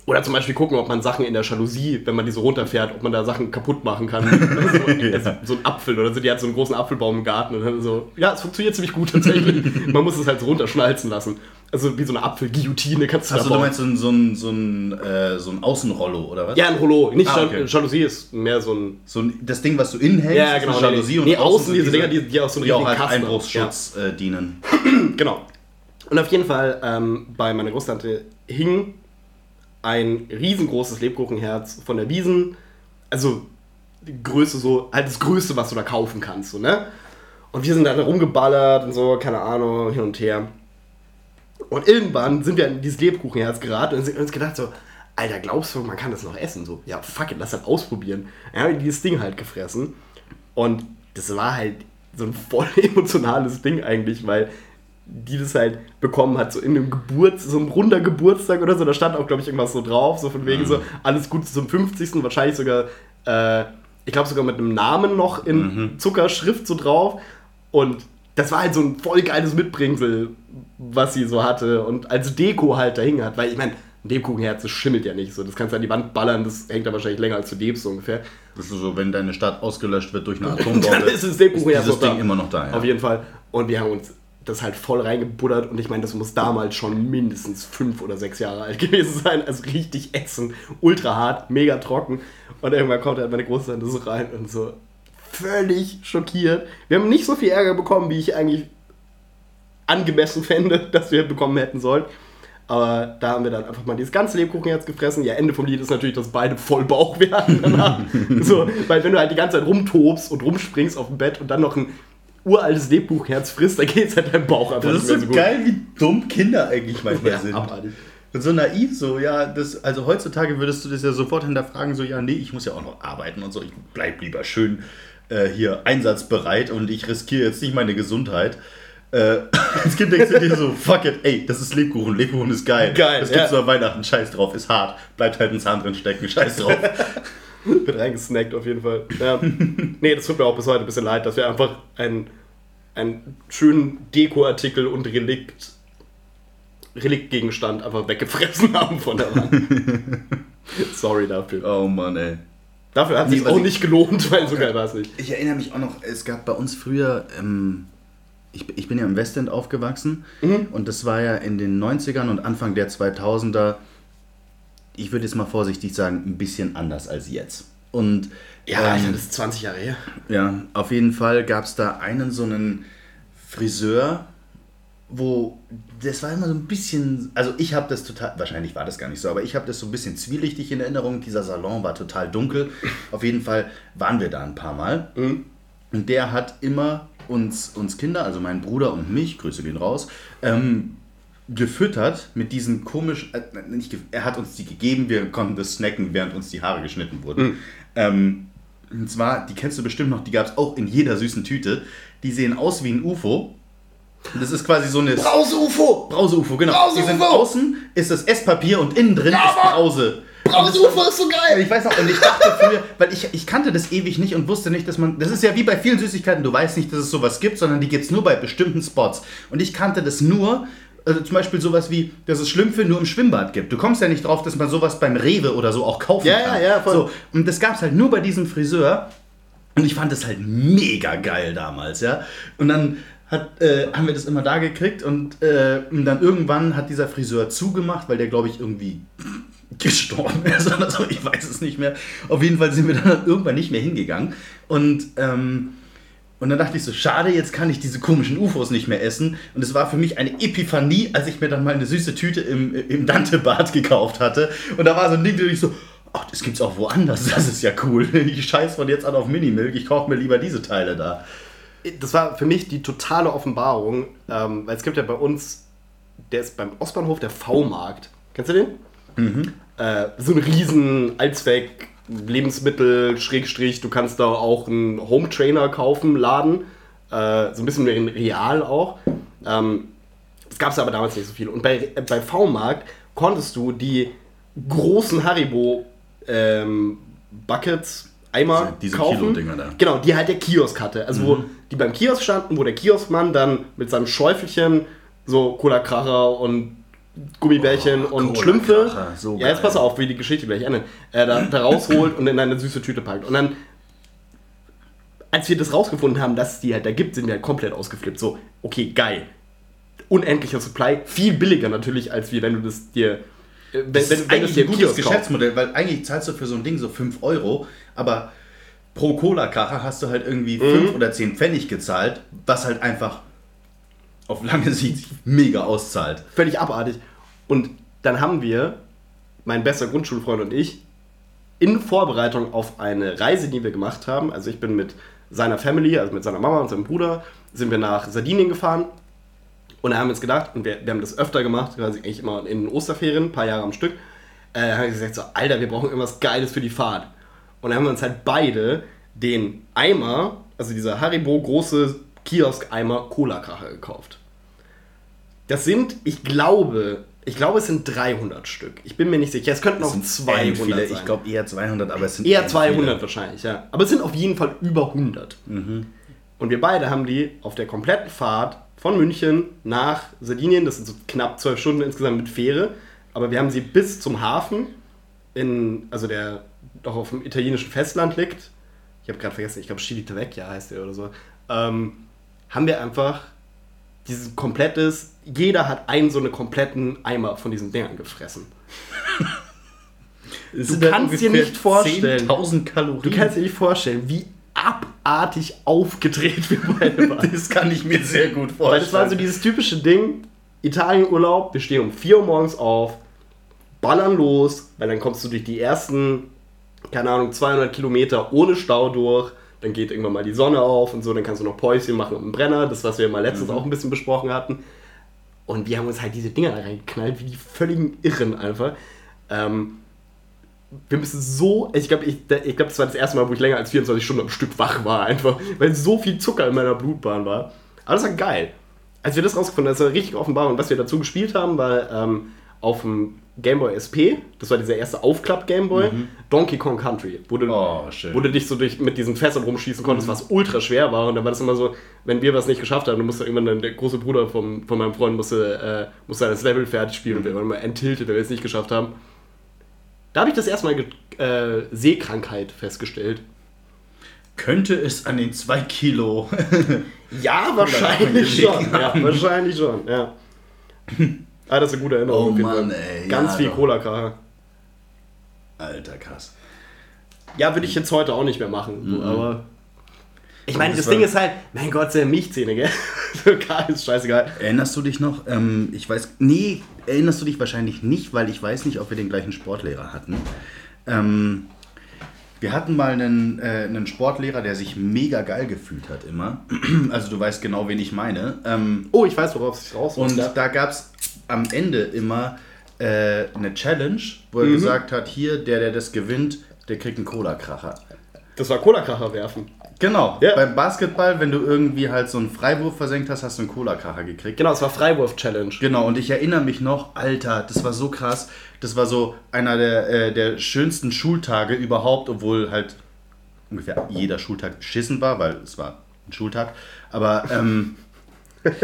B: oder zum Beispiel gucken, ob man Sachen in der Jalousie, wenn man die so runterfährt, ob man da Sachen kaputt machen kann. (laughs) so, also, so ein Apfel oder so, die hat so einen großen Apfelbaum im Garten und dann so, ja, es funktioniert ziemlich gut tatsächlich. (laughs) man muss es halt so runterschnalzen lassen. Also wie so eine Apfelguillotine kannst du
C: Also
B: da
C: du
B: bauen.
C: meinst so ein, so ein, so ein, äh, so ein Außenrollo, oder was?
B: Ja, ein Rollo. Nicht
C: Ah, okay.
B: Jalousie ist mehr so ein.
C: So ein, das Ding, was du innen hängst,
B: Ja,
C: ist
B: genau,
C: eine
B: nee,
C: Jalousie
B: nee.
C: und
B: Nee, außen
C: sind
B: diese Dinger, die- die auch so einen
C: die auch als
B: Kasten haben.
C: Einbruchsschutz äh, dienen. (clears throat)
B: Genau. Und auf jeden Fall ähm, bei meiner Großtante hing ein riesengroßes Lebkuchenherz von der Wiesen. Also Größe so, halt das Größte, was du da kaufen kannst, so, ne? Und wir sind da rumgeballert und so, keine Ahnung, hin und her. Und irgendwann sind wir in dieses Lebkuchenherz geraten und sind uns gedacht so, Alter, glaubst du, man kann das noch essen? So, ja, fuck it, lass das ausprobieren. Dann haben wir dieses Ding halt gefressen. Und das war halt so ein voll (laughs) emotionales Ding eigentlich, weil die das halt bekommen hat, so in einem Geburts-, so ein runder Geburtstag oder so. Da stand auch, glaube ich, irgendwas so drauf, so von wegen so, alles Gute zum 50. Wahrscheinlich sogar, äh, ich glaube sogar mit einem Namen noch in Zuckerschrift so drauf. Und das war halt so ein voll geiles Mitbringsel, was sie so hatte und als Deko halt dahin hat. Weil ich meine, ein Lebkuchenherz, das schimmelt ja nicht so. Das kannst du an die Wand ballern, das hängt da wahrscheinlich länger als du lebst so ungefähr.
C: Das ist so, wenn deine Stadt ausgelöscht wird durch eine (laughs) Atombombe,
B: Dann ist das Lebkuchenherz
C: dieses
B: noch
C: Ding
B: da.
C: immer noch da. Ja.
B: Auf jeden Fall. Und wir haben uns das halt voll reingebuddert und ich meine, das muss damals schon mindestens fünf oder sechs Jahre alt (laughs) gewesen sein. Also richtig ätzend, ultra hart, mega trocken. Und irgendwann kommt halt meine Großtante so rein und so völlig schockiert. Wir haben nicht so viel Ärger bekommen, wie ich eigentlich angemessen fände, (laughs) dass wir bekommen hätten sollen. Aber da haben wir dann einfach mal dieses ganze Lebkuchenherz gefressen. Ja, Ende vom Lied ist natürlich, dass beide voll Bauch werden danach. (laughs) so, weil wenn du halt die ganze Zeit rumtobst und rumspringst auf dem Bett und dann noch ein uraltes Lebkuchenherz frisst, dann geht es halt deinem Bauch einfach
C: Das ist so
B: gut.
C: geil, wie dumm Kinder eigentlich manchmal
B: Ja,
C: sind.
B: abartig.
C: Und so naiv, so, ja, das, also heutzutage würdest du das ja sofort hinterfragen, so, ja, nee, ich muss ja auch noch arbeiten und so, ich bleib lieber schön äh, hier einsatzbereit und ich riskiere jetzt nicht meine Gesundheit. Äh, (laughs) als Kind denkst du dir so, fuck it, ey, das ist Lebkuchen, Lebkuchen ist geil.
B: Geil,
C: Das gibt's
B: ja.
C: nur Weihnachten, scheiß drauf, ist hart, bleibt halt ein Zahn drin stecken, scheiß drauf. (laughs) (laughs)
B: Wird reingesnackt auf jeden Fall. Ja. (laughs) nee, das tut mir auch bis heute ein bisschen leid, dass wir einfach einen, einen schönen Dekoartikel und Relikt, Reliktgegenstand einfach weggefressen (laughs) haben von der Wand. Sorry dafür.
C: oh Mann, ey.
B: Dafür hat
C: Nee,
B: sich
C: was
B: auch
C: ich-
B: nicht gelohnt, weil so geil war es nicht.
C: Ich erinnere mich auch noch, es gab bei uns früher, ähm, ich, ich bin ja im Westend aufgewachsen und das war ja in den 90ern und Anfang der 2000er, ich würde jetzt mal vorsichtig sagen, ein bisschen anders als jetzt. Und
B: Ja,
C: ähm,
B: Alter, das ist 20 Jahre her.
C: ja, auf jeden Fall gab es da einen so einen Friseur, wo das war immer so ein bisschen, also ich habe das total, wahrscheinlich war das gar nicht so, aber ich habe das so ein bisschen zwielichtig in Erinnerung. Dieser Salon war total dunkel. Auf jeden Fall waren wir da ein paar Mal. Und der hat immer uns, uns Kinder, also meinen Bruder und mich, Grüße gehen raus, ähm, gefüttert mit diesen komischen, äh, nicht, er hat uns die gegeben, wir konnten das snacken, während uns die Haare geschnitten wurden. Ähm, und zwar, die kennst du bestimmt noch, die gab es auch in jeder süßen Tüte. Die sehen aus wie ein UFO. Das ist quasi so eine.
B: Brause-UFO!
C: Brause-UFO, genau.
B: Brause-UFO!
C: Die sind außen ist das Esspapier und innen drin ist Brause.
B: Brause-UFO ist so geil!
C: Ich weiß noch, und ich dachte früher, weil ich, ich kannte das ewig nicht und wusste nicht, dass man. Das ist ja wie bei vielen Süßigkeiten, du weißt nicht, dass es sowas gibt, sondern die gibt es nur bei bestimmten Spots. Und ich kannte das nur, also zum Beispiel sowas wie, dass es Schlümpfe nur im Schwimmbad gibt. Du kommst ja nicht drauf, dass man sowas beim Rewe oder so auch kaufen
B: Ja,
C: kann.
B: ja, ja, voll.
C: So, und das gab es halt nur bei diesem Friseur. Und ich fand das halt mega geil damals, ja. Und dann hat, äh, haben wir das immer da gekriegt und, äh, und dann irgendwann hat dieser Friseur zugemacht, weil der, glaube ich, irgendwie (laughs) gestorben ist oder so. Ich weiß es nicht mehr. Auf jeden Fall sind wir dann irgendwann nicht mehr hingegangen. Und, ähm, und dann dachte ich so, schade, jetzt kann ich diese komischen UFOs nicht mehr essen. Und es war für mich eine Epiphanie, als ich mir dann mal eine süße Tüte im, im Dante-Bad gekauft hatte. Und da war so ein Ding, da ich so, ach, das gibt's auch woanders. (laughs) Das ist ja cool. Ich scheiß von jetzt an auf Minimilk. Ich kaufe mir lieber diese Teile da.
B: Das war für mich die totale Offenbarung, ähm, weil es gibt ja bei uns, der ist beim Ostbahnhof der V-Markt. Kennst du den? Äh, so ein riesen Allzweck Lebensmittel, Schrägstrich, du kannst da auch einen Home Trainer kaufen, Laden. Äh, so ein bisschen in Real auch. Ähm, das gab es aber damals nicht so viel. Und bei, äh, bei V-Markt konntest du die großen Haribo ähm, Buckets, Eimer
C: Diese- diese
B: kaufen.
C: Kilo-Dinger da.
B: Genau, die halt der Kiosk hatte. Also wo die beim Kiosk standen, wo der Kioskmann dann mit seinem Schäufelchen so Cola-Kracher und Gummibärchen
C: Oh,
B: und Schlümpfe.
C: so
B: ja, jetzt pass auf, wie die Geschichte gleich endet. Äh, da, da rausholt und in eine süße Tüte packt. Und dann, als wir das rausgefunden haben, dass es die halt da gibt, sind wir halt komplett ausgeflippt. So, okay, geil. Unendlicher Supply, viel billiger natürlich, als wie wenn du das dir. äh, Wenn,
C: Das
B: wenn,
C: ist
B: wenn
C: eigentlich
B: dir
C: ein gutes. Geschäftsmodell, weil eigentlich zahlst du für so ein Ding so 5 Euro, aber pro Cola-Kracher hast du halt irgendwie 5 oder 10 Pfennig gezahlt, was halt einfach auf lange Sicht sich mega auszahlt.
B: völlig abartig. Und dann haben wir, mein bester Grundschulfreund und ich, in Vorbereitung auf eine Reise, die wir gemacht haben, also ich bin mit seiner Family, also mit seiner Mama und seinem Bruder, sind wir nach Sardinien gefahren. Und da haben wir uns gedacht, und wir, wir haben das öfter gemacht, quasi eigentlich immer in Osterferien, ein paar Jahre am Stück, äh, haben wir gesagt, so, Alter, wir brauchen irgendwas Geiles für die Fahrt. Und dann haben wir uns halt beide den Eimer, also dieser Haribo große Kiosk-Eimer Cola-Kracher gekauft. Das sind, ich glaube, ich glaube, es sind 300 Stück. Ich bin mir nicht sicher. Es könnten auch 200
C: viele,
B: sein.
C: ich glaube eher 200, aber es sind
B: Eher
C: echt
B: 200
C: viele.
B: wahrscheinlich, ja. Aber es sind auf jeden Fall über 100. Und wir beide haben die auf der kompletten Fahrt von München nach Sardinien, das sind so knapp 12 Stunden insgesamt mit Fähre, aber wir haben sie bis zum Hafen, in, also der doch auf dem italienischen Festland liegt, ich habe gerade vergessen, ich glaube Civitavecchia heißt der oder so, ähm, haben wir einfach dieses komplettes, jeder hat einen so einen kompletten Eimer von diesen Dingern gefressen. (laughs)
C: Es
B: Du
C: halt
B: kannst dir nicht vorstellen.
C: 10.000 Kalorien.
B: Du kannst dir nicht vorstellen, wie abartig aufgedreht wir beide waren. (laughs)
C: das kann ich mir sehr gut vorstellen.
B: Weil das war so dieses typische Ding, Italienurlaub, wir stehen um 4 Uhr morgens auf, ballern los, weil dann kommst du durch die ersten, keine Ahnung, 200 Kilometer ohne Stau durch, dann geht irgendwann mal die Sonne auf und so, dann kannst du noch Päuschen machen und einen Brenner, das, was wir mal letztens auch ein bisschen besprochen hatten. Und wir haben uns halt diese Dinger reingeknallt, wie die völligen Irren einfach. Ähm, wir müssen so, ich glaube, ich, ich glaub, das war das erste Mal, wo ich länger als 24 Stunden am Stück wach war, einfach, weil so viel Zucker in meiner Blutbahn war. Aber das war geil. Als wir das rausgefunden haben, das war richtig offenbar. Und was wir dazu gespielt haben, war ähm, auf dem Game Boy SP, das war dieser erste Aufklapp-Game Boy, Donkey Kong Country, wo du,
C: Oh,
B: wo du dich so durch, mit diesen Fässern rumschießen konntest, was ultra schwer war. Und dann war das immer so, wenn wir was nicht geschafft haben, dann musste irgendwann dann der große Bruder vom, von meinem Freund musste, äh, musste das Level fertig spielen und wir waren immer enttiltet, wenn wir es nicht geschafft haben. Da habe ich das erstmal äh, Seekrankheit festgestellt.
C: Könnte es an den 2 Kilo. (laughs)
B: Ja, (laughs) wahrscheinlich schon. Ja, wahrscheinlich (laughs) schon, ja. Ah, das ist eine gute Erinnerung.
C: Oh Mann, ey,
B: Ganz
C: ja,
B: viel
C: doch.
B: Cola-Kracher.
C: Alter, krass.
B: Ja, würde ich jetzt heute auch nicht mehr machen. Aber. Ich meine,
C: Das
B: das Ding ist halt, mein Gott, sind ja Milchzähne, gell? (laughs) So Klar, ist scheißegal.
C: Erinnerst du dich noch? Ähm, ich weiß. Nee, erinnerst du dich wahrscheinlich nicht, weil ich weiß nicht, ob wir den gleichen Sportlehrer hatten. Ähm, wir hatten mal einen, äh, einen Sportlehrer, der sich mega geil gefühlt hat immer. (clears throat) Also du weißt genau, wen ich meine. Ähm,
B: Oh, ich weiß, worauf es raus
C: und
B: ja.
C: da gab es am Ende immer äh, eine Challenge, wo
B: Mhm.
C: er gesagt hat, hier, der, der das gewinnt, der kriegt einen Cola-Kracher.
B: Das war Cola-Kracher werfen.
C: Genau,
B: Ja.
C: beim Basketball, wenn du irgendwie halt so einen Freiwurf versenkt hast, hast du einen Cola-Kracher gekriegt.
B: Genau, es war Freiwurf-Challenge.
C: Genau, und ich erinnere mich noch, Alter, das war so krass. Das war so einer der, äh, der schönsten Schultage überhaupt, obwohl halt ungefähr jeder Schultag beschissen war, weil es war ein Schultag. Aber, ähm, (laughs)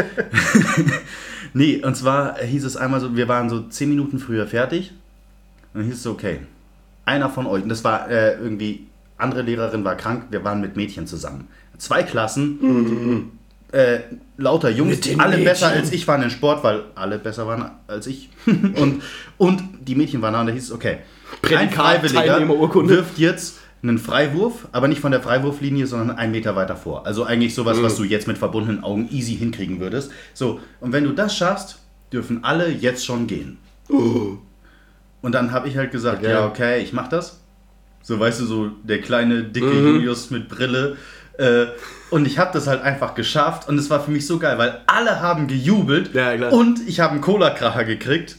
C: (laughs) nee, und zwar hieß es einmal so, wir waren so zehn Minuten früher fertig. Und dann hieß es so, okay, einer von euch, und das war äh, irgendwie, andere Lehrerin war krank, wir waren mit Mädchen zusammen. Zwei Klassen, äh, lauter Jungs, die alle besser
B: Mädchen.
C: als ich waren in Sport, weil alle besser waren als ich. (laughs) und, und die Mädchen waren da und da hieß es, okay, ein Freiwilliger wirft jetzt einen Freiwurf, aber nicht von der Freiwurflinie, sondern einen Meter weiter vor. Also eigentlich sowas,
B: Mhm.
C: was du jetzt mit verbundenen Augen easy hinkriegen würdest. So, und wenn du das schaffst, dürfen alle jetzt schon gehen. Und dann habe ich halt gesagt,
B: Okay.
C: ja, okay, ich mach das. So, weißt du, so der kleine, dicke
B: Mhm.
C: Julius mit Brille. Äh, und ich habe das halt einfach geschafft und es war für mich so geil, weil alle haben gejubelt
B: Ja,
C: und ich habe einen Cola-Kracher gekriegt.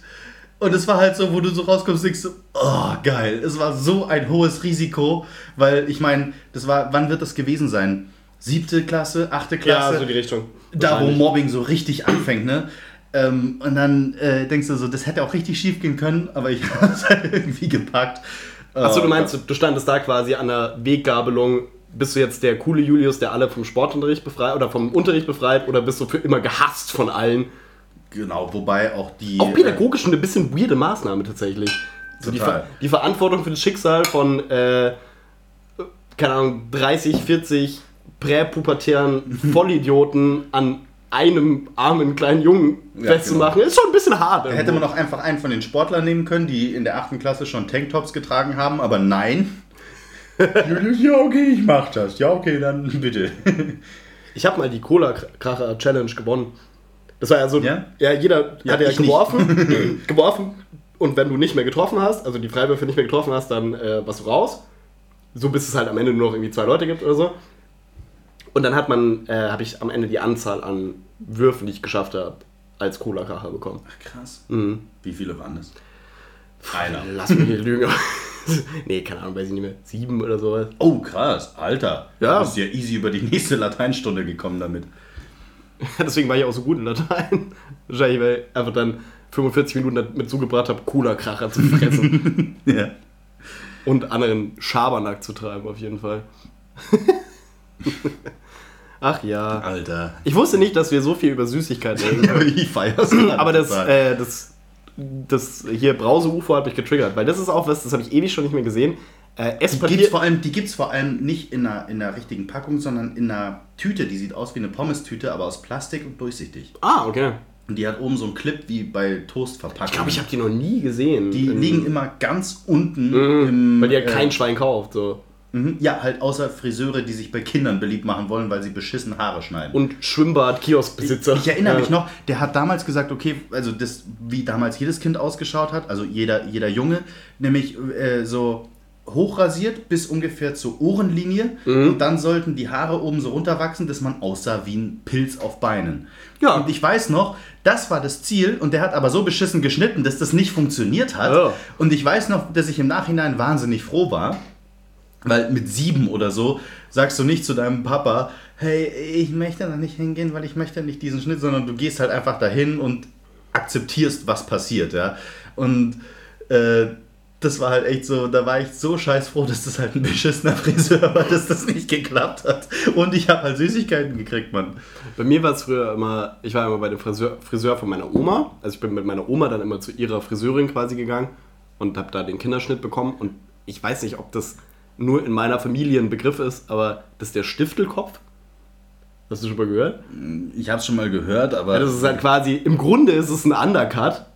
C: Und es war halt so, wo du so rauskommst, denkst du, oh, geil. Es war so ein hohes Risiko, weil ich meine, das war, wann wird das gewesen sein? Siebte Klasse, achte Klasse?
B: Ja, so die Richtung.
C: da wo. Mobbing so richtig anfängt, ne? Ähm, und dann äh, denkst du so, das hätte auch richtig schief gehen können, aber ich (laughs) habe es halt irgendwie gepackt.
B: Achso, du
C: Äh,
B: meinst, du standest da quasi an der Weggabelung. Bist du jetzt der coole Julius, der alle vom Sportunterricht befreit oder vom Unterricht befreit oder bist du für immer gehasst von allen?
C: Genau, wobei auch die.
B: Auch pädagogisch eine bisschen weirde Maßnahme tatsächlich. So die. Ver die Verantwortung für das Schicksal von, äh, keine Ahnung, 30, 40 präpubertären (laughs) Vollidioten an einem armen kleinen Jungen
C: Ja,
B: festzumachen, ist schon ein bisschen hart.
C: Äh, hätte man auch einfach einen von den Sportlern nehmen können, die in der achten Klasse schon Tanktops getragen haben, aber nein. (laughs) Ja, okay, ich mach das. Ja, okay, dann bitte. (laughs)
B: Ich habe mal die Cola-Kracher-Challenge gewonnen. Das war ja so, ja,
C: Ja?
B: jeder
C: Ja,
B: hat ja geworfen, (laughs) geworfen und wenn du nicht mehr getroffen hast, also die Freiwürfe nicht mehr getroffen hast, dann äh, warst du raus. So bis es halt am Ende nur noch irgendwie zwei Leute gibt oder so. Und dann hat man, äh, habe ich am Ende die Anzahl an Würfen, die ich geschafft habe, als Cola-Kracher bekommen.
C: Krass.
B: Mhm.
C: Wie viele waren das? Einer.
B: Lass mich nicht lügen. (laughs) nee, keine Ahnung, weiß ich nicht mehr. Sieben oder sowas.
C: Oh, krass, Alter.
B: Ja.
C: Du bist ja easy über die nächste Lateinstunde gekommen damit. (laughs)
B: Deswegen war ich auch so gut in Latein. Wahrscheinlich, weil ich einfach dann 45 Minuten damit zugebracht habe, Cola-Kracher zu fressen. (laughs)
C: Ja.
B: Und anderen Schabernack zu treiben, auf jeden Fall. Ach ja.
C: Alter.
B: Ich wusste nicht, dass wir so viel über Süßigkeiten reden.
C: Aber ich feier's.
B: Aber das, äh, das, das hier Brause-UFO hat mich getriggert, weil das ist auch was, das habe ich ewig schon nicht mehr gesehen. Äh,
C: Die gibt's
B: Esspapier.
C: vor allem, die gibt's vor allem nicht in einer, in einer richtigen Packung, sondern in einer Tüte. Die sieht aus wie eine Pommes-Tüte, aber aus Plastik und durchsichtig.
B: Ah, okay.
C: Und die hat oben so einen Clip wie bei Toastverpackungen.
B: Ich glaube, ich habe die noch nie gesehen.
C: Die liegen immer ganz unten.
B: Mhm,
C: im,
B: weil die
C: äh,
B: kein Schwein kauft. So.
C: Mhm. Ja, halt außer Friseure, die sich bei Kindern beliebt machen wollen, weil sie beschissen Haare schneiden.
B: Und Schwimmbad-Kioskbesitzer.
C: Ich erinnere mich
B: Ja.
C: noch, der hat damals gesagt, okay, also das, wie damals jedes Kind ausgeschaut hat, also jeder, jeder Junge, nämlich äh, so hochrasiert bis ungefähr zur Ohrenlinie
B: Mhm.
C: und dann sollten die Haare oben so runterwachsen, dass man aussah wie ein Pilz auf Beinen.
B: Ja.
C: Und ich weiß noch, das war das Ziel und der hat aber so beschissen geschnitten, dass das nicht funktioniert hat.
B: Ja.
C: Und ich weiß noch, dass ich im Nachhinein wahnsinnig froh war, weil mit sieben oder so sagst du nicht zu deinem Papa, hey, ich möchte da nicht hingehen, weil ich möchte nicht diesen Schnitt, sondern du gehst halt einfach dahin und akzeptierst, was passiert, ja. Und äh, das war halt echt so, da war ich so scheiß froh, dass das halt ein beschissener Friseur war, dass das nicht geklappt hat. Und ich habe halt Süßigkeiten gekriegt, Mann.
B: Bei mir war es früher immer, ich war immer bei dem Friseur, Friseur von meiner Oma. Also ich bin mit meiner Oma dann immer zu ihrer Friseurin quasi gegangen und habe da den Kinderschnitt bekommen. Und ich weiß nicht, ob das nur in meiner Familie ein Begriff ist, aber das ist der Stiftelkopf. Hast du schon mal gehört?
C: Ich habe es schon mal gehört, aber
B: Ja, das ist halt quasi, im Grunde ist es ein Undercut.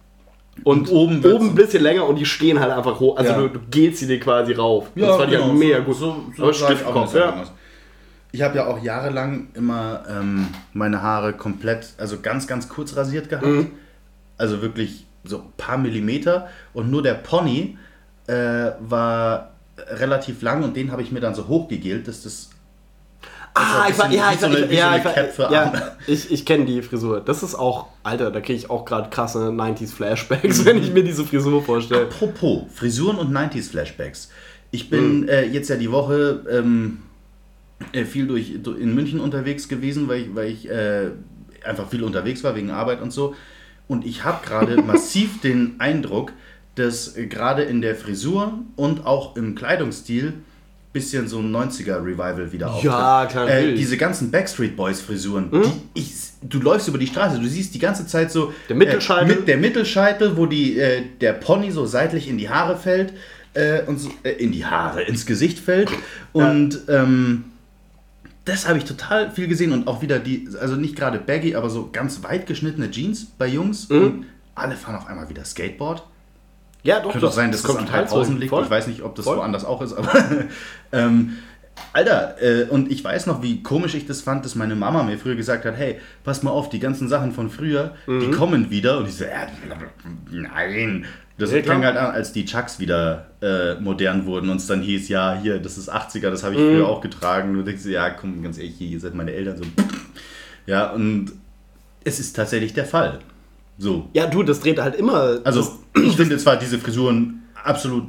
B: Und,
C: Und oben
B: oben ein bisschen länger und die stehen halt einfach hoch. Also
C: Ja.
B: du, du gehst sie dir quasi rauf.
C: Ja,
B: das fand ich
C: genau,
B: halt mega
C: so-
B: gut.
C: So, so
B: Aber
C: ich
B: Stiftkopf, ja.
C: Ich habe ja auch jahrelang immer ähm, meine Haare komplett, also ganz, ganz kurz rasiert gehabt.
B: Mhm.
C: Also wirklich so ein paar Millimeter. Und nur der Pony äh, war relativ lang und den habe ich mir dann so hochgegelt, dass das.
B: Ah, ich war, ja, ich war,
C: so
B: ja, ich, war, ja, ich, ich kenne die Frisur. Das ist auch, Alter, da kriege ich auch gerade krasse 90s Flashbacks, (laughs) wenn ich mir diese Frisur vorstelle.
C: Apropos Frisuren und 90s Flashbacks. Ich bin
B: Mhm.
C: äh, jetzt ja die Woche ähm, äh, viel durch, du- in München unterwegs gewesen, weil ich, weil ich äh, einfach viel unterwegs war wegen Arbeit und so. Und ich habe gerade (laughs) massiv den Eindruck, dass gerade in der Frisur und auch im Kleidungsstil bisschen so ein 90er Revival wieder auftritt.
B: Ja, klar,
C: Äh, diese ganzen Backstreet Boys Frisuren, die ich, du läufst über die Straße, du siehst die ganze Zeit so
B: Der Mittelscheitel.
C: Äh, mit der Mittelscheitel, wo die, äh, der Pony so seitlich in die Haare fällt äh, und so, äh, in die Haare, ins Gesicht fällt und ähm, das habe ich total viel gesehen und auch wieder die, also nicht gerade baggy, aber so ganz weit geschnittene Jeans bei Jungs.
B: Mhm.
C: Und alle fahren auf einmal wieder Skateboard.
B: Ja, doch,
C: Könnte auch sein, dass das, an
B: total
C: Heilhausen
B: zurück.
C: liegt.
B: Voll.
C: Ich weiß nicht, ob das
B: Voll.
C: woanders auch ist, aber. (laughs) ähm, Alter, äh, und ich weiß noch, wie komisch ich das fand, dass meine Mama mir früher gesagt hat: Hey, pass mal auf, die ganzen Sachen von früher,
B: Mhm.
C: die kommen wieder. Und ich so: ja, Nein. Das
B: Ja,
C: klang halt an, als die Chucks wieder äh, modern wurden und es dann hieß: Ja, hier, das ist 80er, das habe
B: Mhm.
C: ich früher auch getragen. Und du denkst, ja, komm, ganz ehrlich, ihr seid meine Eltern so. Ja, und es ist tatsächlich der Fall. So.
B: Ja, du, das dreht halt immer.
C: Also, (clears throat) ich finde zwar diese Frisuren absolut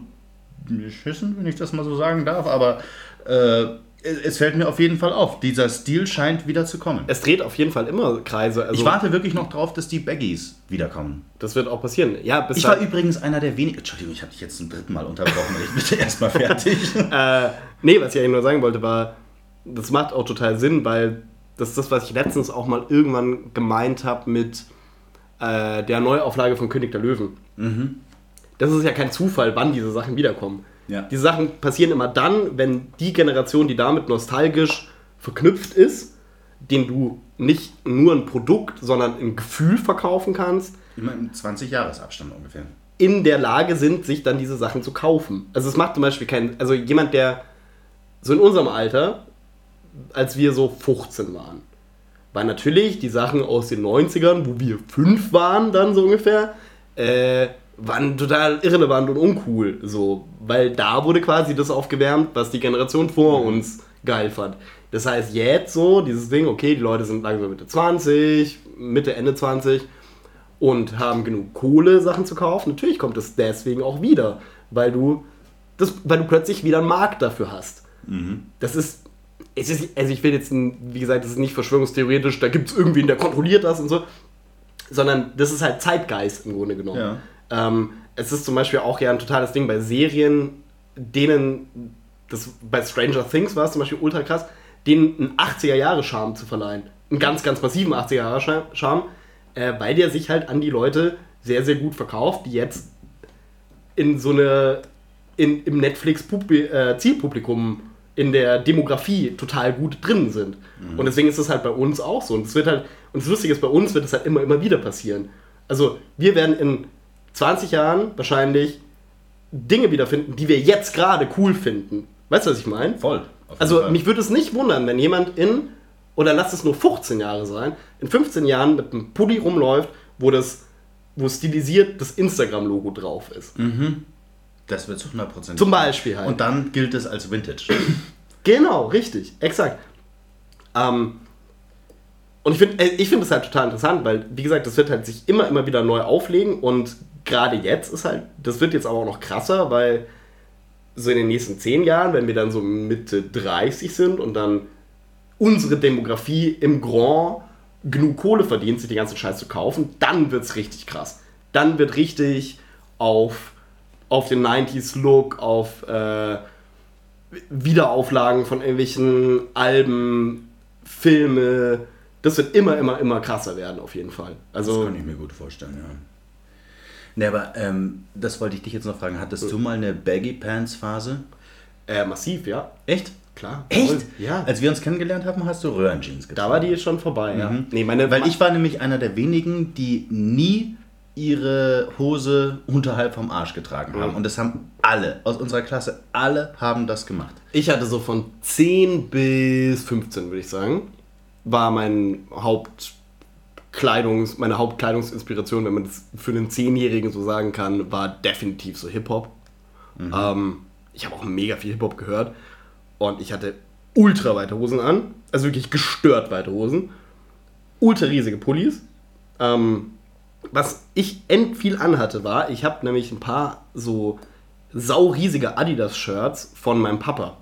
C: beschissen, wenn ich das mal so sagen darf, aber äh, es fällt mir auf jeden Fall auf. Dieser Stil scheint wieder zu kommen.
B: es dreht auf jeden Fall immer Kreise. Also,
C: Ich warte wirklich noch drauf, dass die Baggies wiederkommen.
B: das wird auch passieren. Ja, bis
C: Ich war übrigens einer der wenigen. Entschuldigung, ich habe dich jetzt zum dritten Mal unterbrochen. Ich bitte (laughs) erstmal fertig. (laughs)
B: Äh, nee, was ich eigentlich nur sagen wollte, war, das macht auch total Sinn, weil das ist das, was ich letztens auch mal irgendwann gemeint habe mit äh, der Neuauflage von König der Löwen. Das ist ja kein Zufall, wann diese Sachen wiederkommen.
C: Ja.
B: Diese Sachen passieren immer dann, wenn die Generation, die damit nostalgisch verknüpft ist, den du nicht nur ein Produkt, sondern ein Gefühl verkaufen kannst,
C: Immer im 20-Jahres-Abstand ungefähr.
B: in der Lage sind, sich dann diese Sachen zu kaufen. Also es macht zum Beispiel keinen, also jemand, der so in unserem Alter, als wir so 15 waren, war natürlich die Sachen aus den 90ern, wo wir 5 waren dann so ungefähr, äh, waren total irrelevant und uncool, so, weil da wurde quasi das aufgewärmt, was die Generation vor uns geil fand. Das heißt, jetzt so, dieses Ding, okay, die Leute sind langsam Mitte 20, Mitte, Ende 20, und haben genug Kohle, Sachen zu kaufen. Natürlich kommt es deswegen auch wieder, weil du, das, weil du plötzlich wieder einen Markt dafür hast. Das ist, es ist, also ich will jetzt, wie gesagt, das ist nicht verschwörungstheoretisch, da gibt es irgendwen, der kontrolliert das und so, sondern das ist halt Zeitgeist im Grunde genommen.
C: Ja.
B: Ähm, es ist zum Beispiel auch ja ein totales Ding bei Serien, denen, das, bei Stranger Things war es zum Beispiel ultra krass, denen einen 80er-Jahre-Charme zu verleihen. Einen ganz, ganz massiven 80er-Jahre-Charme, äh, weil der sich halt an die Leute sehr, sehr gut verkauft, die jetzt in so eine, in, im Netflix-Zielpublikum, in der Demografie total gut drin sind. Und deswegen ist das halt bei uns auch so. Und es wird halt, und das Lustige ist, bei uns wird es halt immer, immer wieder passieren. Also, wir werden in 20 Jahren wahrscheinlich Dinge wiederfinden, die wir jetzt gerade cool finden. Weißt du, was ich meine?
C: Voll.
B: Also
C: Fall.
B: mich würde es nicht wundern, wenn jemand in, oder lass es nur 15 Jahre sein, in 15 Jahren mit einem Pulli rumläuft, wo das, wo stilisiert das Instagram-Logo drauf ist.
C: Das wird zu 100%.
B: Zum Beispiel halt.
C: Und dann gilt es als Vintage. (clears throat)
B: Genau, richtig, exakt. Ähm, und ich finde ich find das halt total interessant, weil, wie gesagt, das wird halt sich immer, immer wieder neu auflegen und gerade jetzt ist halt, das wird jetzt aber auch noch krasser, weil so in den nächsten zehn Jahren, wenn wir dann so Mitte 30 sind und dann unsere Demografie im Grand genug Kohle verdient, sich den ganzen Scheiß zu kaufen, dann wird es richtig krass. Dann wird richtig auf, auf den 90s-Look, auf äh, Wiederauflagen von irgendwelchen Alben, Filme, das wird immer, immer, immer krasser werden, auf jeden Fall.
C: Das
B: Also,
C: kann ich mir gut vorstellen, ja. Ne, aber ähm, das wollte ich dich jetzt noch fragen. Hattest du mal eine Baggy Pants Phase?
B: äh, massiv, ja.
C: Echt?
B: Klar.
C: Echt?
B: Voll. Ja.
C: Als wir uns kennengelernt haben, hast du Röhrenjeans getragen.
B: da war die schon vorbei, ja.
C: Mhm.
B: Nee, meine,
C: Weil ich war nämlich einer der wenigen, die nie ihre Hose unterhalb vom Arsch getragen haben. Und das haben alle aus unserer Klasse, alle haben das gemacht.
B: Ich hatte so von 10 bis 15, würde ich sagen, war mein Hauptkleidungs, meine Hauptkleidungsinspiration, wenn man das für einen Zehnjährigen so sagen kann, war definitiv so Hip-Hop. Ähm, ich habe auch mega viel Hip-Hop gehört und ich hatte ultra weite Hosen an, also wirklich gestört weite Hosen, ultra riesige Pullis. Ähm, was ich end viel anhatte war, ich habe nämlich ein paar so sauriesige Adidas-Shirts von meinem Papa,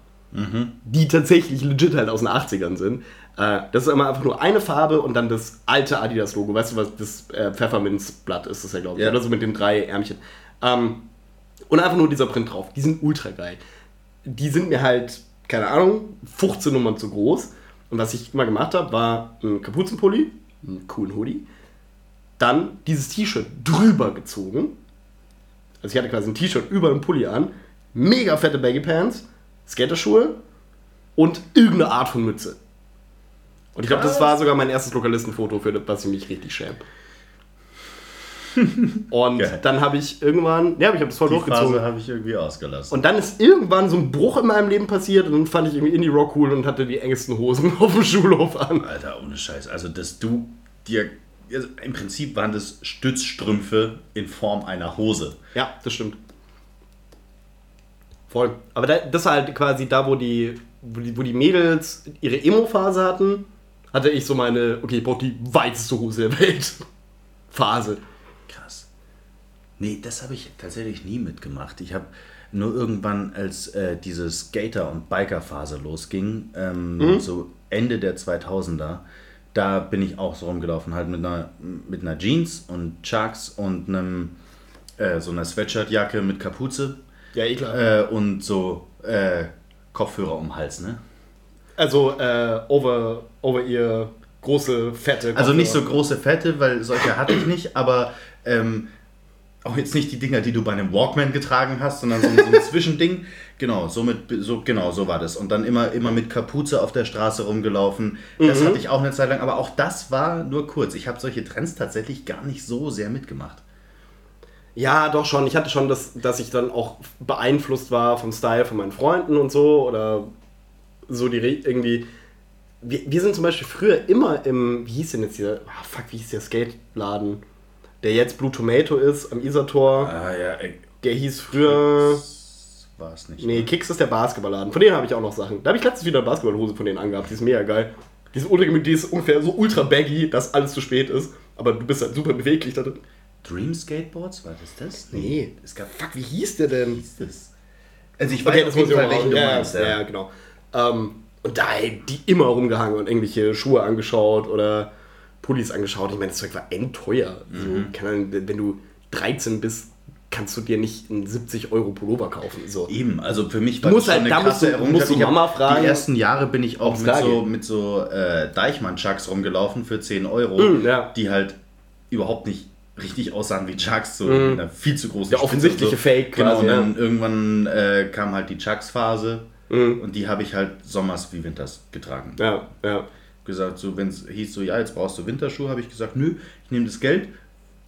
B: die tatsächlich legit halt aus den 80ern sind. Äh, das ist immer einfach nur eine Farbe und dann das alte Adidas-Logo. Weißt du, was das äh, Pfefferminzblatt ist, das ja, glaube ich,
C: Ja.
B: oder so mit den drei Ärmchen. Ähm, und einfach nur dieser Print drauf. Die sind ultra geil. Die sind mir halt, keine Ahnung, 15 Nummern zu groß. Und was ich immer gemacht habe, war ein Kapuzenpulli, einen coolen Hoodie, dann dieses T-Shirt drüber gezogen. Also ich hatte quasi ein T-Shirt über dem Pulli an, mega fette Baggy Pants, Skaterschuhe und irgendeine Art von Mütze. Und ich glaube, das war sogar mein erstes Lokalistenfoto, für das was ich mich richtig schäme. (laughs) Und
C: Geil.
B: dann habe ich irgendwann, ja, ich habe das voll
C: Die
B: durchgezogen.
C: Habe ich irgendwie ausgelassen.
B: Und dann ist irgendwann so ein Bruch in meinem Leben passiert und dann fand ich irgendwie Indie-Rock cool und hatte die engsten Hosen (laughs) auf dem Schulhof an.
C: Alter, ohne Scheiß. Also, dass du dir. Also Im Prinzip waren das Stützstrümpfe in Form einer Hose.
B: Ja, das stimmt. Voll. Aber da, das war halt quasi da, wo die, wo die, wo die Mädels ihre Emo-Phase hatten, hatte ich so meine, okay, ich brauche die weiteste Hose der Welt. (laughs) Phase.
C: Krass. Nee, das habe ich tatsächlich nie mitgemacht. Ich habe nur irgendwann, als äh, diese Skater- und Biker-Phase losging, ähm, so Ende der 2000er, da bin ich auch so rumgelaufen, halt mit einer, mit einer Jeans und Chucks und einem, äh, so einer Sweatshirtjacke mit Kapuze
B: Ja, eh klar.
C: äh, und so äh, Kopfhörer um den Hals, ne?
B: Also, äh, over, over ihr große, fette
C: Also nicht so
B: Kopfhörer.
C: große Fette, weil solche hatte ich nicht, aber ähm, auch jetzt nicht die Dinger, die du bei einem Walkman getragen hast, sondern so, ein- so ein (laughs) Zwischending. Genau, so mit, so, genau, so war das. Und dann immer, immer mit Kapuze auf der Straße rumgelaufen. Das hatte ich auch eine Zeit lang, aber auch das war nur kurz. Ich habe solche Trends tatsächlich gar nicht so sehr mitgemacht.
B: Ja, doch schon. Ich hatte schon, das, dass ich dann auch beeinflusst war vom Style von meinen Freunden und so. Oder so die irgendwie. Wir, wir sind zum Beispiel früher immer im. Wie hieß denn jetzt dieser. Ah, fuck, wie hieß der Skate-Laden? Der jetzt Blue Tomato ist am Isartor.
C: Ah ja,
B: Der hieß früher.
C: war es nicht.
B: Nee,
C: ne?
B: Kicks ist der Basketballladen. Von denen habe ich auch noch Sachen. Da habe ich letztens wieder eine Basketballhose von denen angehabt. Die ist mega geil. Die ist, ultra, die ist ungefähr so ultra baggy, dass alles zu spät ist. Aber du bist halt super beweglich da drin.
C: Dream Skateboards, war das das?
B: Nee.
C: Es gab.
B: Fuck, wie hieß der denn?
C: hieß das? Also ich weiß
B: Okay,
C: auf
B: das
C: jeden Fall,
B: auch
C: welchen du
B: Ja,
C: meinst.
B: ja, ja, genau. Ähm, und da ey, die immer rumgehangen und irgendwelche Schuhe angeschaut oder Pullis angeschaut. Ich meine, das Zeug war endteuer. So, keine Ahnung, wenn du 13 bist, kannst du dir nicht einen 70 Euro Pullover kaufen. So.
C: Eben, also für mich war das
B: halt-
C: eine
B: da musst
C: krasse
B: du- musst du Mama fragen,
C: Die ersten Jahre bin ich auch mit so, mit so äh, Deichmann-Chucks rumgelaufen für 10 Euro,
B: Mm, ja.
C: die halt überhaupt nicht richtig aussahen wie Chucks, so mit einer viel zu großen
B: Der
C: Spitze
B: offensichtliche
C: so.
B: Fake
C: Genau,
B: quasi,
C: und dann
B: ja.
C: irgendwann äh, kam halt die Chucks-Phase
B: Mhm.
C: und die habe ich halt sommers wie winters getragen.
B: Ja, ja.
C: Gesagt, so wenn es hieß so, ja, jetzt brauchst du Winterschuhe, habe ich gesagt, nö, ich nehme das Geld,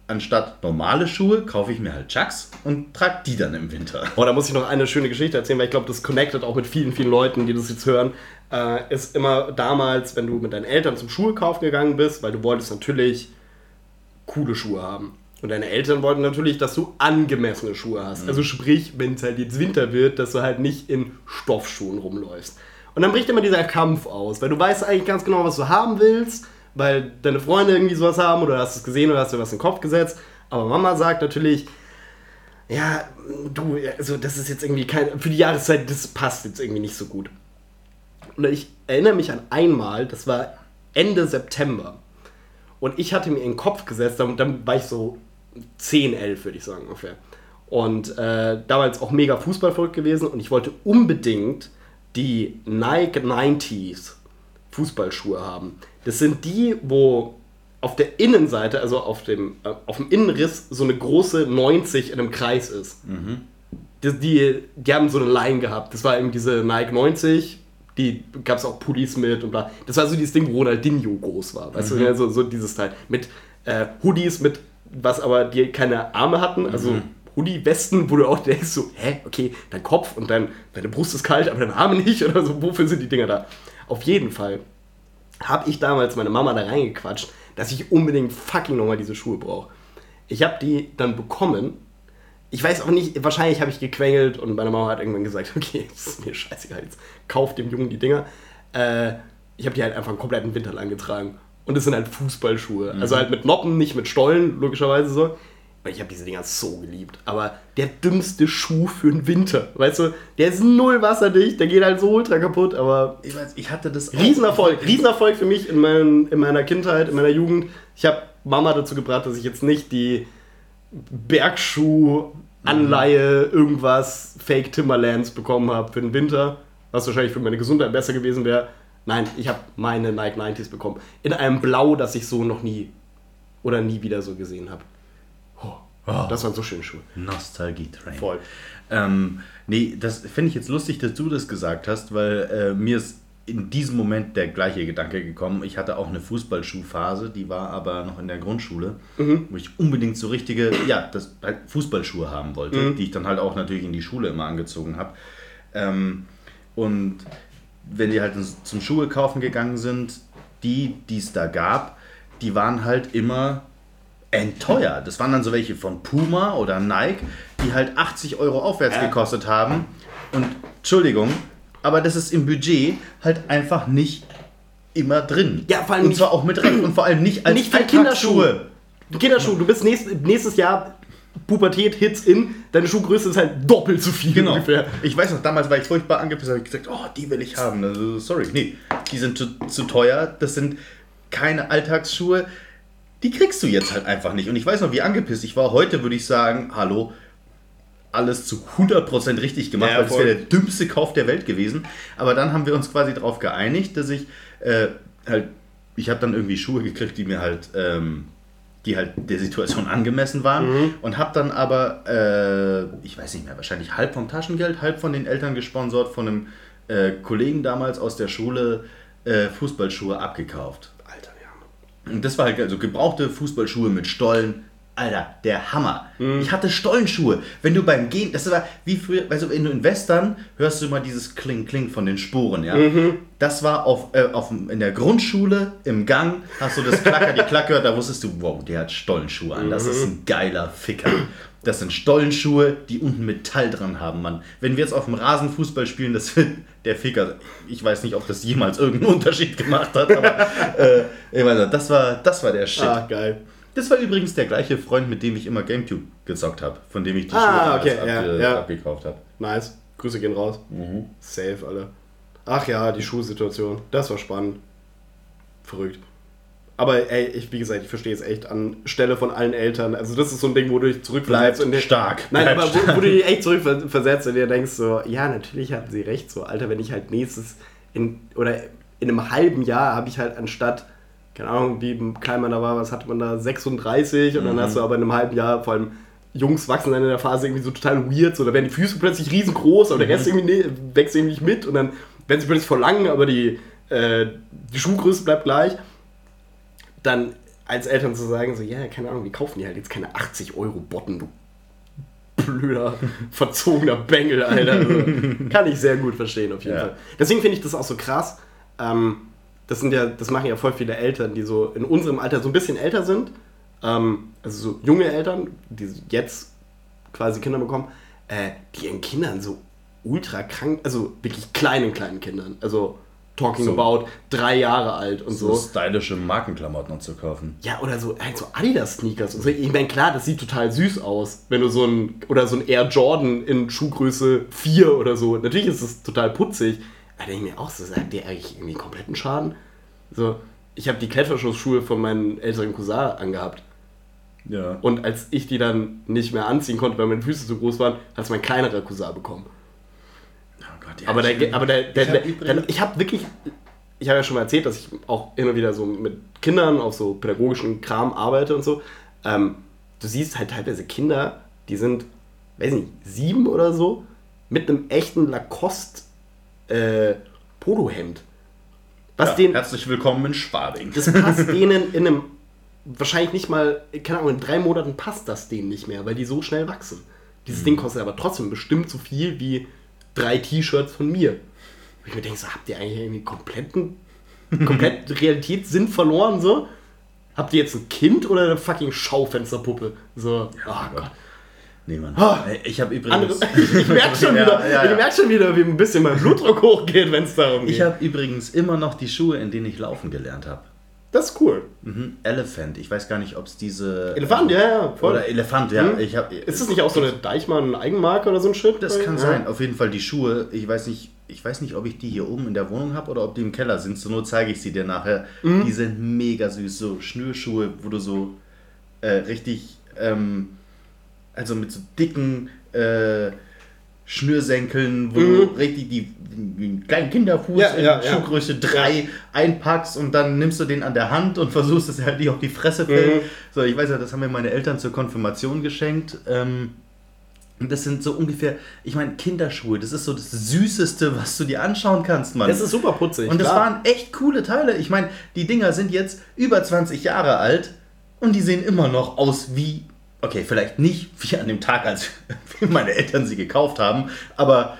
C: anstatt normale Schuhe kaufe ich mir halt Chucks und trage die dann im Winter.
B: Oh, da muss ich noch eine schöne Geschichte erzählen, weil ich glaube, das connectet auch mit vielen, vielen Leuten, die das jetzt hören. Äh, ist immer damals, wenn du mit deinen Eltern zum Schuhkauf gegangen bist, weil du wolltest natürlich coole Schuhe haben. Und deine Eltern wollten natürlich, dass du angemessene Schuhe hast. Also sprich, wenn es halt jetzt Winter wird, dass du halt nicht in Stoffschuhen rumläufst. Und dann bricht immer dieser Kampf aus, weil du weißt eigentlich ganz genau, was du haben willst, weil deine Freunde irgendwie sowas haben oder hast es gesehen oder hast dir was in den Kopf gesetzt. Aber Mama sagt natürlich, ja, du, also das ist jetzt irgendwie kein, für die Jahreszeit, das passt jetzt irgendwie nicht so gut. Und ich erinnere mich an einmal, das war Ende September. Und ich hatte mir in den Kopf gesetzt, dann, dann war ich so 10, 11, würde ich sagen ungefähr. Und äh, damals auch mega Fußball gewesen und ich wollte unbedingt die Nike 90s Fußballschuhe haben. Das sind die, wo auf der Innenseite, also auf dem, äh, auf dem Innenriss, so eine große 90 in einem Kreis ist. Die, die, die haben so eine Line gehabt. Das war eben diese Nike 90. Die gab es auch Pullis mit und bla. Das war so dieses Ding, wo Ronaldinho groß war. Weißt du, ja, so, so dieses Teil. Mit äh, Hoodies, mit was aber die keine Arme hatten. Also Hoodie-Westen, wo du auch denkst, so, hä, okay, dein Kopf und dein, deine Brust ist kalt, aber deine Arme nicht. (laughs) Oder so, wofür sind die Dinger da? Auf jeden Fall habe ich damals meine Mama da reingequatscht, dass ich unbedingt fucking nochmal diese Schuhe brauche. Ich habe die dann bekommen. Ich weiß auch nicht, wahrscheinlich habe ich gequengelt und meine Mama hat irgendwann gesagt, (laughs) okay, das ist mir scheißegal, jetzt kauf dem Jungen die Dinger. Äh, ich habe die halt einfach einen kompletten Winter lang getragen. Und es sind halt Fußballschuhe. Also halt mit Noppen, nicht mit Stollen, logischerweise so. Und ich habe diese Dinger so geliebt. Aber der dümmste Schuh für den Winter, weißt du, der ist null wasserdicht, der geht halt so ultra kaputt, aber
C: Ich weiß, ich hatte das.
B: Riesenerfolg, Riesenerfolg für mich in, meinen, in meiner Kindheit, in meiner Jugend. Ich habe Mama dazu gebracht, dass ich jetzt nicht die Bergschuh-Anleihe, irgendwas, Fake Timberlands bekommen habe für den Winter, was wahrscheinlich für meine Gesundheit besser gewesen wäre. Nein, ich habe meine Nike 90s bekommen. In einem Blau, das ich so noch nie oder nie wieder so gesehen habe. Oh, das waren so schöne Schuhe.
C: Nostalgie-Train.
B: Voll.
C: Ähm, nee, das finde ich jetzt lustig, dass du das gesagt hast, weil äh, mir ist in diesem Moment der gleiche Gedanke gekommen. Ich hatte auch eine Fußballschuhphase, die war aber noch in der Grundschule, wo ich unbedingt so richtige, ja, das halt Fußballschuhe haben wollte, die ich dann halt auch natürlich in die Schule immer angezogen habe. Ähm, und wenn die halt zum Schuhe kaufen gegangen sind, die, die es da gab, die waren halt immer entteuer. Das waren dann so welche von Puma oder Nike, die halt 80 Euro aufwärts gekostet haben. Und Entschuldigung, aber das ist im Budget halt einfach nicht immer drin.
B: Ja, vor allem
C: und zwar auch mit Recht und vor allem nicht als
B: Nicht für. Kinderschuhe. Kinderschuhe, du bist nächst, nächstes Jahr Pubertät, Hits in, deine Schuhgröße ist halt doppelt so viel
C: Genau.
B: ungefähr.
C: Ich weiß noch, damals war ich furchtbar angepisst, habe ich gesagt, oh, die will ich haben. Also, sorry, nee, die sind zu, zu teuer. Das sind keine Alltagsschuhe. Die kriegst du jetzt halt einfach nicht. Und ich weiß noch, wie angepisst ich war. Heute würde ich sagen, hallo, alles zu 100% richtig gemacht,
B: Ja,
C: weil das wäre der dümmste Kauf der Welt gewesen. Aber dann haben wir uns quasi darauf geeinigt, dass ich äh, halt, ich habe dann irgendwie Schuhe gekriegt, die mir halt, ähm, die halt der Situation (laughs) angemessen waren
B: Mhm.
C: und habe dann aber, äh, ich weiß nicht mehr, wahrscheinlich halb vom Taschengeld, halb von den Eltern gesponsert, von einem äh, Kollegen damals aus der Schule äh, Fußballschuhe abgekauft. Und das war halt also gebrauchte Fußballschuhe mit Stollen. Alter, der Hammer.
B: Mhm.
C: Ich hatte Stollenschuhe. Wenn du beim Gehen, das war wie früher, weißt du, wenn du in Western hörst du immer dieses Kling, Kling von den Spuren, ja.
B: Mhm.
C: Das war auf, äh, auf, in der Grundschule, im Gang, hast du das Klacker, die Klacker, da wusstest du, wow, der hat Stollenschuhe an. Das
B: Mhm.
C: ist ein geiler Ficker. Das sind Stollenschuhe, die unten Metall dran haben, Mann. Wenn wir jetzt auf dem Rasen Fußball spielen, das wird der Ficker. Ich weiß nicht, ob das jemals irgendeinen Unterschied gemacht hat, aber (laughs) äh, ich weiß nicht, das war, das war der Shit.
B: Ah, geil.
C: Das war übrigens der gleiche Freund, mit dem ich immer Gamecube gezockt habe, von dem ich die
B: Ah,
C: Schuhe
B: okay,
C: alles
B: ja, ja.
C: abgekauft habe.
B: Nice. Grüße gehen raus.
C: Mhm.
B: Safe, alle. Ach ja, die Schuhsituation. Das war spannend. Verrückt. Aber ey, ich, wie gesagt, ich verstehe es echt an Stelle von allen Eltern. Also das ist so ein Ding, wo du dich zurückversetzt.
C: Bleibt
B: und
C: stark.
B: Nein, aber wo, wo du dich echt zurückversetzt und dir denkst so, ja, natürlich hatten sie recht. So, Alter, wenn ich halt nächstes in, oder in einem halben Jahr habe ich halt anstatt, keine Ahnung, wie klein man da war, was hatte man da, 36 und dann
C: Mhm.
B: hast du aber in einem halben Jahr vor allem Jungs wachsen dann in der Phase irgendwie so total weird, so da werden die Füße plötzlich riesengroß, aber der
C: Mhm.
B: Rest irgendwie ne, wächst irgendwie nicht mit und dann werden sie plötzlich voll lang, aber die, äh, die Schuhgröße bleibt gleich. Dann als Eltern zu sagen, so, ja, keine Ahnung, wir kaufen die halt jetzt keine 80 Euro Botten, du blöder, (laughs) verzogener Bengel, Alter. Also, kann ich sehr gut verstehen, auf jeden
C: Ja.
B: Fall. Deswegen finde ich das auch so krass. Ähm, das sind ja, das machen ja voll viele Eltern, die so in unserem Alter so ein bisschen älter sind. Ähm, also so junge Eltern, die jetzt quasi Kinder bekommen, äh, die ihren Kindern so ultra krank, also wirklich kleinen, kleinen Kindern. Also talking
C: So.
B: about drei Jahre alt und
C: So
B: so.
C: stylische Markenklamotten zu kaufen.
B: Ja, oder so, halt so Adidas-Sneakers und so. Ich meine, klar, das sieht total süß aus, wenn du so ein, oder so ein Air Jordan in Schuhgröße 4 oder so. Natürlich ist es total putzig. Aber da denke ich mir auch so, sagt der eigentlich irgendwie kompletten Schaden? So, ich habe die Kletterschutzschuhe von meinem älteren Cousin angehabt.
C: Ja.
B: Und als ich die dann nicht mehr anziehen konnte, weil meine Füße zu groß waren, hat es mein kleinerer Cousin bekommen.
C: Gott, ja,
B: Aber der,
C: ich-
B: aber der, der,
C: ich hab
B: der, der ich habe wirklich, ich habe ja schon mal erzählt, dass ich auch immer wieder so mit Kindern auf so pädagogischen Kram arbeite und so. Ähm, du siehst halt teilweise Kinder, die sind, weiß nicht, sieben oder so, mit einem echten Lacoste äh, Polohemd. Was
C: ja,
B: den,
C: Herzlich willkommen in Schwabing.
B: das passt (laughs) denen in einem, wahrscheinlich nicht mal, keine Ahnung, in drei Monaten passt das denen nicht mehr, weil die so schnell wachsen.
C: Mhm.
B: Dieses Ding kostet aber trotzdem bestimmt so viel wie drei T-Shirts von mir. Wo ich mir denke, so, habt ihr eigentlich irgendwie kompletten, (laughs) komplett Realitätssinn verloren, so? Habt ihr jetzt ein Kind oder eine fucking Schaufensterpuppe? So, oh Gott.
C: Nee, Mann.
B: Ah.
C: Ich habe
B: Andere,
C: übrigens, (laughs)
B: ich merke schon (laughs)
C: Ja,
B: wieder,
C: ja, ja.
B: ich merk schon wieder, wie ein bisschen mein Blutdruck hochgeht, wenn es darum geht.
C: ich habe übrigens immer noch die Schuhe, in denen ich laufen gelernt habe.
B: Das ist cool.
C: Mhm. Elephant. Ich weiß gar nicht, ob es diese.
B: Elefant,
C: ähm,
B: ja, ja, voll.
C: Oder Elefant, ja.
B: Mhm.
C: Ich hab,
B: Ist das nicht auch so eine Deichmann-Eigenmarke oder so ein Shit?
C: Das kann
B: Ja.
C: sein. Auf jeden Fall die Schuhe. Ich weiß nicht, ich weiß nicht, ob ich die hier oben in der Wohnung habe oder ob die im Keller sind. Zur Not zeige ich sie dir nachher.
B: Mhm.
C: Die sind mega süß. So Schnürschuhe, wo du so äh, richtig, ähm, also mit so dicken äh, Schnürsenkeln, wo du richtig die, den kleinen Kinderfuß
B: Mhm. Ja,
C: in
B: ja, ja.
C: Schuhgröße 3 einpackst und dann nimmst du den an der Hand und versuchst, dass er halt nicht auf die Fresse fällt.
B: Mhm.
C: So, ich weiß ja, das haben mir meine Eltern zur Konfirmation geschenkt. Ähm, Und das sind so ungefähr, ich meine, Kinderschuhe, das ist so das Süßeste, was du dir anschauen kannst, Mann.
B: Das ist super putzig.
C: Und das
B: klar.
C: waren echt coole Teile. Ich meine, die Dinger sind jetzt über 20 Jahre alt und die sehen immer noch aus wie, okay, vielleicht nicht wie an dem Tag, als (laughs) meine Eltern sie gekauft haben, aber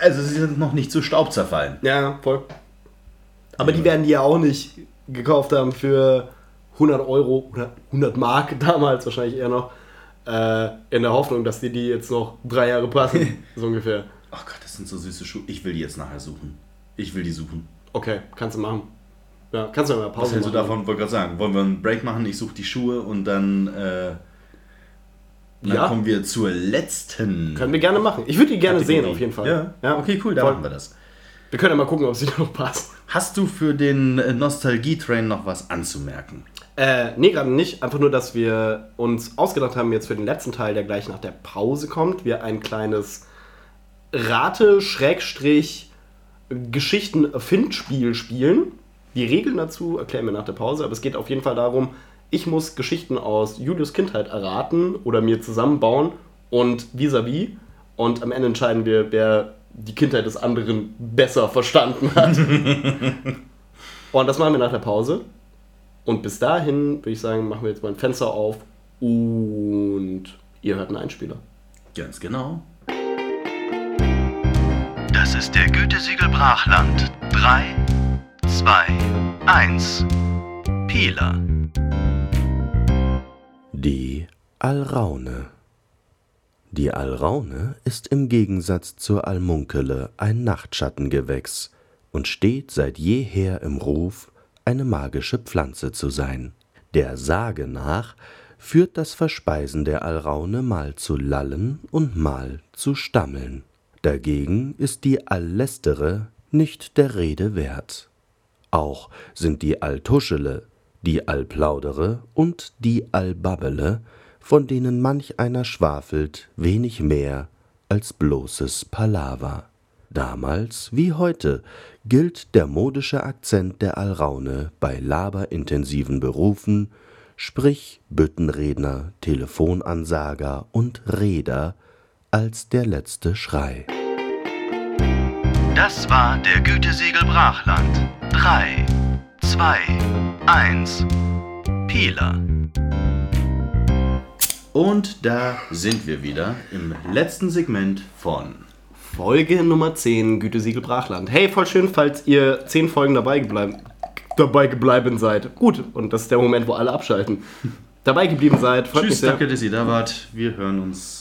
C: also sie sind noch nicht zu Staub zerfallen.
B: Ja, voll. Aber die werden die ja auch nicht gekauft haben für 100 Euro oder 100 Mark (laughs) damals wahrscheinlich eher noch. Äh, in der Hoffnung, dass die die jetzt noch drei Jahre passen. (laughs) so ungefähr.
C: Oh Gott, das sind so süße Schuhe. Ich will die jetzt nachher suchen. Ich will die suchen.
B: Okay, kannst du machen. Ja, kannst du mal eine
C: Was
B: Pause
C: hältst du davon? Wollte gerade sagen, wollen wir einen Break machen? Ich suche die Schuhe und dann, äh, dann
B: Ja.
C: kommen wir zur letzten.
B: Können wir gerne machen. Ich würde die gerne
C: Kategorie.
B: sehen, auf jeden Fall.
C: Ja,
B: ja.
C: okay, cool, dann
B: Voll.
C: machen wir das.
B: Wir können ja mal gucken, ob sie (laughs) noch passt.
C: Hast du für den äh, Nostalgie-Train noch was anzumerken?
B: Äh, nee, gerade nicht. Einfach nur, dass wir uns ausgedacht haben, jetzt für den letzten Teil, der gleich nach der Pause kommt, wir ein kleines Rate-Geschichten-Findspiel spielen. Die Regeln dazu erklären wir nach der Pause, aber es geht auf jeden Fall darum, ich muss Geschichten aus Julius Kindheit erraten oder mir zusammenbauen und vis-à-vis. Und am Ende entscheiden wir, wer die Kindheit des anderen besser verstanden hat. (laughs) und das machen wir nach der Pause. Und bis dahin würde ich sagen, machen wir jetzt mal ein Fenster auf und ihr hört einen Einspieler.
C: Ganz genau.
E: Das ist der Gütesiegel Brachland. 3, 2, 1. Pieler. Die Alraune. Die Alraune ist im Gegensatz zur Almunkele ein Nachtschattengewächs und steht seit jeher im Ruf, eine magische Pflanze zu sein. Der Sage nach führt das Verspeisen der Alraune mal zu Lallen und mal zu Stammeln. Dagegen ist die Allästere nicht der Rede wert. Auch sind die Altuschele, die Alplaudere und die Albabbele, von denen manch einer schwafelt, wenig mehr als bloßes Palaver. Damals wie heute gilt der modische Akzent der Alraune bei laberintensiven Berufen, sprich Büttenredner, Telefonansager und Reder, als der letzte Schrei. Das war der Gütesiegel Brachland. 3, 2, 1. Pieler.
C: Und da sind wir wieder im letzten Segment von.
B: Folge Nummer 10, Gütesiegel Brachland. Hey, voll schön, falls ihr 10 Folgen dabei geblieben, dabei geblieben seid. Gut, und das ist der Moment, wo alle abschalten. Dabei geblieben seid, freut mich
C: Tschüss,
B: sehr.
C: danke, dass ihr da wart. Wir hören uns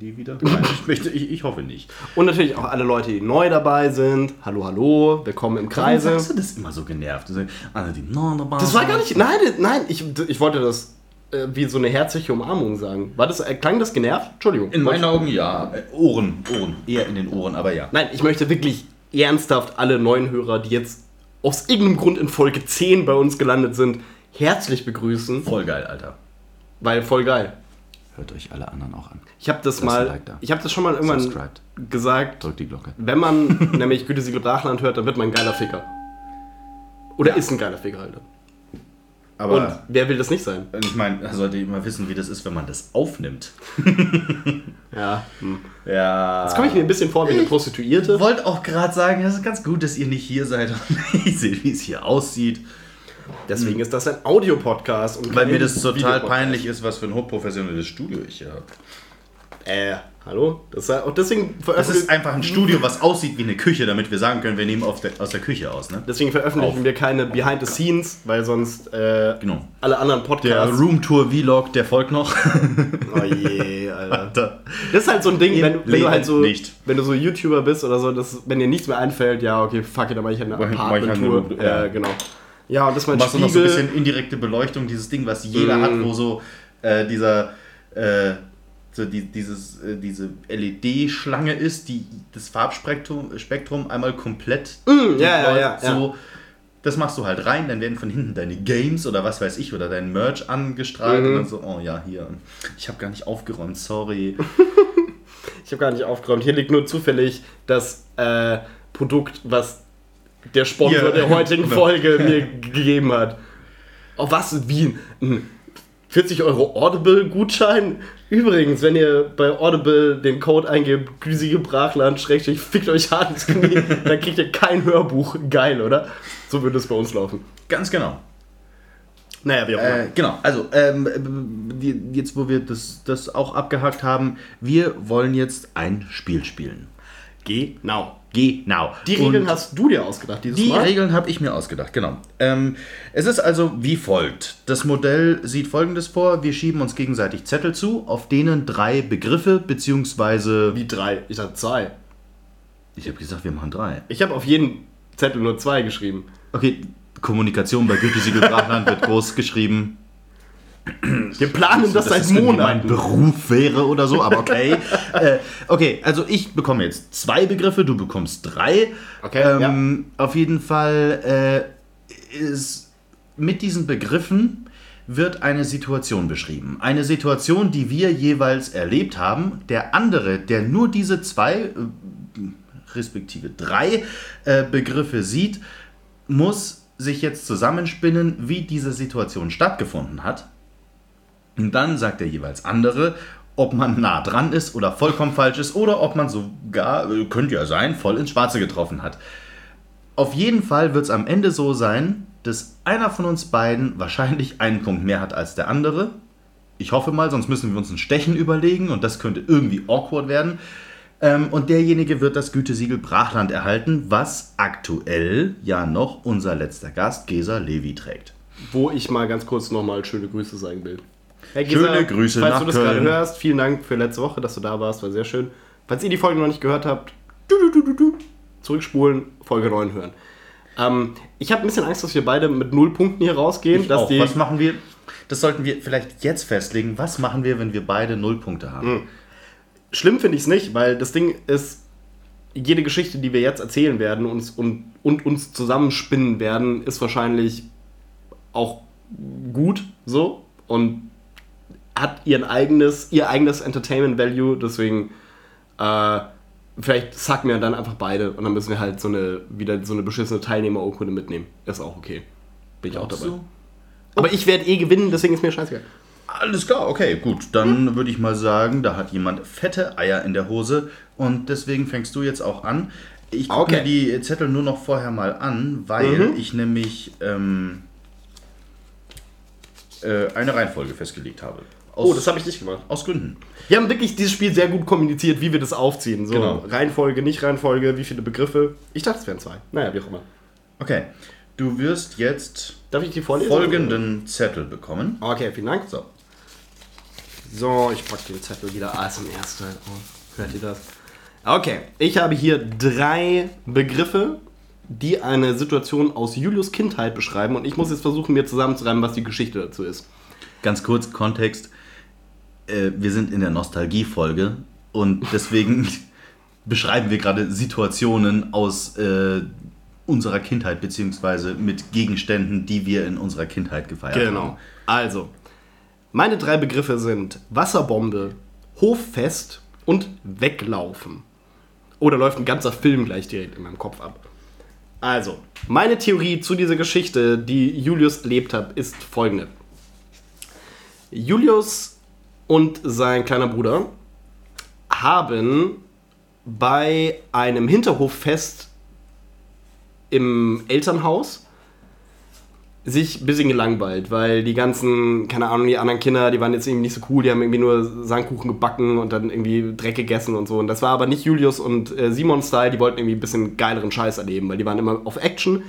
C: nie wieder. Nein, ich, möchte, ich, ich hoffe nicht.
B: Und natürlich auch alle Leute, die neu dabei sind. Hallo, hallo, willkommen im
C: Warum
B: Kreise.
C: sagst du das immer so genervt? Sagst, Alle, die neu dabei
B: Das war
C: sind.
B: gar nicht. Nein, nein, ich, ich wollte das äh, wie so eine herzliche Umarmung sagen. War das, äh, klang das genervt? Entschuldigung.
C: In meinen Augen ja. Äh, Ohren, Ohren. Eher in den Ohren, aber ja.
B: Nein, ich möchte wirklich ernsthaft alle neuen Hörer, die jetzt aus irgendeinem Grund in Folge 10 bei uns gelandet sind, herzlich begrüßen.
C: Voll geil, Alter.
B: Weil voll geil.
C: Hört euch alle anderen auch an.
B: Ich habe das
C: Lass ein
B: mal,
C: Like da.
B: ich habe das schon mal irgendwann
C: Subscribed.
B: gesagt.
C: Drückt die Glocke.
B: Wenn man (laughs) nämlich Gütesiegel Brachland hört, dann wird man ein geiler Ficker. Oder ist ein geiler Ficker halt. Und
C: Aber
B: wer will das nicht sein?
C: ich meine, da sollte mal wissen, wie das ist, wenn man das aufnimmt. (laughs)
B: Ja. Hm.
C: Ja.
B: Jetzt komme ich mir ein bisschen vor wie eine Prostituierte.
C: Ich wollte auch gerade sagen, es ist ganz gut, dass ihr nicht hier seid und (laughs) ich sehe, wie es hier aussieht.
B: Deswegen ist das ein Audiopodcast. und
C: Weil mir das total peinlich ist, was für ein hochprofessionelles Studio ich hier habe.
B: Äh, hallo? Das ist, und deswegen
C: Das ist einfach ein Studio, was aussieht wie eine Küche, damit wir sagen können, wir nehmen der, aus der Küche aus. Ne?
B: deswegen veröffentlichen
C: Auf.
B: wir keine Behind the Scenes, weil sonst äh,
C: Genau.
B: alle anderen
C: Der
B: Podcasts.
C: Roomtour-Vlog, der folgt noch. (laughs)
B: oh je, Alter. Das ist halt so ein Ding, wenn, wenn du halt so,
C: nicht.
B: wenn du so YouTuber bist oder so, dass, wenn dir nichts mehr einfällt, ja, okay, fuck it, dann mach ich halt eine
C: halt
B: Apartment-Tour.
C: eine- ja.
B: Ja, genau. Ja, und das mein
C: Machst du noch so
B: Spiegel.
C: ein bisschen indirekte Beleuchtung, dieses Ding, was jeder
B: Mm.
C: hat, wo so äh, dieser äh, so die, dieses, äh, diese LED-Schlange ist, die das Farbspektrum Spektrum einmal komplett
B: Mm, ja, ja, ja,
C: so. Das machst du halt rein, dann werden von hinten deine Games oder was weiß ich oder dein Merch angestrahlt
B: Mhm.
C: und dann so, oh ja, hier. Ich habe gar nicht aufgeräumt, sorry. (laughs)
B: Ich habe gar nicht aufgeräumt. Hier liegt nur zufällig das äh, Produkt, was der Sponsor
C: Ja,
B: der heutigen
C: genau.
B: Folge mir (laughs) gegeben hat. Auf was? Wie? Ein 40 Euro Audible-Gutschein? Übrigens, wenn ihr bei Audible den Code eingebt, Güsige Brachland, schrägstrich, fickt euch hart ins Knie, (laughs) dann kriegt ihr kein Hörbuch. Geil, oder? So würde es bei uns laufen.
C: Ganz genau.
B: Naja, wie auch immer.
C: Äh, genau, also ähm, jetzt, wo wir das, das auch abgehakt haben, wir wollen jetzt ein Spiel spielen.
B: genau.
C: Genau.
B: Die Regeln
C: Und
B: hast du dir ausgedacht dieses
C: Die
B: Mal.
C: Regeln habe ich mir ausgedacht, genau. Ähm, es ist also wie folgt. Das Modell sieht folgendes vor. Wir schieben uns gegenseitig Zettel zu, auf denen drei Begriffe beziehungsweise...
B: Wie drei? Ich hatte zwei.
C: Ich habe gesagt, wir machen drei.
B: Ich habe auf jeden Zettel nur zwei geschrieben.
C: Okay, Kommunikation bei Gütesiegel Brachland wird (laughs) groß geschrieben.
B: Wir planen das, seit
C: ist irgendwie mein
B: Monaten.
C: Beruf wäre oder so, aber okay. (laughs) äh, okay, also ich bekomme jetzt zwei Begriffe, du bekommst drei.
B: Okay,
C: ähm, Auf jeden Fall äh, ist mit diesen Begriffen wird eine Situation beschrieben. Eine Situation, die wir jeweils erlebt haben. Der andere, der nur diese zwei, äh, respektive drei äh, Begriffe sieht, muss sich jetzt zusammenspinnen, wie diese Situation stattgefunden hat. Und dann sagt der jeweils andere, ob man nah dran ist oder vollkommen falsch ist oder ob man sogar, äh, könnte ja sein, voll ins Schwarze getroffen hat. Auf jeden Fall wird es am Ende so sein, dass einer von uns beiden (laughs) wahrscheinlich einen Punkt mehr hat als der andere. Ich hoffe mal, sonst müssen wir uns ein Stechen überlegen und das könnte irgendwie awkward werden. Ähm, und derjenige wird das Gütesiegel Brachland erhalten, was aktuell ja noch unser letzter Gast, Gesa Levi, trägt.
B: Wo ich mal ganz kurz nochmal schöne Grüße sagen will. Herr
C: Schöne Grüße
B: falls
C: nach
B: du das
C: Köln.
B: gerade hörst, vielen Dank für letzte Woche, dass du da warst, war sehr schön. Falls ihr die Folge noch nicht gehört habt, du, du, du, du, du, zurückspulen, Folge 9 hören. Ähm, ich habe ein bisschen Angst, dass wir beide mit null Punkten hier rausgehen.
C: Ich
B: dass
C: auch.
B: die,
C: Was machen wir? Das sollten wir vielleicht jetzt festlegen. Was machen wir, wenn wir beide null Punkte haben?
B: Schlimm finde ich es nicht, weil das Ding ist, jede Geschichte, die wir jetzt erzählen werden uns, und, und uns zusammenspinnen werden, ist wahrscheinlich auch gut so und hat ihren eigenes, ihr eigenes Entertainment Value, deswegen äh, vielleicht sacken wir dann einfach beide und dann müssen wir halt so eine wieder so eine beschissene Teilnehmerurkunde mitnehmen. Ist auch okay. Bin ich auch dabei. Aber ich werde eh gewinnen, deswegen ist mir scheißegal.
C: Alles klar, okay, gut. Dann würde ich mal sagen, da hat jemand fette Eier in der Hose und deswegen fängst du jetzt auch an. Ich gucke
B: Okay.
C: mir die Zettel nur noch vorher mal an, weil ich nämlich ähm, äh, eine Reihenfolge festgelegt habe. Aus,
B: Oh, das habe ich nicht gemacht.
C: aus Gründen.
B: Wir haben wirklich dieses Spiel sehr gut kommuniziert, wie wir das aufziehen. So
C: Genau.
B: Reihenfolge, nicht Reihenfolge, wie viele Begriffe. Ich dachte, es wären zwei. Naja, wie auch immer.
C: Okay, du wirst jetzt
B: Darf ich die vorlesen?
C: folgenden Zettel bekommen.
B: Okay, vielen Dank.
C: So.
B: So, ich packe den Zettel wieder ASMR-Style auf. Hört ihr das? Okay, ich habe hier drei Begriffe, die eine Situation aus Julius Kindheit beschreiben und ich muss jetzt versuchen, mir zusammenzureimen, was die Geschichte dazu ist.
C: Ganz kurz, Kontext. Äh, wir sind in der Nostalgie-Folge und deswegen (laughs) beschreiben wir gerade Situationen aus äh, unserer Kindheit, beziehungsweise mit Gegenständen, die wir in unserer Kindheit gefeiert haben.
B: Genau. Also, meine drei Begriffe sind Wasserbombe, Hoffest und Weglaufen. Oder läuft ein ganzer Film gleich direkt in meinem Kopf ab. Also, meine Theorie zu dieser Geschichte, die Julius erlebt hat, ist folgende. Julius und sein kleiner Bruder haben bei einem Hinterhoffest im Elternhaus sich ein bisschen gelangweilt, weil die ganzen, keine Ahnung, die anderen Kinder, die waren jetzt irgendwie nicht so cool, die haben irgendwie nur Sandkuchen gebacken und dann irgendwie Dreck gegessen und so. Und das war aber nicht Julius und äh, Simon Style, die wollten irgendwie ein bisschen geileren Scheiß erleben, weil die waren immer auf Action.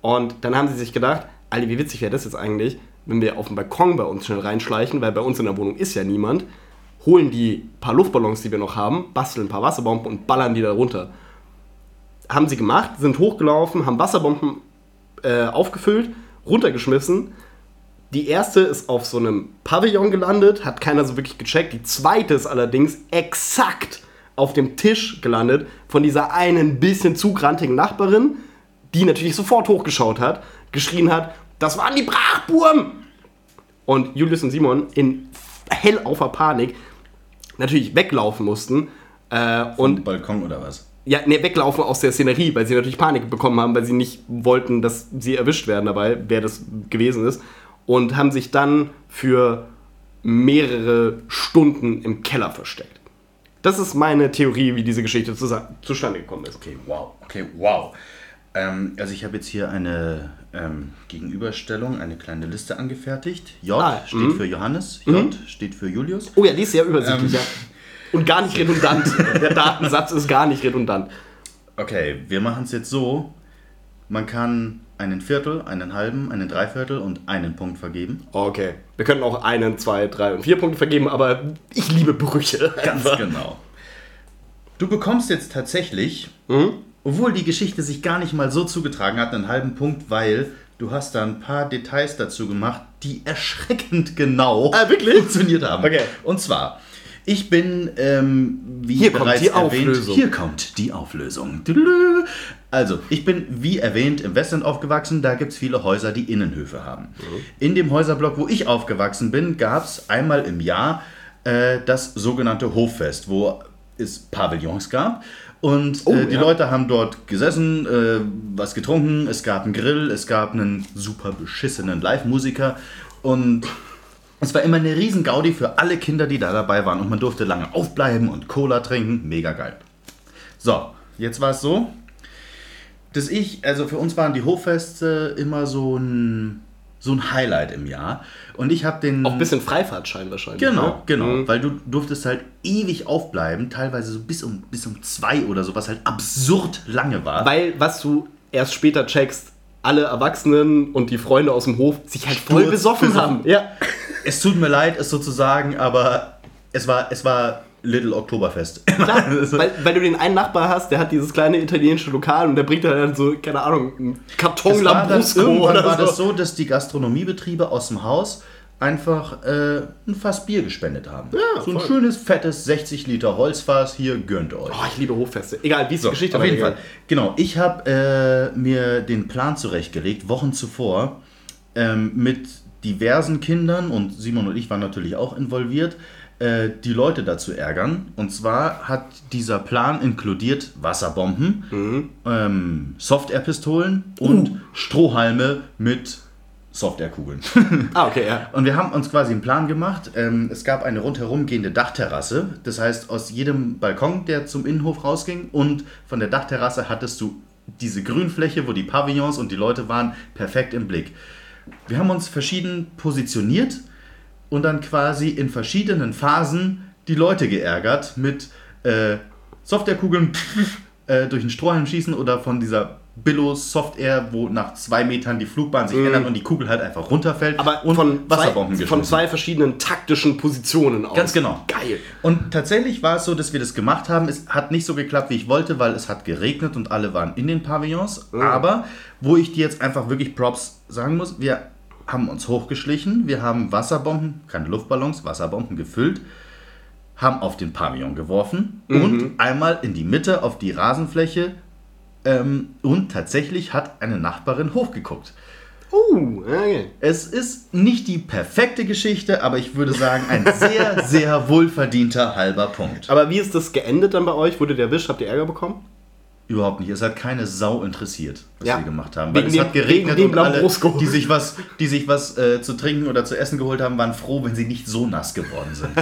B: Und dann haben sie sich gedacht, Alter, wie witzig wäre das jetzt eigentlich, wenn wir auf dem Balkon bei uns schnell reinschleichen, weil bei uns in der Wohnung ist ja niemand, holen die paar Luftballons, die wir noch haben, basteln ein paar Wasserbomben und ballern die da runter. Haben sie gemacht, sind hochgelaufen, haben Wasserbomben äh, aufgefüllt, runtergeschmissen. Die erste ist auf so einem Pavillon gelandet, hat keiner so wirklich gecheckt. Die zweite ist allerdings exakt auf dem Tisch gelandet von dieser einen bisschen zu grantigen Nachbarin, die natürlich sofort hochgeschaut hat, geschrien hat, das waren die Brachburm! Und Julius und Simon in hellaufer Panik natürlich weglaufen mussten. Äh, und
C: Und Balkon oder was?
B: ja, ne, weglaufen aus der Szenerie, weil sie natürlich Panik bekommen haben, weil sie nicht wollten, dass sie erwischt werden dabei, wer das gewesen ist. Und haben sich dann für mehrere Stunden im Keller versteckt. Das ist meine Theorie, wie diese Geschichte zustande gekommen ist.
C: Okay, wow. Okay, wow. Ähm, also ich habe jetzt hier eine ähm, Gegenüberstellung, eine kleine Liste angefertigt. J
B: Ah,
C: steht für Johannes, J steht für Julius.
B: Oh ja, die ist sehr übersichtlich.
C: Ähm.
B: ja. Und gar nicht redundant. (laughs) Der Datensatz ist gar nicht redundant.
C: Okay, wir machen es jetzt so. Man kann einen Viertel, einen halben, einen Dreiviertel und einen Punkt vergeben.
B: Okay. Wir könnten auch einen, zwei, drei und vier Punkte vergeben, aber ich liebe Brüche.
C: Ganz genau. Du bekommst jetzt tatsächlich,
B: Mhm.
C: Obwohl die Geschichte sich gar nicht mal so zugetragen hat, einen halben Punkt, weil du hast da ein paar Details dazu gemacht, die erschreckend genau
B: Ah,
C: funktioniert haben.
B: Okay.
C: Und zwar, ich bin, ähm, wie
B: Hier kommt
C: bereits
B: die
C: erwähnt,
B: Auflösung.
C: hier kommt die Auflösung. Also, ich bin, wie erwähnt, im Westend aufgewachsen. Da gibt es viele Häuser, die Innenhöfe haben. In dem Häuserblock, wo ich aufgewachsen bin, gab es einmal im Jahr äh, das sogenannte Hoffest, wo es Pavillons gab. Und äh, die
B: ja.
C: Leute haben dort gesessen, äh, was getrunken, es gab einen Grill, es gab einen super beschissenen Live-Musiker und es war immer eine riesen Gaudi für alle Kinder, die da dabei waren und man durfte lange aufbleiben und Cola trinken, mega geil. So, jetzt war es so, dass ich, also für uns waren die Hoffeste immer so ein, so ein Highlight im Jahr und ich habe den...
B: Auch ein bisschen Freifahrtschein wahrscheinlich.
C: Genau,
B: ne?
C: genau.
B: Mhm.
C: Weil du durftest halt ewig aufbleiben, teilweise so bis um, bis um zwei oder so, was halt absurd lange war.
B: Weil, was du erst später checkst, alle Erwachsenen und die Freunde aus dem Hof sich halt voll besoffen
C: besoffen.
B: haben. Ja.
C: es tut mir leid, es so zu sagen, aber es war, es war Little Oktoberfest.
B: Klar, (laughs)
C: Also,
B: weil, weil du den einen Nachbar hast, der hat dieses kleine italienische Lokal und der bringt dann so, keine Ahnung, einen Karton
C: war
B: Lambrusco oder
C: war
B: so.
C: das so, dass die Gastronomiebetriebe aus dem Haus einfach äh, ein Fass Bier gespendet haben.
B: Ja,
C: so ein
B: voll.
C: schönes, fettes 60 Liter Holzfass, hier gönnt euch.
B: Oh, ich liebe Hoffeste. Egal, wie ist die
C: So,
B: Geschichte
C: auf jeden Fall.
B: weitergegangen?
C: Genau, ich habe äh, mir den Plan zurechtgelegt, Wochen zuvor, ähm, mit diversen Kindern und Simon und ich waren natürlich auch involviert, äh, die Leute dazu ärgern. Und zwar hat dieser Plan inkludiert Wasserbomben,
B: Mhm.
C: ähm, Soft-Air-Pistolen und Strohhalme mit Soft-Air-Kugeln.
B: Ah, okay, ja.
C: Und wir haben uns quasi einen Plan gemacht. Ähm, es gab eine rundherum gehende Dachterrasse. Das heißt, aus jedem Balkon, der zum Innenhof rausging, und von der Dachterrasse hattest du diese Grünfläche, wo die Pavillons und die Leute waren, perfekt im Blick. Wir haben uns verschieden positioniert und dann quasi in verschiedenen Phasen die Leute geärgert mit äh, Softwarekugeln (laughs) äh, durch den Strohhalm schießen oder von dieser Billo Soft Air, wo nach zwei Metern die Flugbahn sich ändert und die Kugel halt einfach runterfällt.
B: Aber
C: und
B: von,
C: Wasserbomben
B: zwei, von zwei verschiedenen taktischen Positionen aus.
C: Ganz genau.
B: Geil.
C: Und tatsächlich war es so, dass wir das gemacht haben. Es hat nicht so geklappt, wie ich wollte, weil es hat geregnet und alle waren in den Pavillons. Aber wo ich dir jetzt einfach wirklich Props sagen muss, wir haben uns hochgeschlichen, wir haben Wasserbomben, keine Luftballons, Wasserbomben gefüllt, haben auf den Pavillon geworfen und einmal in die Mitte auf die Rasenfläche. Ähm, und tatsächlich hat eine Nachbarin hochgeguckt.
B: Uh, okay.
C: Es ist nicht die perfekte Geschichte, aber ich würde sagen, ein sehr, (laughs) sehr wohlverdienter halber Punkt.
B: Aber wie ist das geendet dann bei euch? Wurde der erwischt? Habt ihr Ärger bekommen?
C: Überhaupt nicht. Es hat keine Sau interessiert, was
B: Ja.
C: wir gemacht haben.
B: Wegen
C: Weil es
B: dem-
C: hat geregnet
B: wegen
C: und alle, die sich was, die sich was äh, zu trinken oder zu essen geholt haben, waren froh, wenn sie nicht so nass geworden sind. (laughs)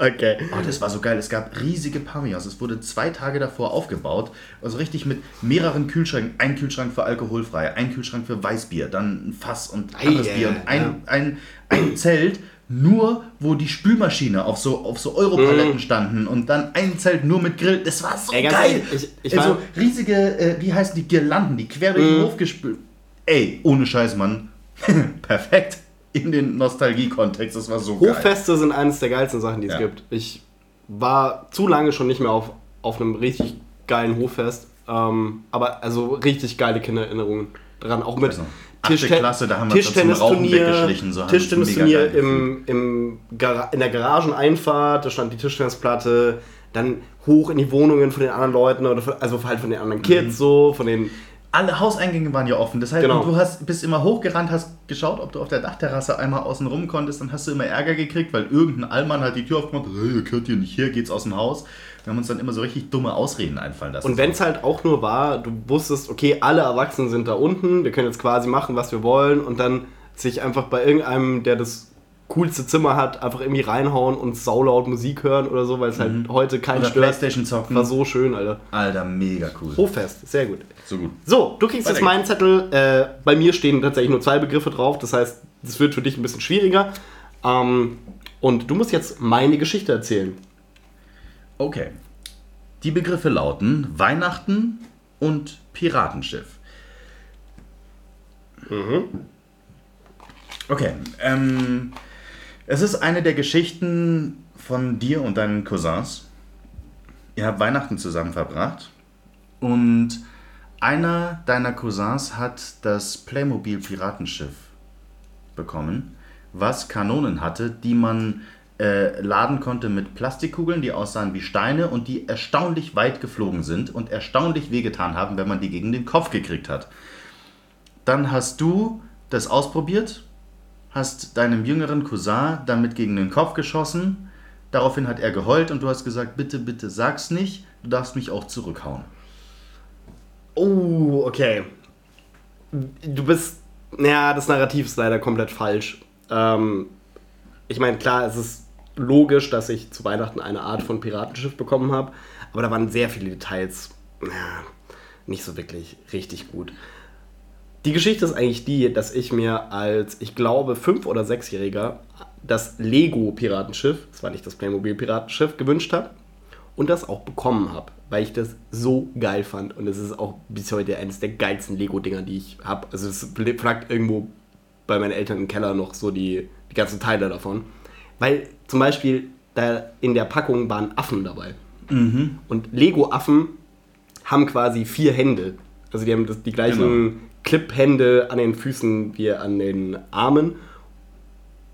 B: Okay.
C: Oh, das war so geil. Es gab riesige Pavillons. Es wurde zwei Tage davor aufgebaut. Also richtig mit mehreren Kühlschränken. Ein Kühlschrank für alkoholfrei, ein Kühlschrank für Weißbier, dann ein Fass und anderes Bier
B: ja,
C: und ein, ein, ein Zelt. Nur, wo die Spülmaschine auf so, auf so Europaletten standen und dann ein Zelt nur mit Grill. Das war so
B: Ey,
C: geil.
B: ehrlich, ich- ich
C: also riesige, äh, wie heißen die Girlanden, die quer durch den Hof gespült. Ey, ohne Scheiß, Mann. (laughs) Perfekt in den Nostalgie-Kontext. Das war so geil.
B: Hochfeste sind eines der geilsten Sachen, die es
C: Ja.
B: gibt. Ich war zu lange schon nicht mehr auf, auf einem richtig geilen Hochfest. Ähm, aber also richtig geile Kindererinnerungen dran. Auch mit.
C: Achte
B: Tischten-
C: Klasse, da haben wir weggeschlichen, so
B: Tischtennisturnier im, im in der Garageneinfahrt, da stand die Tischtennisplatte, dann hoch in die Wohnungen von den anderen Leuten, oder von, also halt von den anderen Kids
C: Mhm.
B: so, von den
C: alle Hauseingänge waren ja offen. Das heißt,
B: Genau.
C: du hast, bist immer hochgerannt, hast geschaut, ob du auf der Dachterrasse einmal außen rum konntest. Dann hast du immer Ärger gekriegt, weil irgendein Allmann hat die Tür aufgemacht. Hey, ihr könnt hier nicht hier, geht's aus dem Haus. Wir haben uns dann immer so richtig dumme Ausreden einfallen lassen.
B: Und wenn es halt auch nur war, du wusstest, okay, alle Erwachsenen sind da unten, wir können jetzt quasi machen, was wir wollen und dann sich einfach bei irgendeinem, der das coolste Zimmer hat, einfach irgendwie reinhauen und saulaut Musik hören oder so, weil es halt heute keinen
C: Mhm. Oder
B: stört.
C: Playstation zocken.
B: War so schön, Alter.
C: Alter, mega cool.
B: Hochfest, sehr gut.
C: So gut.
B: So, du kriegst jetzt meinen Zettel. Äh, bei mir stehen tatsächlich nur zwei Begriffe drauf. Das heißt, das wird für dich ein bisschen schwieriger. Ähm, und du musst jetzt meine Geschichte erzählen.
C: Okay. Die Begriffe lauten Weihnachten und Piratenschiff. Okay. Ähm, es ist eine der Geschichten von dir und deinen Cousins. Ihr habt Weihnachten zusammen verbracht und einer deiner Cousins hat das Playmobil Piratenschiff bekommen, was Kanonen hatte, die man äh, laden konnte mit Plastikkugeln, die aussahen wie Steine und die erstaunlich weit geflogen sind und erstaunlich wehgetan haben, wenn man die gegen den Kopf gekriegt hat. Dann hast du das ausprobiert, hast deinem jüngeren Cousin damit gegen den Kopf geschossen. Daraufhin hat er geheult und du hast gesagt, bitte, bitte sag's nicht, du darfst mich auch zurückhauen.
B: Oh, okay. Du bist. Ja, das Narrativ ist leider komplett falsch. Ähm, ich meine, klar, es ist logisch, dass ich zu Weihnachten eine Art von Piratenschiff bekommen habe, aber da waren sehr viele Details ja, nicht so wirklich richtig gut. Die Geschichte ist eigentlich die, dass ich mir als, ich glaube, fünf- oder sechsjähriger das Lego-Piratenschiff, das war nicht das Playmobil-Piratenschiff, gewünscht habe und das auch bekommen habe, weil ich das so geil fand. Und es ist auch bis heute eines der geilsten Lego-Dinger, die ich habe. Also es flaggt irgendwo bei meinen Eltern im Keller noch so die, die ganzen Teile davon. Weil zum Beispiel da in der Packung waren Affen dabei. Und Lego-Affen haben quasi vier Hände. Also die haben das, die gleichen Clip-Hände an den Füßen wie an den Armen.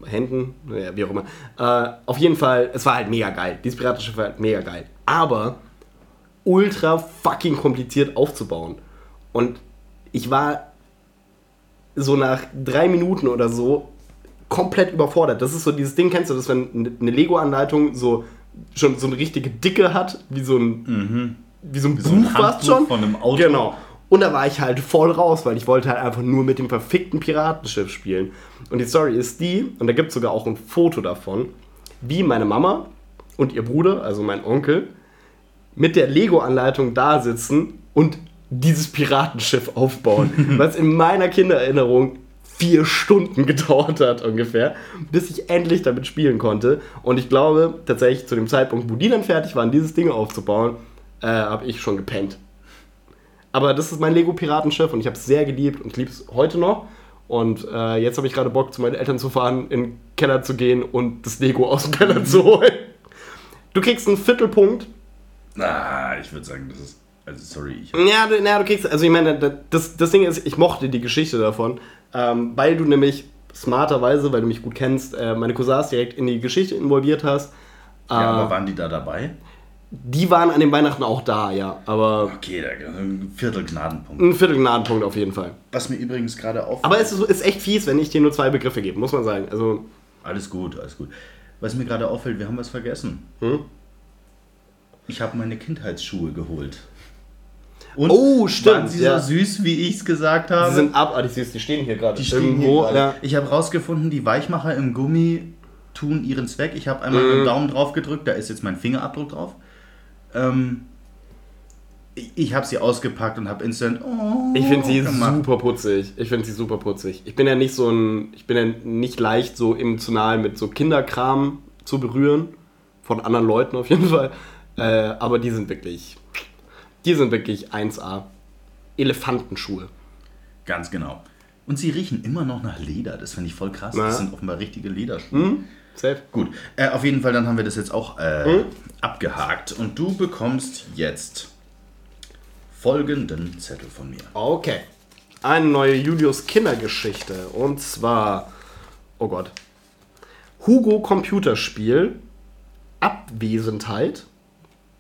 B: Händen, naja, wie auch immer. Äh, auf jeden Fall, es war halt mega geil. Dieses Piratenschiff war halt mega geil. Aber ultra fucking kompliziert aufzubauen. Und ich war so nach drei Minuten oder so komplett überfordert. Das ist so dieses Ding, kennst du das, wenn eine Lego-Anleitung so schon so eine richtige Dicke hat, wie so ein, wie so ein
C: so ein
B: Buch fast schon.
C: von einem Auto.
B: Genau. Und da war ich halt voll raus, weil ich wollte halt einfach nur mit dem verfickten Piratenschiff spielen. Und die Story ist die, und da gibt es sogar auch ein Foto davon, wie meine Mama und ihr Bruder, also mein Onkel, mit der Lego-Anleitung da sitzen und dieses Piratenschiff aufbauen. (laughs) was in meiner Kindererinnerung vier Stunden (laughs) gedauert hat ungefähr, bis ich endlich damit spielen konnte. Und ich glaube tatsächlich zu dem Zeitpunkt, wo die dann fertig waren, dieses Ding aufzubauen, äh, habe ich schon gepennt. Aber das ist mein Lego-Piratenschiff und ich habe es sehr geliebt und ich liebe es heute noch. Und äh, jetzt habe ich gerade Bock, zu meinen Eltern zu fahren, in den Keller zu gehen und das Lego aus dem Keller zu holen. Du kriegst einen Viertelpunkt.
C: Ah, ich würde sagen, das ist. Also, sorry, ich.
B: Ja, du, na, du kriegst, also ich meine, das, das Ding ist, ich mochte die Geschichte davon, ähm, weil du nämlich smarterweise, weil du mich gut kennst, äh, meine Cousins direkt in die Geschichte involviert hast.
C: Ja,
B: Äh,
C: aber waren die da dabei?
B: die waren an den Weihnachten auch da, ja. Aber
C: Okay, da ein Viertel Gnadenpunkt.
B: ein Viertelgnadenpunkt auf jeden Fall.
C: Was mir übrigens gerade auf.
B: Aber es ist, ist echt fies, wenn ich dir nur zwei Begriffe gebe, muss man sagen. Also,
C: Alles gut, alles gut. Was mir gerade auffällt, wir haben was vergessen.
B: Hm?
C: Ich habe meine Kindheitsschuhe geholt. Und
B: Oh, stimmt,
C: Waren sie
B: ja.
C: so süß, wie ich es gesagt habe?
B: sie sind abartig süß, die stehen hier gerade
C: die stehen hier
B: irgendwo.
C: gerade.
B: ja.
C: Ich habe rausgefunden, die Weichmacher im Gummi tun ihren Zweck. Ich habe einmal mit dem Daumen drauf gedrückt, da ist jetzt mein Fingerabdruck drauf. Ähm, ich ich habe sie ausgepackt und habe instant. Oh,
B: Ich finde sie
C: gemacht.
B: super putzig. Ich finde sie super putzig. Ich bin ja nicht so ein, ich bin ja nicht leicht so emotional mit so Kinderkram zu berühren. Von anderen Leuten auf jeden Fall. Äh, aber die sind wirklich, die sind wirklich 1A. Elefantenschuhe.
C: Ganz genau. Und sie riechen immer noch nach Leder. Das finde ich voll krass.
B: Na.
C: Das sind offenbar richtige Lederschuhe.
B: Hm? Safe.
C: Gut, äh, auf jeden Fall, dann haben wir das jetzt auch äh, abgehakt. Und du bekommst jetzt folgenden Zettel von mir.
B: Okay. Eine neue Julius Kindergeschichte. Und zwar, oh Gott. Hugo Computerspiel. Abwesenheit.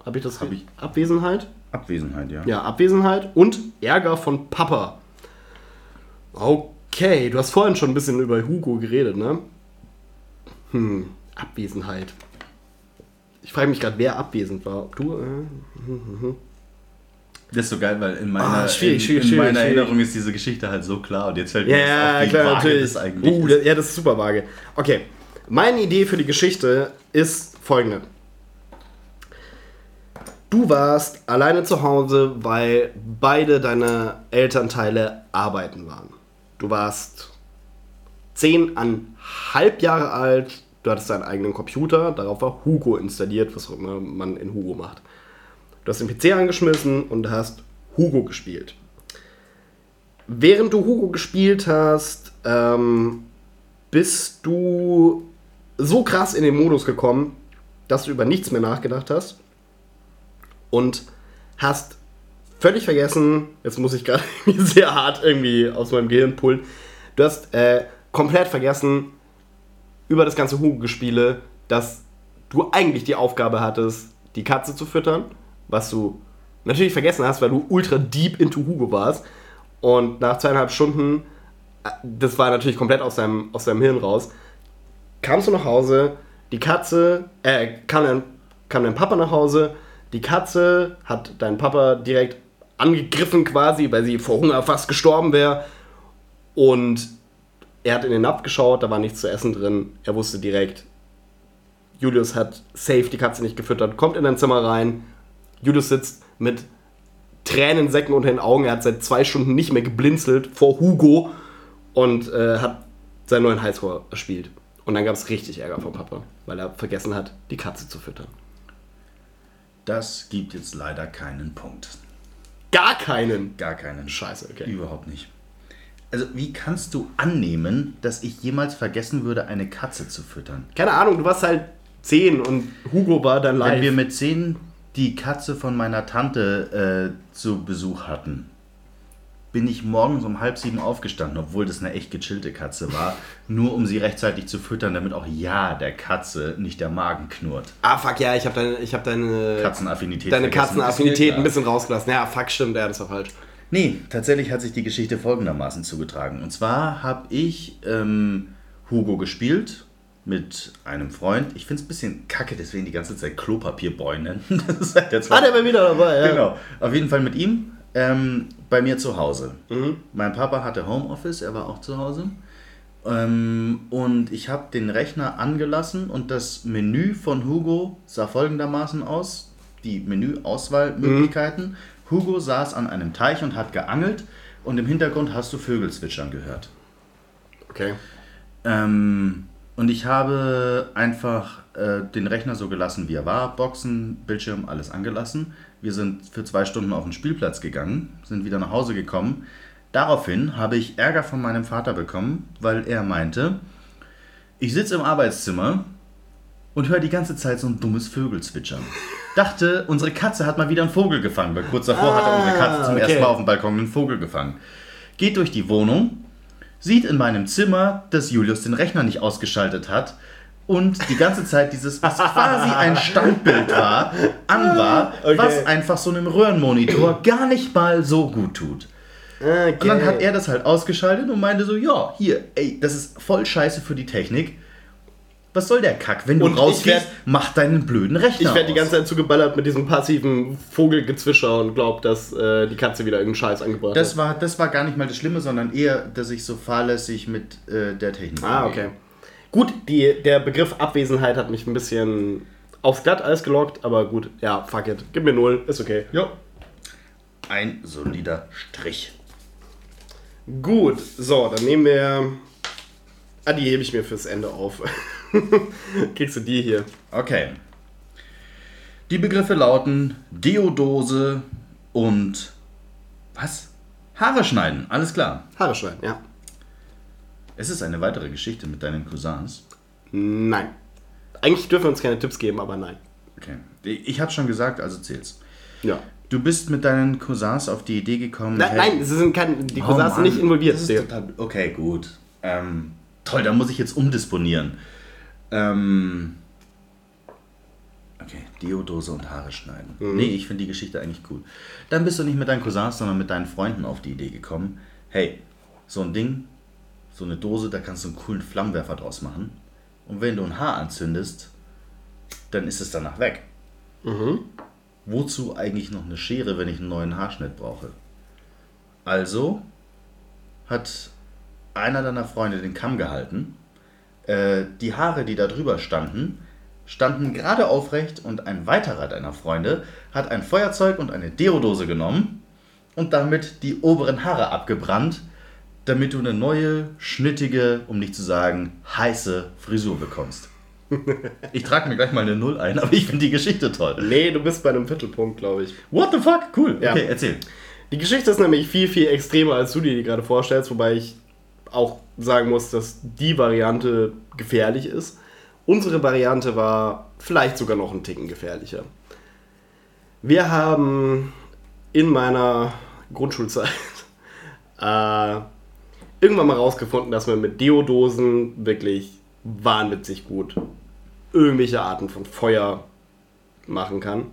B: Habe ich das
C: Hab?
B: Abwesenheit?
C: Abwesenheit, ja.
B: Ja, Abwesenheit und Ärger von Papa. Okay, du hast vorhin schon ein bisschen über Hugo geredet, ne? Hm, Abwesenheit. Ich frage mich gerade, wer abwesend war. Ob du? Äh?
C: Das ist so geil, weil in meiner,
B: Ah, schwierig,
C: in,
B: schwierig,
C: in
B: schwierig,
C: meiner. Erinnerung ist diese Geschichte halt so klar. Und jetzt fällt mir das
B: ja,
C: auf, wie
B: klar,
C: vage
B: natürlich.
C: das eigentlich
B: uh,
C: ist.
B: ja, das ist super vage. Okay. Meine Idee für die Geschichte ist folgende. Du warst alleine zu Hause, weil beide deine Elternteile arbeiten waren. Du warst zehneinhalb Jahre alt, du hattest deinen eigenen Computer, darauf war Hugo installiert, was auch immer man in Hugo macht. Du hast den PC angeschmissen und hast Hugo gespielt. Während du Hugo gespielt hast, ähm, bist du so krass in den Modus gekommen, dass du über nichts mehr nachgedacht hast und hast völlig vergessen, jetzt muss ich gerade (laughs) sehr hart irgendwie aus meinem Gehirn pullen, du hast äh, komplett vergessen über das ganze Hugo-Gespiele, dass du eigentlich die Aufgabe hattest, die Katze zu füttern, was du natürlich vergessen hast, weil du ultra deep into Hugo warst. Und nach zweieinhalb Stunden, äh, das war natürlich komplett aus deinem, aus deinem Hirn raus, kamst du nach Hause, die Katze, äh, kam dein, kam dein Papa nach Hause, die Katze hat deinen Papa direkt angegriffen quasi, weil sie vor Hunger fast gestorben wäre. Und er hat in den Napf geschaut, da war nichts zu essen drin. Er wusste direkt, Julius hat safe die Katze nicht gefüttert, kommt in dein Zimmer rein. Julius sitzt mit Tränensäcken unter den Augen. Er hat seit zwei Stunden nicht mehr geblinzelt vor Hugo und äh, hat seinen neuen Highscore erspielt. Und dann gab es richtig Ärger vom Papa, weil er vergessen hat, die Katze zu füttern.
C: Das gibt jetzt leider keinen Punkt.
B: Gar keinen.
C: Gar keinen.
B: Scheiße, okay.
C: Überhaupt nicht. Also, wie kannst du annehmen, dass ich jemals vergessen würde, eine Katze zu füttern?
B: Keine Ahnung, du warst halt 10 und Hugo war dann live.
C: Wenn wir mit 10 die Katze von meiner Tante äh, zu Besuch hatten, bin ich morgens um halb sieben aufgestanden, obwohl das eine echt gechillte Katze war, nur um sie rechtzeitig zu füttern, damit auch ja der Katze nicht der Magen knurrt.
B: ah, fuck, ja, ich habe deine, ich hab deine,
C: Katzenaffinität.
B: deine. Katzenaffinität ein bisschen rausgelassen. Ja, fuck, stimmt, ja, das war falsch.
C: Nee, tatsächlich hat sich die Geschichte folgendermaßen zugetragen. Und zwar habe ich ähm, Hugo gespielt mit einem Freund. Ich finde es ein bisschen kacke, deswegen die ganze Zeit Klopapierboy nennen. (laughs) Das ist halt der
B: Ah, der war wieder dabei, ja.
C: Genau. Auf jeden Fall mit ihm ähm, bei mir zu Hause. Mein Papa hatte Homeoffice, er war auch zu Hause. Ähm, und ich habe den Rechner angelassen und das Menü von Hugo sah folgendermaßen aus. Die Menüauswahlmöglichkeiten. Hugo saß an einem Teich und hat geangelt und im Hintergrund hast du Vögel zwitschern gehört.
B: Okay.
C: Ähm, und ich habe einfach äh, den Rechner so gelassen, wie er war. Boxen, Bildschirm, alles angelassen. Wir sind für zwei Stunden auf den Spielplatz gegangen, sind wieder nach Hause gekommen. Daraufhin habe ich Ärger von meinem Vater bekommen, weil er meinte, ich sitze im Arbeitszimmer und höre die ganze Zeit so ein dummes Vögelzwitschern. Dachte, unsere Katze hat mal wieder einen Vogel gefangen, weil kurz davor hat er unsere Katze zum
B: okay.
C: ersten Mal auf dem Balkon einen Vogel gefangen. Geht durch die Wohnung, sieht in meinem Zimmer, dass Julius den Rechner nicht ausgeschaltet hat und die ganze Zeit dieses, was quasi ein Standbild war, an war,
B: Okay.
C: was einfach so einem Röhrenmonitor gar nicht mal so gut tut.
B: okay.
C: Und dann hat er das halt ausgeschaltet und meinte so, ja, hier, ey, das ist voll scheiße für die Technik. Was soll der Kack? Wenn du
B: Und
C: rausgehst, mach deinen blöden Rechner
B: Ich werde die ganze Zeit zugeballert mit diesem passiven Vogelgezwischer und glaub, dass äh, die Katze wieder irgendeinen Scheiß angebracht
C: Das
B: hat.
C: war, das war gar nicht mal das Schlimme, sondern eher, dass ich so fahrlässig mit äh, der Technik
B: Ah, okay. Gut, die, der Begriff Abwesenheit hat mich ein bisschen aufs Glatteis gelockt, aber gut, ja, fuck it. Gib mir null, ist okay.
C: Ja. Ein solider Strich.
B: Gut, so, dann nehmen wir. Ah, die hebe ich mir fürs Ende auf. (laughs) Kriegst du die hier?
C: Okay. Die Begriffe lauten Deodose und was? Haare schneiden, alles klar.
B: Haare schneiden, ja.
C: Es ist eine weitere Geschichte mit deinen Cousins.
B: Nein. Eigentlich dürfen wir uns keine Tipps geben, aber nein.
C: Okay. Ich habe schon gesagt, also zähl's.
B: Ja.
C: Du bist mit deinen Cousins auf die Idee gekommen.
B: Nein,
C: hey-
B: nein, sie sind kein, die
C: Oh
B: Cousins sind
C: Mann,
B: nicht involviert.
C: Total, okay, gut. Ähm, toll, da muss ich jetzt umdisponieren. Ähm, okay, Deodose und Haare schneiden.
B: Mhm.
C: Nee, ich finde die Geschichte eigentlich cool. Dann bist du nicht mit deinen Cousins, sondern mit deinen Freunden auf die Idee gekommen. Hey, so ein Ding, so eine Dose, da kannst du einen coolen Flammenwerfer draus machen. Und wenn du ein Haar anzündest, dann ist es danach weg. Wozu eigentlich noch eine Schere, wenn ich einen neuen Haarschnitt brauche? Also hat einer deiner Freunde den Kamm gehalten, Äh, die Haare, die da drüber standen, standen gerade aufrecht und ein weiterer deiner Freunde hat ein Feuerzeug und eine Deodose genommen und damit die oberen Haare abgebrannt, damit du eine neue, schnittige, um nicht zu sagen, heiße Frisur bekommst. (laughs) Ich trage mir gleich mal eine Null ein, aber ich finde die Geschichte toll.
B: Nee, du bist bei einem Viertelpunkt, glaube ich.
C: What the fuck? Cool.
B: Ja.
C: Okay, erzähl.
B: Die Geschichte ist nämlich viel, viel extremer, als du dir die gerade vorstellst, wobei ich auch sagen muss, dass die Variante gefährlich ist. Unsere Variante war vielleicht sogar noch einen Ticken gefährlicher. Wir haben in meiner Grundschulzeit (laughs) äh, irgendwann mal rausgefunden, dass man mit Deodosen wirklich wahnwitzig gut irgendwelche Arten von Feuer machen kann.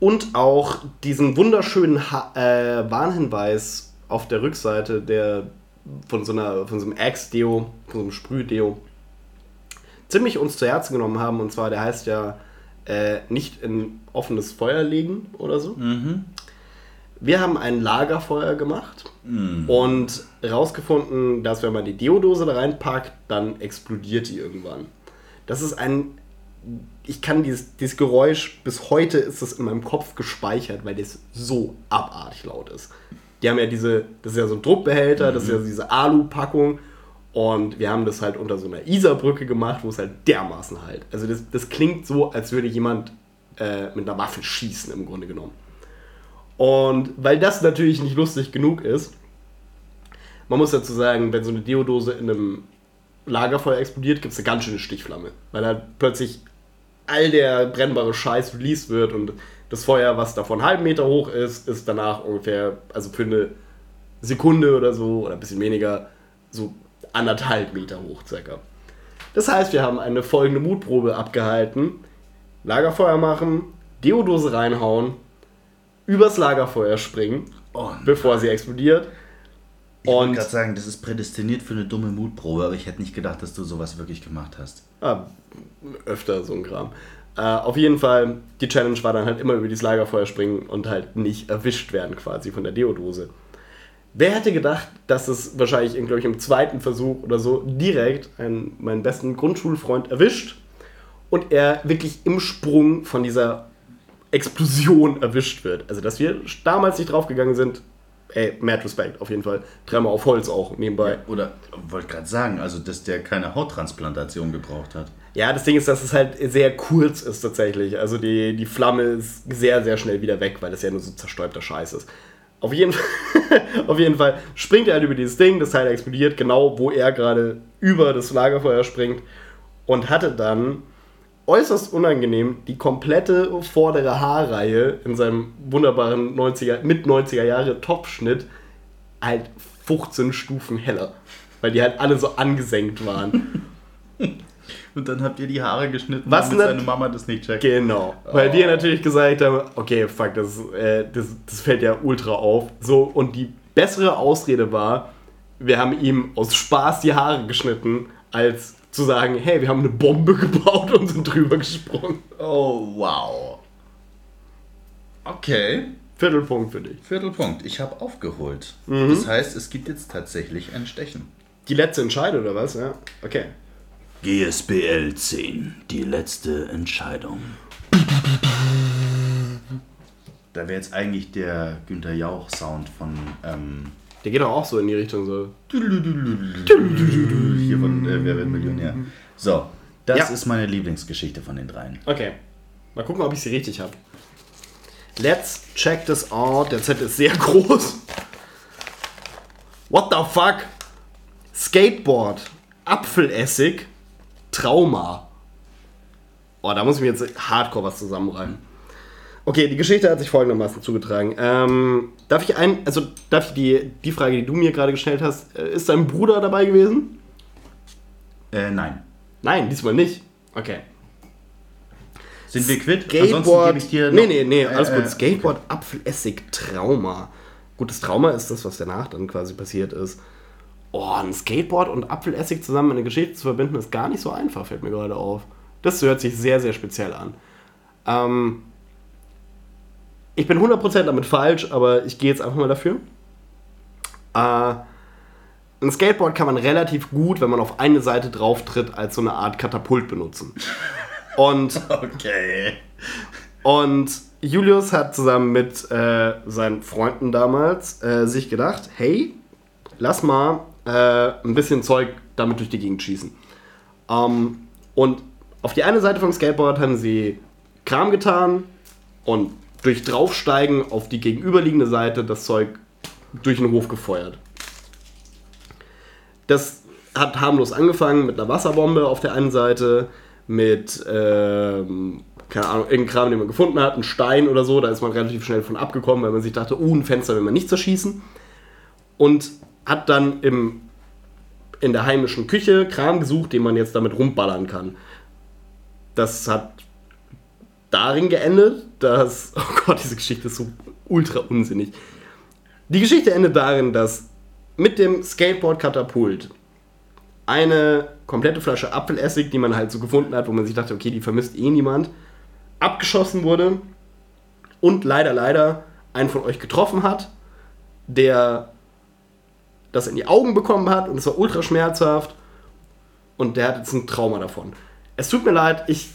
B: Und auch diesen wunderschönen ha äh, Warnhinweis auf der Rückseite der, von, so einer, von so einem Axe-Deo, von so einem Sprüh-Deo, ziemlich uns zu Herzen genommen haben. Und zwar, der heißt ja äh, nicht in offenes Feuer legen oder so. Wir haben ein Lagerfeuer gemacht und herausgefunden, dass wenn man die Deodose da reinpackt, dann explodiert die irgendwann. Das ist ein. Ich kann dieses, dieses Geräusch, bis heute ist das in meinem Kopf gespeichert, weil das so abartig laut ist. Die haben ja diese, das ist ja so ein Druckbehälter, das ist ja diese Alu-Packung und wir haben das halt unter so einer Isarbrücke gemacht, wo es halt dermaßen halt. Also das, das klingt so, als würde jemand äh, mit einer Waffe schießen im Grunde genommen. Und weil das natürlich nicht lustig genug ist, man muss dazu sagen, wenn so eine Deodose in einem Lagerfeuer explodiert, gibt es eine ganz schöne Stichflamme. Weil halt plötzlich all der brennbare Scheiß released wird und das Feuer, was davon einen halben Meter hoch ist, ist danach ungefähr, also für eine Sekunde oder so, oder ein bisschen weniger, so anderthalb Meter hoch circa. Das heißt, wir haben eine folgende Mutprobe abgehalten. Lagerfeuer machen, Deodose reinhauen, übers Lagerfeuer springen,
C: Oh,
B: bevor sie explodiert.
C: Ich wollte gerade sagen, das ist prädestiniert für eine dumme Mutprobe, aber ich hätte nicht gedacht, dass du sowas wirklich gemacht hast.
B: ah, öfter so ein Kram. Äh, auf jeden Fall, die Challenge war dann halt immer über dieses Lagerfeuer springen und halt nicht erwischt werden quasi von der Deodose. Wer hätte gedacht, dass es wahrscheinlich, glaube ich, im zweiten Versuch oder so direkt einen, meinen besten Grundschulfreund erwischt und er wirklich im Sprung von dieser Explosion erwischt wird. Also, dass wir damals nicht draufgegangen sind, ey, mad respect, auf jeden Fall. Dreimal auf Holz auch nebenbei.
C: Oder wollte gerade sagen, also dass der keine Hauttransplantation gebraucht hat.
B: Ja, das Ding ist, dass es halt sehr kurz ist tatsächlich. Also die, die Flamme ist sehr, sehr schnell wieder weg, weil das ja nur so zerstäubter Scheiß ist. Auf jeden, Fall, (laughs) auf jeden Fall springt er halt über dieses Ding, das Teil explodiert, genau wo er gerade über das Lagerfeuer springt und hatte dann äußerst unangenehm die komplette vordere Haarreihe in seinem wunderbaren 90er, mit 90er Jahre Topfschnitt halt 15 Stufen heller. Weil die halt alle so angesenkt waren. (laughs)
C: Und dann habt ihr die Haare geschnitten,
B: Was
C: damit seine Mama das nicht checkt.
B: Genau. Weil wir natürlich gesagt haben, okay, fuck, das, äh, das, das fällt ja ultra auf. So, und die bessere Ausrede war, wir haben ihm aus Spaß die Haare geschnitten, als zu sagen, hey, wir haben eine Bombe (laughs) gebaut und sind drüber gesprungen.
C: Oh, wow. Okay.
B: Viertelpunkt für dich.
C: Viertelpunkt. Ich habe aufgeholt.
B: Mhm.
C: Das heißt, es gibt jetzt tatsächlich ein Stechen.
B: Die letzte Entscheidung, oder was? Ja. Okay.
E: GSBL 10, die letzte Entscheidung.
C: Da wäre jetzt eigentlich der Günther Jauch-Sound von ähm,
B: Der geht auch so in die Richtung so.
C: hier von äh, Wer wird Millionär. So, das
B: Ja.
C: ist meine Lieblingsgeschichte von den dreien.
B: Okay. Mal gucken, ob ich sie richtig habe. Let's check this out. Der Zettel ist sehr groß. What the fuck? Skateboard, Apfelessig, Trauma. Oh, da muss ich mir jetzt hardcore was zusammenreimen. Okay, die Geschichte hat sich folgendermaßen zugetragen. Ähm, darf ich ein, also darf ich die, die Frage, die du mir gerade gestellt hast, äh, ist dein Bruder dabei gewesen?
C: Äh, nein.
B: Nein, diesmal nicht. Okay.
C: Sind wir quitt?
B: Skateboard.
C: gebe ich dir
B: nee, nee, nee, alles
C: äh,
B: gut.
C: äh,
B: Skateboard, Apfelessig, Trauma. Gut, das Trauma ist das, was danach dann quasi passiert ist. Oh, ein Skateboard und Apfelessig zusammen in eine Geschichte zu verbinden, ist gar nicht so einfach, fällt mir gerade auf. Das hört sich sehr, sehr speziell an. Ähm, ich bin 100% damit falsch, aber ich gehe jetzt einfach mal dafür. Äh, ein Skateboard kann man relativ gut, wenn man auf eine Seite drauf tritt, als so eine Art Katapult benutzen. Und, (laughs)
C: Okay.
B: und Julius hat zusammen mit äh, seinen Freunden damals äh, sich gedacht, hey, lass mal äh, ein bisschen Zeug damit durch die Gegend schießen. Ähm, und auf die eine Seite vom Skateboard haben sie Kram getan und durch Draufsteigen auf die gegenüberliegende Seite das Zeug durch den Hof gefeuert. Das hat harmlos angefangen mit einer Wasserbombe auf der einen Seite, mit, ähm, keine Ahnung, irgendeinem Kram, den man gefunden hat, ein Stein oder so, da ist man relativ schnell von abgekommen, weil man sich dachte, oh, ein Fenster will man nicht zerschießen. Und hat dann im, in der heimischen Küche Kram gesucht, den man jetzt damit rumballern kann. Das hat darin geendet, dass, (laughs) oh Gott, diese Geschichte ist so ultra unsinnig. Die Geschichte endet darin, dass mit dem Skateboard-Katapult eine komplette Flasche Apfelessig, die man halt so gefunden hat, wo man sich dachte, okay, die vermisst eh niemand, abgeschossen wurde und leider, leider einen von euch getroffen hat, der das in die Augen bekommen hat und es war ultra schmerzhaft und der hat jetzt ein Trauma davon. Es tut mir leid, ich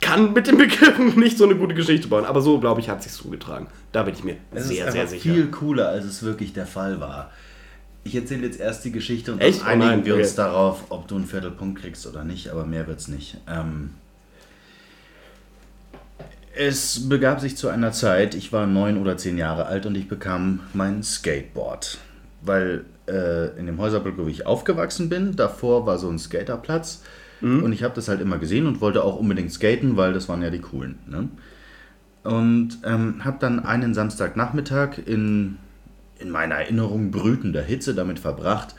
B: kann mit dem Begriff (laughs) nicht so eine gute Geschichte bauen, aber so, glaube ich, hat sich zugetragen. Da bin ich mir
C: Es
B: sehr,
C: ist
B: sehr sicher.
C: viel cooler, als es wirklich der Fall war. Ich erzähle jetzt erst die Geschichte und
B: Echt?
C: dann
B: Oh
C: einigen
B: nein,
C: wir uns darauf, ob du einen Viertelpunkt kriegst oder nicht, aber mehr wird's nicht. Ähm, es begab sich zu einer Zeit, ich war neun oder zehn Jahre alt und ich bekam mein Skateboard. Weil äh, in dem Häuserblock, wo ich aufgewachsen bin, davor war so ein Skaterplatz und ich habe das halt immer gesehen und wollte auch unbedingt skaten, weil das waren ja die coolen. Ne? Und ähm, habe dann einen Samstagnachmittag in, in meiner Erinnerung brütender Hitze damit verbracht,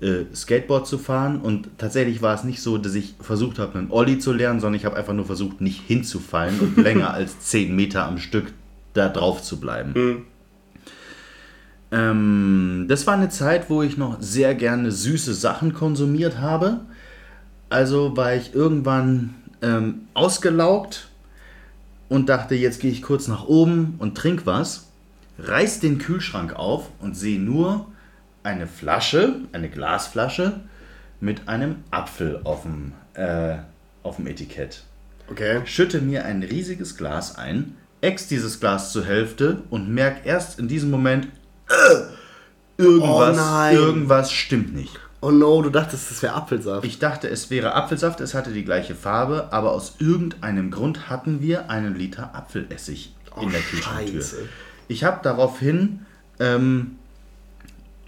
C: äh, Skateboard zu fahren. Und tatsächlich war es nicht so, dass ich versucht habe, einen Ollie zu lernen, sondern ich habe einfach nur versucht, nicht hinzufallen und (laughs) länger als 10 Meter am Stück da drauf zu bleiben. Ähm, das war eine Zeit, wo ich noch sehr gerne süße Sachen konsumiert habe. Also war ich irgendwann ähm, ausgelaugt und dachte, jetzt gehe ich kurz nach oben und trink was, reiß den Kühlschrank auf und sehe nur eine Flasche, eine Glasflasche mit einem Apfel auf dem, äh, auf dem Etikett.
B: Okay.
C: Schütte mir ein riesiges Glas ein, ex dieses Glas zur Hälfte und merk erst in diesem Moment, äh, irgendwas,
B: Oh
C: irgendwas stimmt nicht.
B: Oh no, du dachtest, das wäre Apfelsaft.
C: Ich dachte, es wäre Apfelsaft, es hatte die gleiche Farbe, aber aus irgendeinem Grund hatten wir einen Liter Apfelessig in der.
B: Scheiße.
C: Ich habe daraufhin ähm,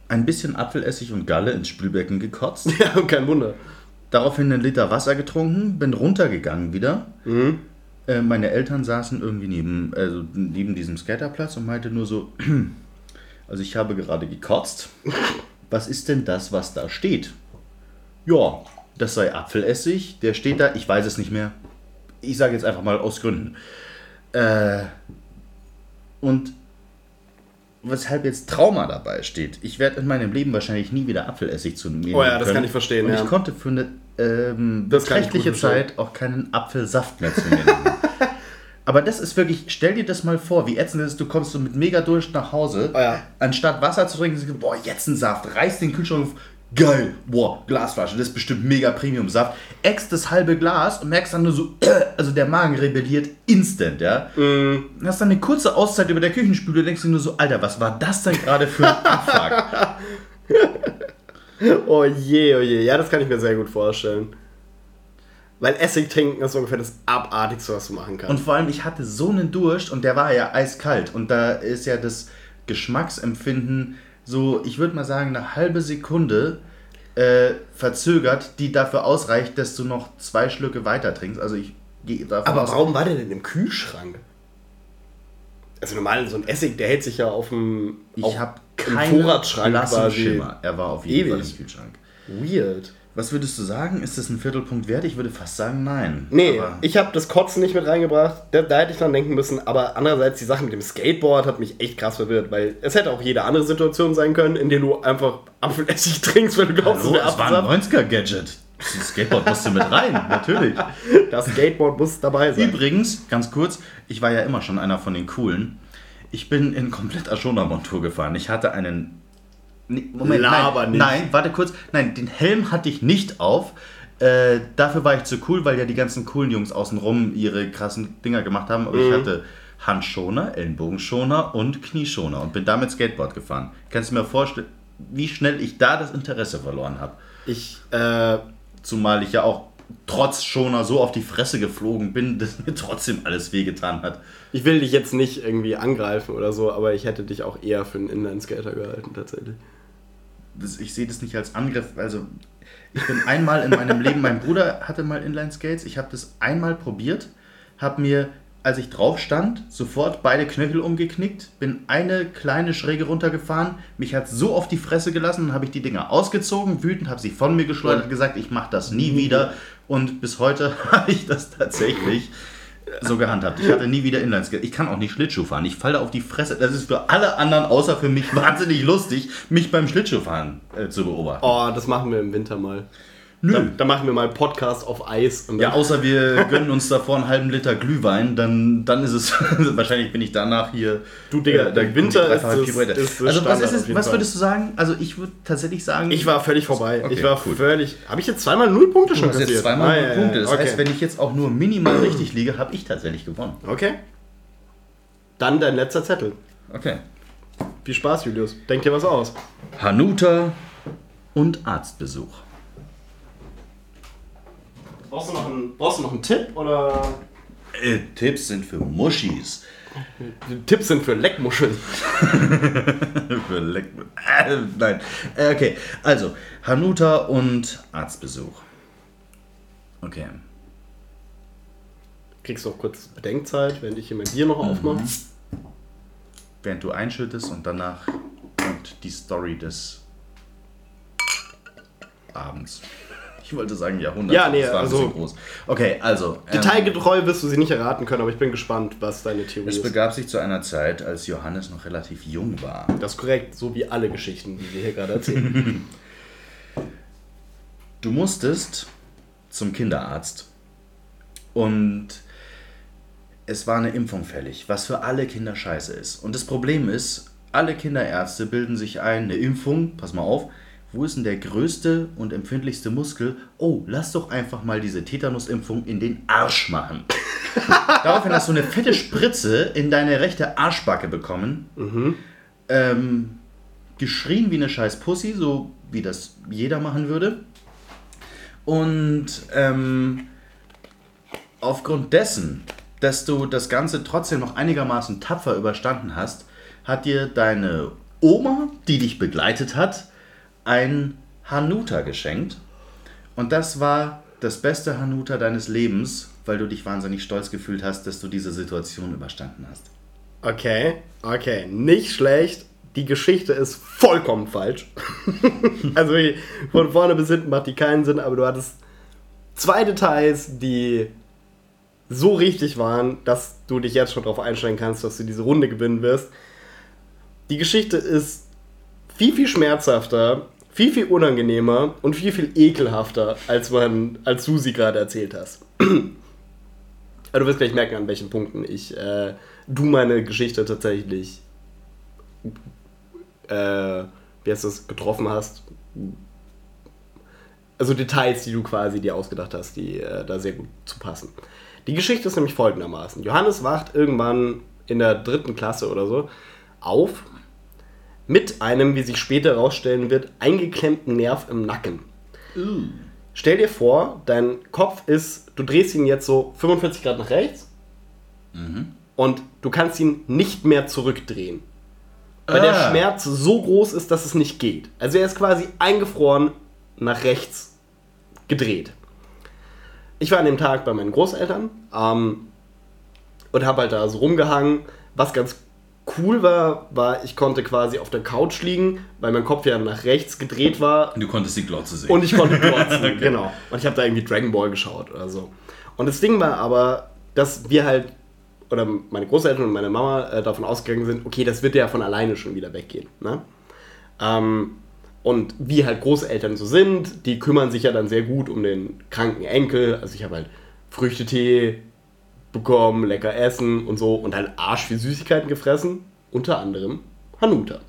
C: ein bisschen Apfelessig und Galle ins Spülbecken gekotzt, (laughs)
B: ja, kein Wunder.
C: daraufhin einen Liter Wasser getrunken, bin runtergegangen wieder. Äh, meine Eltern saßen irgendwie neben, also neben diesem Skaterplatz und meinte nur so, (clears throat) also ich habe gerade gekotzt. (laughs) Was ist denn das, was da steht? Ja, das sei Apfelessig, der steht da, ich weiß es nicht mehr. Ich sage jetzt einfach mal aus Gründen. Äh, und weshalb jetzt Trauma dabei steht. Ich werde in meinem Leben wahrscheinlich nie wieder Apfelessig zu mir
B: Oh ja, das
C: können.
B: kann ich verstehen,
C: Und
B: ja.
C: ich konnte für eine ähm, beträchtliche. Zeit auch keinen Apfelsaft mehr zu mir nehmen. Aber das ist wirklich, stell dir das mal vor, wie ätzend es ist, du kommst so mit mega Durst nach Hause,
B: Oh ja.
C: anstatt Wasser zu trinken, sagst du, boah, jetzt ein Saft, reißt den Kühlschrank auf, geil, boah, Glasflasche, das ist bestimmt mega Premium-Saft, eckst das halbe Glas und merkst dann nur so, (clears throat) also der Magen rebelliert instant, ja.
B: Mm.
C: Hast dann eine kurze Auszeit über der Küchenspüle, denkst du nur so, Alter, was war das denn gerade für ein Abfuck? (laughs)
B: Oh je, oh je. Ja, das kann ich mir sehr gut vorstellen. Weil Essig trinken ist ungefähr das Abartigste, was du machen kannst.
C: Und vor allem, ich hatte so einen Durst und der war ja eiskalt. Und da ist ja das Geschmacksempfinden so, ich würde mal sagen, eine halbe Sekunde äh, verzögert, die dafür ausreicht, dass du noch zwei Schlücke weiter trinkst. Also ich gehe davon
B: Aber
C: aus.
B: warum war der denn im Kühlschrank? Also normal, so ein Essig, der hält sich ja auf dem,
C: Ich
B: auf,
C: habe
B: im
C: keinen
B: Vorratsschrank quasi.
C: Schimmer. Er war auf jeden
B: Ewig.
C: Fall im Kühlschrank.
B: Weird.
C: Was würdest du sagen? Ist das ein Viertelpunkt wert? Ich würde fast sagen, nein.
B: Nee,
C: Aber
B: ich habe das Kotzen nicht mit reingebracht. Da, da hätte ich dran denken müssen. Aber andererseits, die Sache mit dem Skateboard hat mich echt krass verwirrt. Weil es hätte auch jede andere Situation sein können, in der du einfach Apfelessig (laughs) trinkst, weil du glaubst,
C: Hallo,
B: es
C: war ein
B: Apfelsaft.
C: 90er-Gadget. Das Skateboard musste mit rein, (laughs) natürlich.
B: Das Skateboard muss dabei sein.
C: Übrigens, ganz kurz, ich war ja immer schon einer von den Coolen. Ich bin in komplett Ashona-Montur gefahren. Ich hatte einen Nee, Moment,
B: Laber
C: nein,
B: nicht.
C: nein, warte kurz. Nein, den Helm hatte ich nicht auf. Äh, dafür war ich zu cool, weil ja die ganzen coolen Jungs außenrum ihre krassen Dinger gemacht haben. Aber
B: Mhm.
C: ich hatte Handschoner, Ellenbogenschoner und Knieschoner und bin damit Skateboard gefahren. Kannst du mir vorstellen, wie schnell ich da das Interesse verloren habe?
B: Ich, äh,
C: Zumal ich ja auch trotz Schoner so auf die Fresse geflogen bin, (laughs) dass mir trotzdem alles wehgetan hat.
B: ich will dich jetzt nicht irgendwie angreifen oder so, aber ich hätte dich auch eher für einen Inline-Skater gehalten, tatsächlich.
C: Das, ich sehe das nicht als Angriff. Also, ich bin einmal in meinem Leben, mein Bruder hatte mal Inline-Skates, ich habe das einmal probiert, habe mir, als ich drauf stand, sofort beide Knöchel umgeknickt, bin eine kleine Schräge runtergefahren, mich hat so auf die Fresse gelassen, dann habe ich die Dinger ausgezogen, wütend, habe sie von mir geschleudert, gesagt, ich mache das nie wieder und bis heute (laughs) habe ich das tatsächlich so gehandhabt. Ich hatte nie wieder Inlineskate. Ich kann auch nicht Schlittschuh fahren. Ich falle auf die Fresse. Das ist für alle anderen außer für mich (laughs) wahnsinnig lustig, mich beim Schlittschuhfahren äh, zu beobachten.
B: Oh, das machen wir im Winter mal.
C: Nö.
B: Da, da machen wir mal einen Podcast auf Eis. Und
C: Ja,
B: dann-
C: außer wir (laughs) gönnen uns davor einen halben Liter Glühwein, dann, dann ist es, (laughs) wahrscheinlich bin ich danach hier.
B: Du, Digga,
C: äh,
B: der Winter ist das-
C: Pirouette.
B: ist das
C: Also was, ist es, was würdest du sagen? Also ich würde tatsächlich sagen...
B: Ich war völlig vorbei.
C: Okay,
B: ich war
C: cool.
B: völlig. Habe ich jetzt zweimal null Punkte
C: Du
B: schon
C: hast jetzt
B: kassiert?
C: zweimal
B: Ah,
C: null
B: ja,
C: Punkte. Das
B: okay.
C: heißt, wenn ich jetzt auch nur minimal (clears throat) richtig liege, habe ich tatsächlich gewonnen.
B: Okay. Dann dein letzter Zettel.
C: Okay.
B: Viel Spaß, Julius. Denk dir was aus.
C: Hanuta und Arztbesuch.
B: Brauchst du noch einen, brauchst du noch einen Tipp oder?
C: Äh, Tipps sind für Muschis. (laughs)
B: Tipps sind für Leckmuscheln. (laughs)
C: Für Leck äh, nein. Äh, okay, also Hanuta und Arztbesuch. Okay.
B: Kriegst noch kurz Bedenkzeit, wenn ich hier mein Bier noch aufmache.
C: Während du einschüttest und danach kommt die Story des Abends. Ich wollte sagen Jahrhundert.
B: Ja, nee,
C: das war ein
B: also-
C: bisschen groß. Okay, also. ähm,
B: Detailgetreu wirst du sie nicht erraten können, aber ich bin gespannt, was deine Theorie
C: Es
B: ist.
C: begab sich zu einer Zeit, als Johannes noch relativ jung war.
B: Das ist korrekt, so wie alle Geschichten, die wir hier gerade erzählen.
C: Du musstest zum Kinderarzt und es war eine Impfung fällig, was für alle Kinder scheiße ist. Und das Problem ist, alle Kinderärzte bilden sich ein, eine Impfung, pass mal auf, wo ist denn der größte und empfindlichste Muskel? Oh, lass doch einfach mal diese Tetanusimpfung in den Arsch machen. (laughs) Daraufhin hast du eine fette Spritze in deine rechte Arschbacke bekommen. Ähm, geschrien wie eine scheiß Pussy, so wie das jeder machen würde. Und ähm, aufgrund dessen, dass du das Ganze trotzdem noch einigermaßen tapfer überstanden hast, hat dir deine Oma, die dich begleitet hat, ein Hanuta geschenkt. Und das war das beste Hanuta deines Lebens, weil du dich wahnsinnig stolz gefühlt hast, dass du diese Situation überstanden hast.
B: Okay, okay, nicht schlecht. Die Geschichte ist vollkommen falsch. (laughs) also von vorne bis hinten macht die keinen Sinn, aber du hattest zwei Details, die so richtig waren, dass du dich jetzt schon darauf einstellen kannst, dass du diese Runde gewinnen wirst. Die Geschichte ist viel, viel schmerzhafter, viel, viel unangenehmer und viel, viel ekelhafter, als, man, als du sie gerade erzählt hast. Aber du wirst gleich merken, an welchen Punkten ich äh, du meine Geschichte tatsächlich äh, wie heißt das, getroffen hast. Also Details, die du quasi dir ausgedacht hast, die äh, da sehr gut zu passen. Die Geschichte ist nämlich folgendermaßen. Johannes wacht irgendwann in der dritten Klasse oder so auf mit einem, wie sich später herausstellen wird, eingeklemmten Nerv im Nacken. Stell dir vor, dein Kopf ist, du drehst ihn jetzt so 45 Grad nach rechts und du kannst ihn nicht mehr zurückdrehen. Weil der
C: Ah.
B: Schmerz so groß ist, dass es nicht geht. Also er ist quasi eingefroren nach rechts gedreht. Ich war an dem Tag bei meinen Großeltern ähm, und habe halt da so rumgehangen. Was ganz cool war, war, ich konnte quasi auf der Couch liegen, weil mein Kopf ja nach rechts gedreht war
C: Du konntest die Glotze sehen.
B: und ich konnte glotzen, (laughs) genau. Und ich habe da irgendwie Dragon Ball geschaut oder so. Und das Ding war aber, dass wir halt, oder meine Großeltern und meine Mama äh, davon ausgegangen sind, okay, das wird ja von alleine schon wieder weggehen. Ne? Ähm, und wie halt Großeltern so sind, die kümmern sich ja dann sehr gut um den kranken Enkel. Also ich habe halt Früchtetee bekommen, lecker Essen und so und halt Arsch viel Süßigkeiten gefressen, unter anderem Hanuta.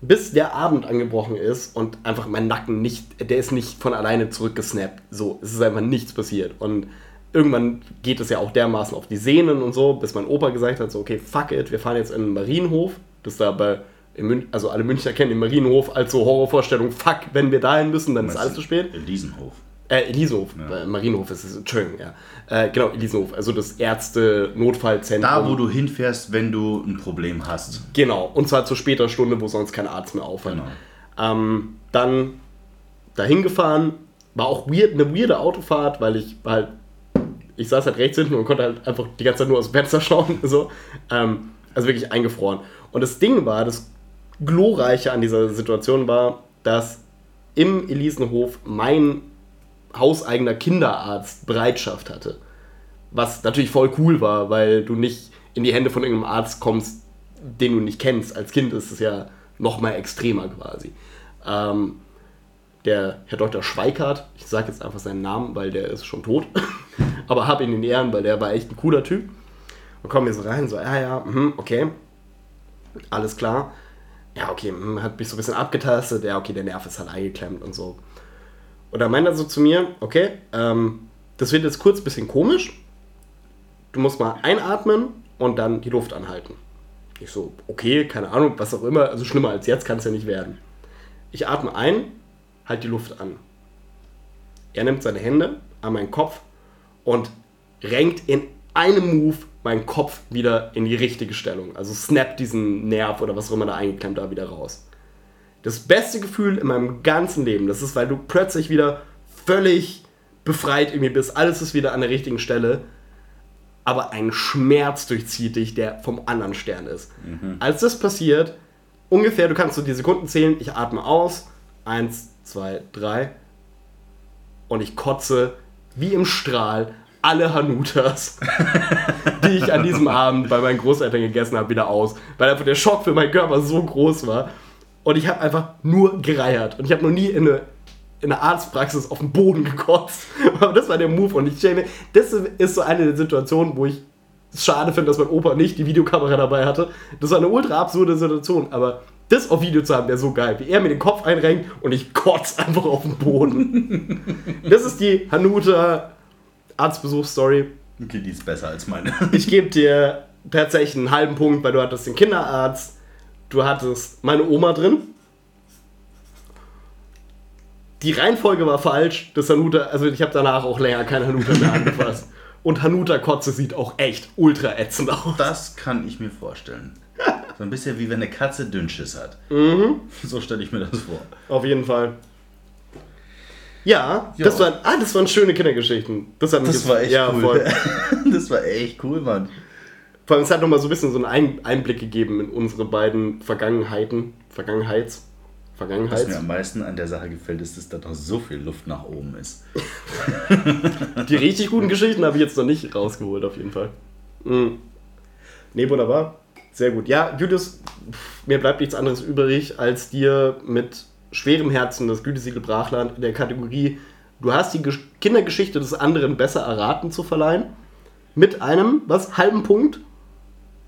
B: bis der Abend angebrochen ist und einfach mein Nacken nicht, der ist nicht von alleine zurückgesnappt. So, es ist einfach nichts passiert. Und irgendwann geht es ja auch dermaßen auf die Sehnen und so, bis mein Opa gesagt hat, so, okay, fuck it, wir fahren jetzt in den Marienhof. Das ist da bei, in also alle Münchner kennen den Marienhof als so Horrorvorstellung, fuck, wenn wir dahin müssen, dann ist alles zu spät.
C: Elisenhof.
B: Äh, Elisenhof, äh, Marienhof ist es, Entschuldigung, ja. Äh, genau, Elisenhof, also das Ärzte-Notfallzentrum.
C: Da, wo du hinfährst, wenn du ein Problem hast.
B: Genau, und zwar zu später Stunde, wo sonst kein Arzt mehr aufhört.
C: Genau.
B: Ähm, dann dahin gefahren, war auch weird, eine weirde Autofahrt, weil ich halt, ich saß halt rechts hinten und konnte halt einfach die ganze Zeit nur aus dem Fenster (laughs) schauen. So. Ähm, also wirklich eingefroren. Und das Ding war, das Glorreiche an dieser Situation war, dass im Elisenhof mein hauseigener Kinderarzt Bereitschaft hatte. Was natürlich voll cool war, weil du nicht in die Hände von irgendeinem Arzt kommst, den du nicht kennst. Als Kind ist es ja noch mal extremer quasi. Ähm, der Herr Dr. Schweikart, ich sage jetzt einfach seinen Namen, weil der ist schon tot, (laughs) aber hab ihn in Ehren, weil der war echt ein cooler Typ. Und kommen wir so rein, so, ja, ja, mhm, okay, alles klar. Ja, okay, mhm, hat mich so ein bisschen abgetastet, ja, okay, der Nerv ist halt eingeklemmt und so. Dann meint er so zu mir, okay, ähm, das wird jetzt kurz ein bisschen komisch. Du musst mal einatmen und dann die Luft anhalten. Ich so, okay, keine Ahnung, was auch immer, also schlimmer als jetzt kann es ja nicht werden. Ich atme ein, halt die Luft an. Er nimmt seine Hände an meinen Kopf und renkt in einem Move meinen Kopf wieder in die richtige Stellung. Also snappt diesen Nerv oder was auch immer da eingeklemmt da wieder raus. Das beste Gefühl in meinem ganzen Leben, das ist, weil du plötzlich wieder völlig befreit irgendwie bist. Alles ist wieder an der richtigen Stelle. Aber ein Schmerz durchzieht dich, der vom anderen Stern ist. Als das passiert, ungefähr, du kannst so die Sekunden zählen, ich atme aus. Eins, zwei, drei. Und ich kotze wie im Strahl alle Hanutas, (laughs) die ich an diesem Abend bei meinen Großeltern gegessen habe, wieder aus. Weil einfach der Schock für meinen Körper so groß war. Und ich habe einfach nur gereiert. Und ich habe noch nie in eine, in einer Arztpraxis auf den Boden gekotzt. (laughs) Aber das war der Move. Und ich mir, das ist so eine der Situationen, wo ich es schade finde, dass mein Opa nicht die Videokamera dabei hatte. Das war eine ultra absurde Situation. Aber das auf Video zu haben, wäre so geil. Wie er mir den Kopf einrenkt und ich kotze (laughs) einfach auf den Boden. (laughs) das ist die Hanuta Arztbesuchsstory.
C: Okay, die ist besser als meine.
B: Ich gebe dir tatsächlich einen halben Punkt, weil du hattest den Kinderarzt, du hattest meine Oma drin. Die Reihenfolge war falsch. Das Hanuta, also ich habe danach auch länger keine Hanuta mehr (laughs) angefasst. Und Hanuta Kotze sieht auch echt ultra ätzend aus.
C: Das kann ich mir vorstellen. So ein bisschen wie wenn eine Katze Dünnschiss hat.
B: Mhm.
C: So stelle ich mir das vor.
B: Auf jeden Fall. Ja,
C: Ja.
B: Das, waren, ah, das waren schöne Kindergeschichten. Das, hat mich
C: Das
B: jetzt-
C: war echt
B: ja,
C: cool.
B: Voll. (laughs)
C: Das war echt cool, Mann.
B: Vor allem, es hat nochmal so ein bisschen so einen Ein- Einblick gegeben in unsere beiden Vergangenheiten. Vergangenheits.
C: Was
B: Vergangenheits.
C: mir am meisten an der Sache gefällt, ist, dass da noch so viel Luft nach oben ist. (laughs)
B: Die richtig guten Geschichten habe ich jetzt noch nicht rausgeholt, auf jeden Fall. Mhm. Nee, wunderbar. Sehr gut. Ja, Julius, mir bleibt nichts anderes übrig, als dir mit schwerem Herzen das Gütesiegel Brachland in der Kategorie Du hast die Gesch Kindergeschichte des anderen besser erraten zu verleihen. Mit einem, was, halben Punkt?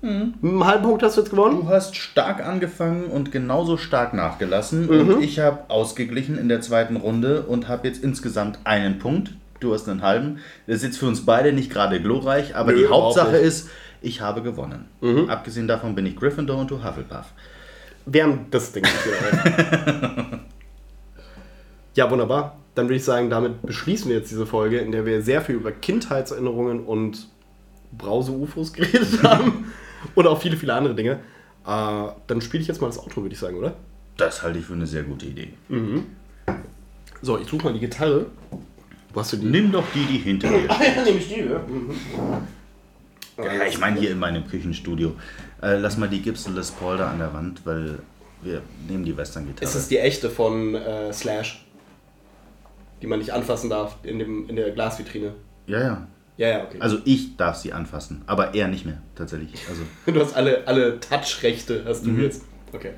B: Mit einem halben Punkt hast du jetzt gewonnen?
C: Du hast stark angefangen und genauso stark nachgelassen. Und ich habe ausgeglichen in der zweiten Runde und habe jetzt insgesamt einen Punkt. Du hast einen halben. Das ist jetzt für uns beide nicht gerade glorreich, aber
B: Nö,
C: die Hauptsache ist, ich habe gewonnen. Abgesehen davon bin ich Gryffindor und du Hufflepuff.
B: Wir haben das Ding nicht. (laughs) Ja, wunderbar. Dann würde ich sagen, damit beschließen wir jetzt diese Folge, in der wir sehr viel über Kindheitserinnerungen und Brause-UFOs geredet (laughs) haben. Und auch viele, viele andere Dinge. Äh, dann spiele ich jetzt mal das Outro, würde ich sagen, oder?
C: Das halte ich für eine sehr gute Idee.
B: So, ich suche mal die Gitarre. Wo hast du die?
C: Nimm doch die, die hinter dir (laughs) steht.
B: ja, nehme ich die, ja. Mhm.
C: Ja, ich meine hier in meinem Küchenstudio. Äh, lass mal die Gibson Les Paul da an der Wand, weil wir nehmen die Western-Gitarre.
B: Ist das die echte von äh, Slash? Die man nicht anfassen darf in, dem, in der Glasvitrine.
C: Ja, ja.
B: Ja, ja, okay.
C: Also ich darf sie anfassen, aber er nicht mehr, tatsächlich. Also (laughs)
B: Du hast alle, alle Touch-Rechte, hast du jetzt. Okay.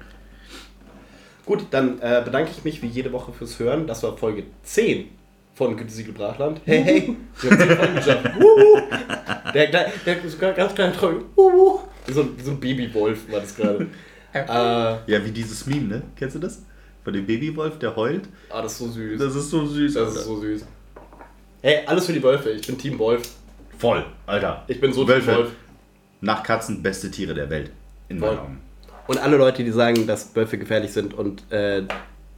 B: Gut, dann äh, bedanke ich mich wie jede Woche fürs Hören. Das war Folge 10 von Gütesiegel Brachland. Hey, hey, wir haben 10 Folgen geschafft. Wuhu. Der, der, sogar ganz kleine. Wie so, so ein Babywolf war das gerade. (laughs) Äh,
C: Ja, wie dieses Meme, ne? Kennst du das? Von dem Babywolf, der heult.
B: ah, das ist so süß.
C: Das ist so süß.
B: Das ist so süß. Hey, alles für die Wölfe. Ich bin Team Wolf.
C: Voll, Alter.
B: Ich bin so
C: Wölfe.
B: Team Wolf.
C: Nach Katzen beste Tiere der Welt. In
B: Voll.
C: meinen Augen.
B: Und alle Leute, die sagen, dass Wölfe gefährlich sind und äh,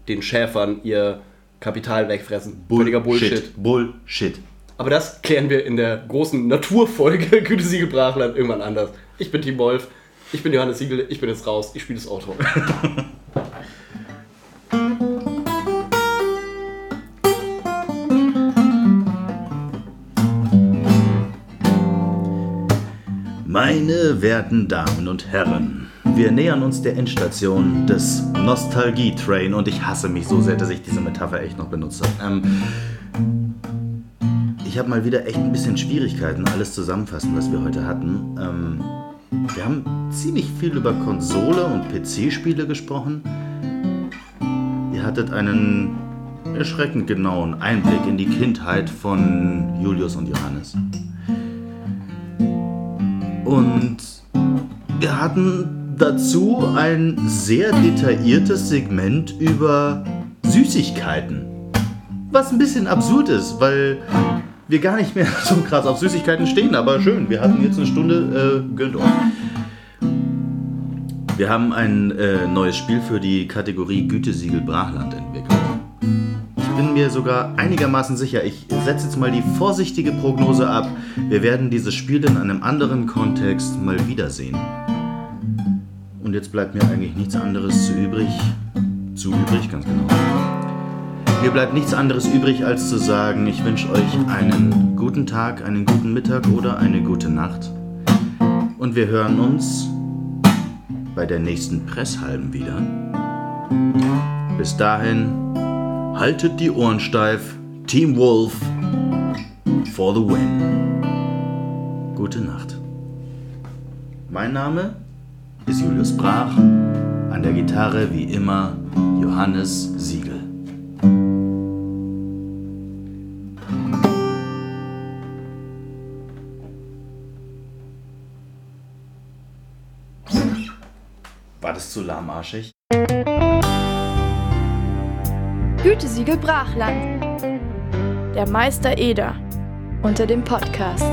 B: den Schäfern ihr Kapital wegfressen. Völliger Bullshit.
C: Bullshit.
B: Aber das klären wir in der großen Naturfolge (laughs) Gütesiegel Brachland irgendwann anders. Ich bin Team Wolf. Ich bin Johannes Siegel. Ich bin jetzt raus. Ich spiele das Auto. (laughs)
C: Meine werten Damen und Herren, wir nähern uns der Endstation des Nostalgie-Train und ich hasse mich so sehr, dass ich diese Metapher echt noch benutze. Ähm, ich habe mal wieder echt ein bisschen Schwierigkeiten, alles zusammenfassen, was wir heute hatten. Ähm, wir haben ziemlich viel über Konsole und PC-Spiele gesprochen. Ihr hattet einen erschreckend genauen Einblick in die Kindheit von Julius und Johannes. Und wir hatten dazu ein sehr detailliertes Segment über Süßigkeiten. Was ein bisschen absurd ist, weil wir gar nicht mehr (laughs) so krass auf Süßigkeiten stehen, aber schön, wir hatten jetzt eine Stunde, äh, gönnt euch. Wir haben ein äh, neues Spiel für die Kategorie Gütesiegel Brachland entwickelt. Bin mir sogar einigermaßen sicher, ich setze jetzt mal die vorsichtige Prognose ab, wir werden dieses Spiel in einem anderen Kontext mal wiedersehen. Und jetzt bleibt mir eigentlich nichts anderes zu übrig. Zu übrig, ganz genau. Mir bleibt nichts anderes übrig, als zu sagen, ich wünsche euch einen guten Tag, einen guten Mittag oder eine gute Nacht. Und wir hören uns bei der nächsten Presshalben wieder. Bis dahin, haltet die Ohren steif. Team Wolf for the win. Gute Nacht. Mein Name ist Julius Brach. An der Gitarre wie immer Johannes Siegel. War das zu lahmarschig?
D: Gütesiegel Brachland. Der Meister Eder unter dem Podcast.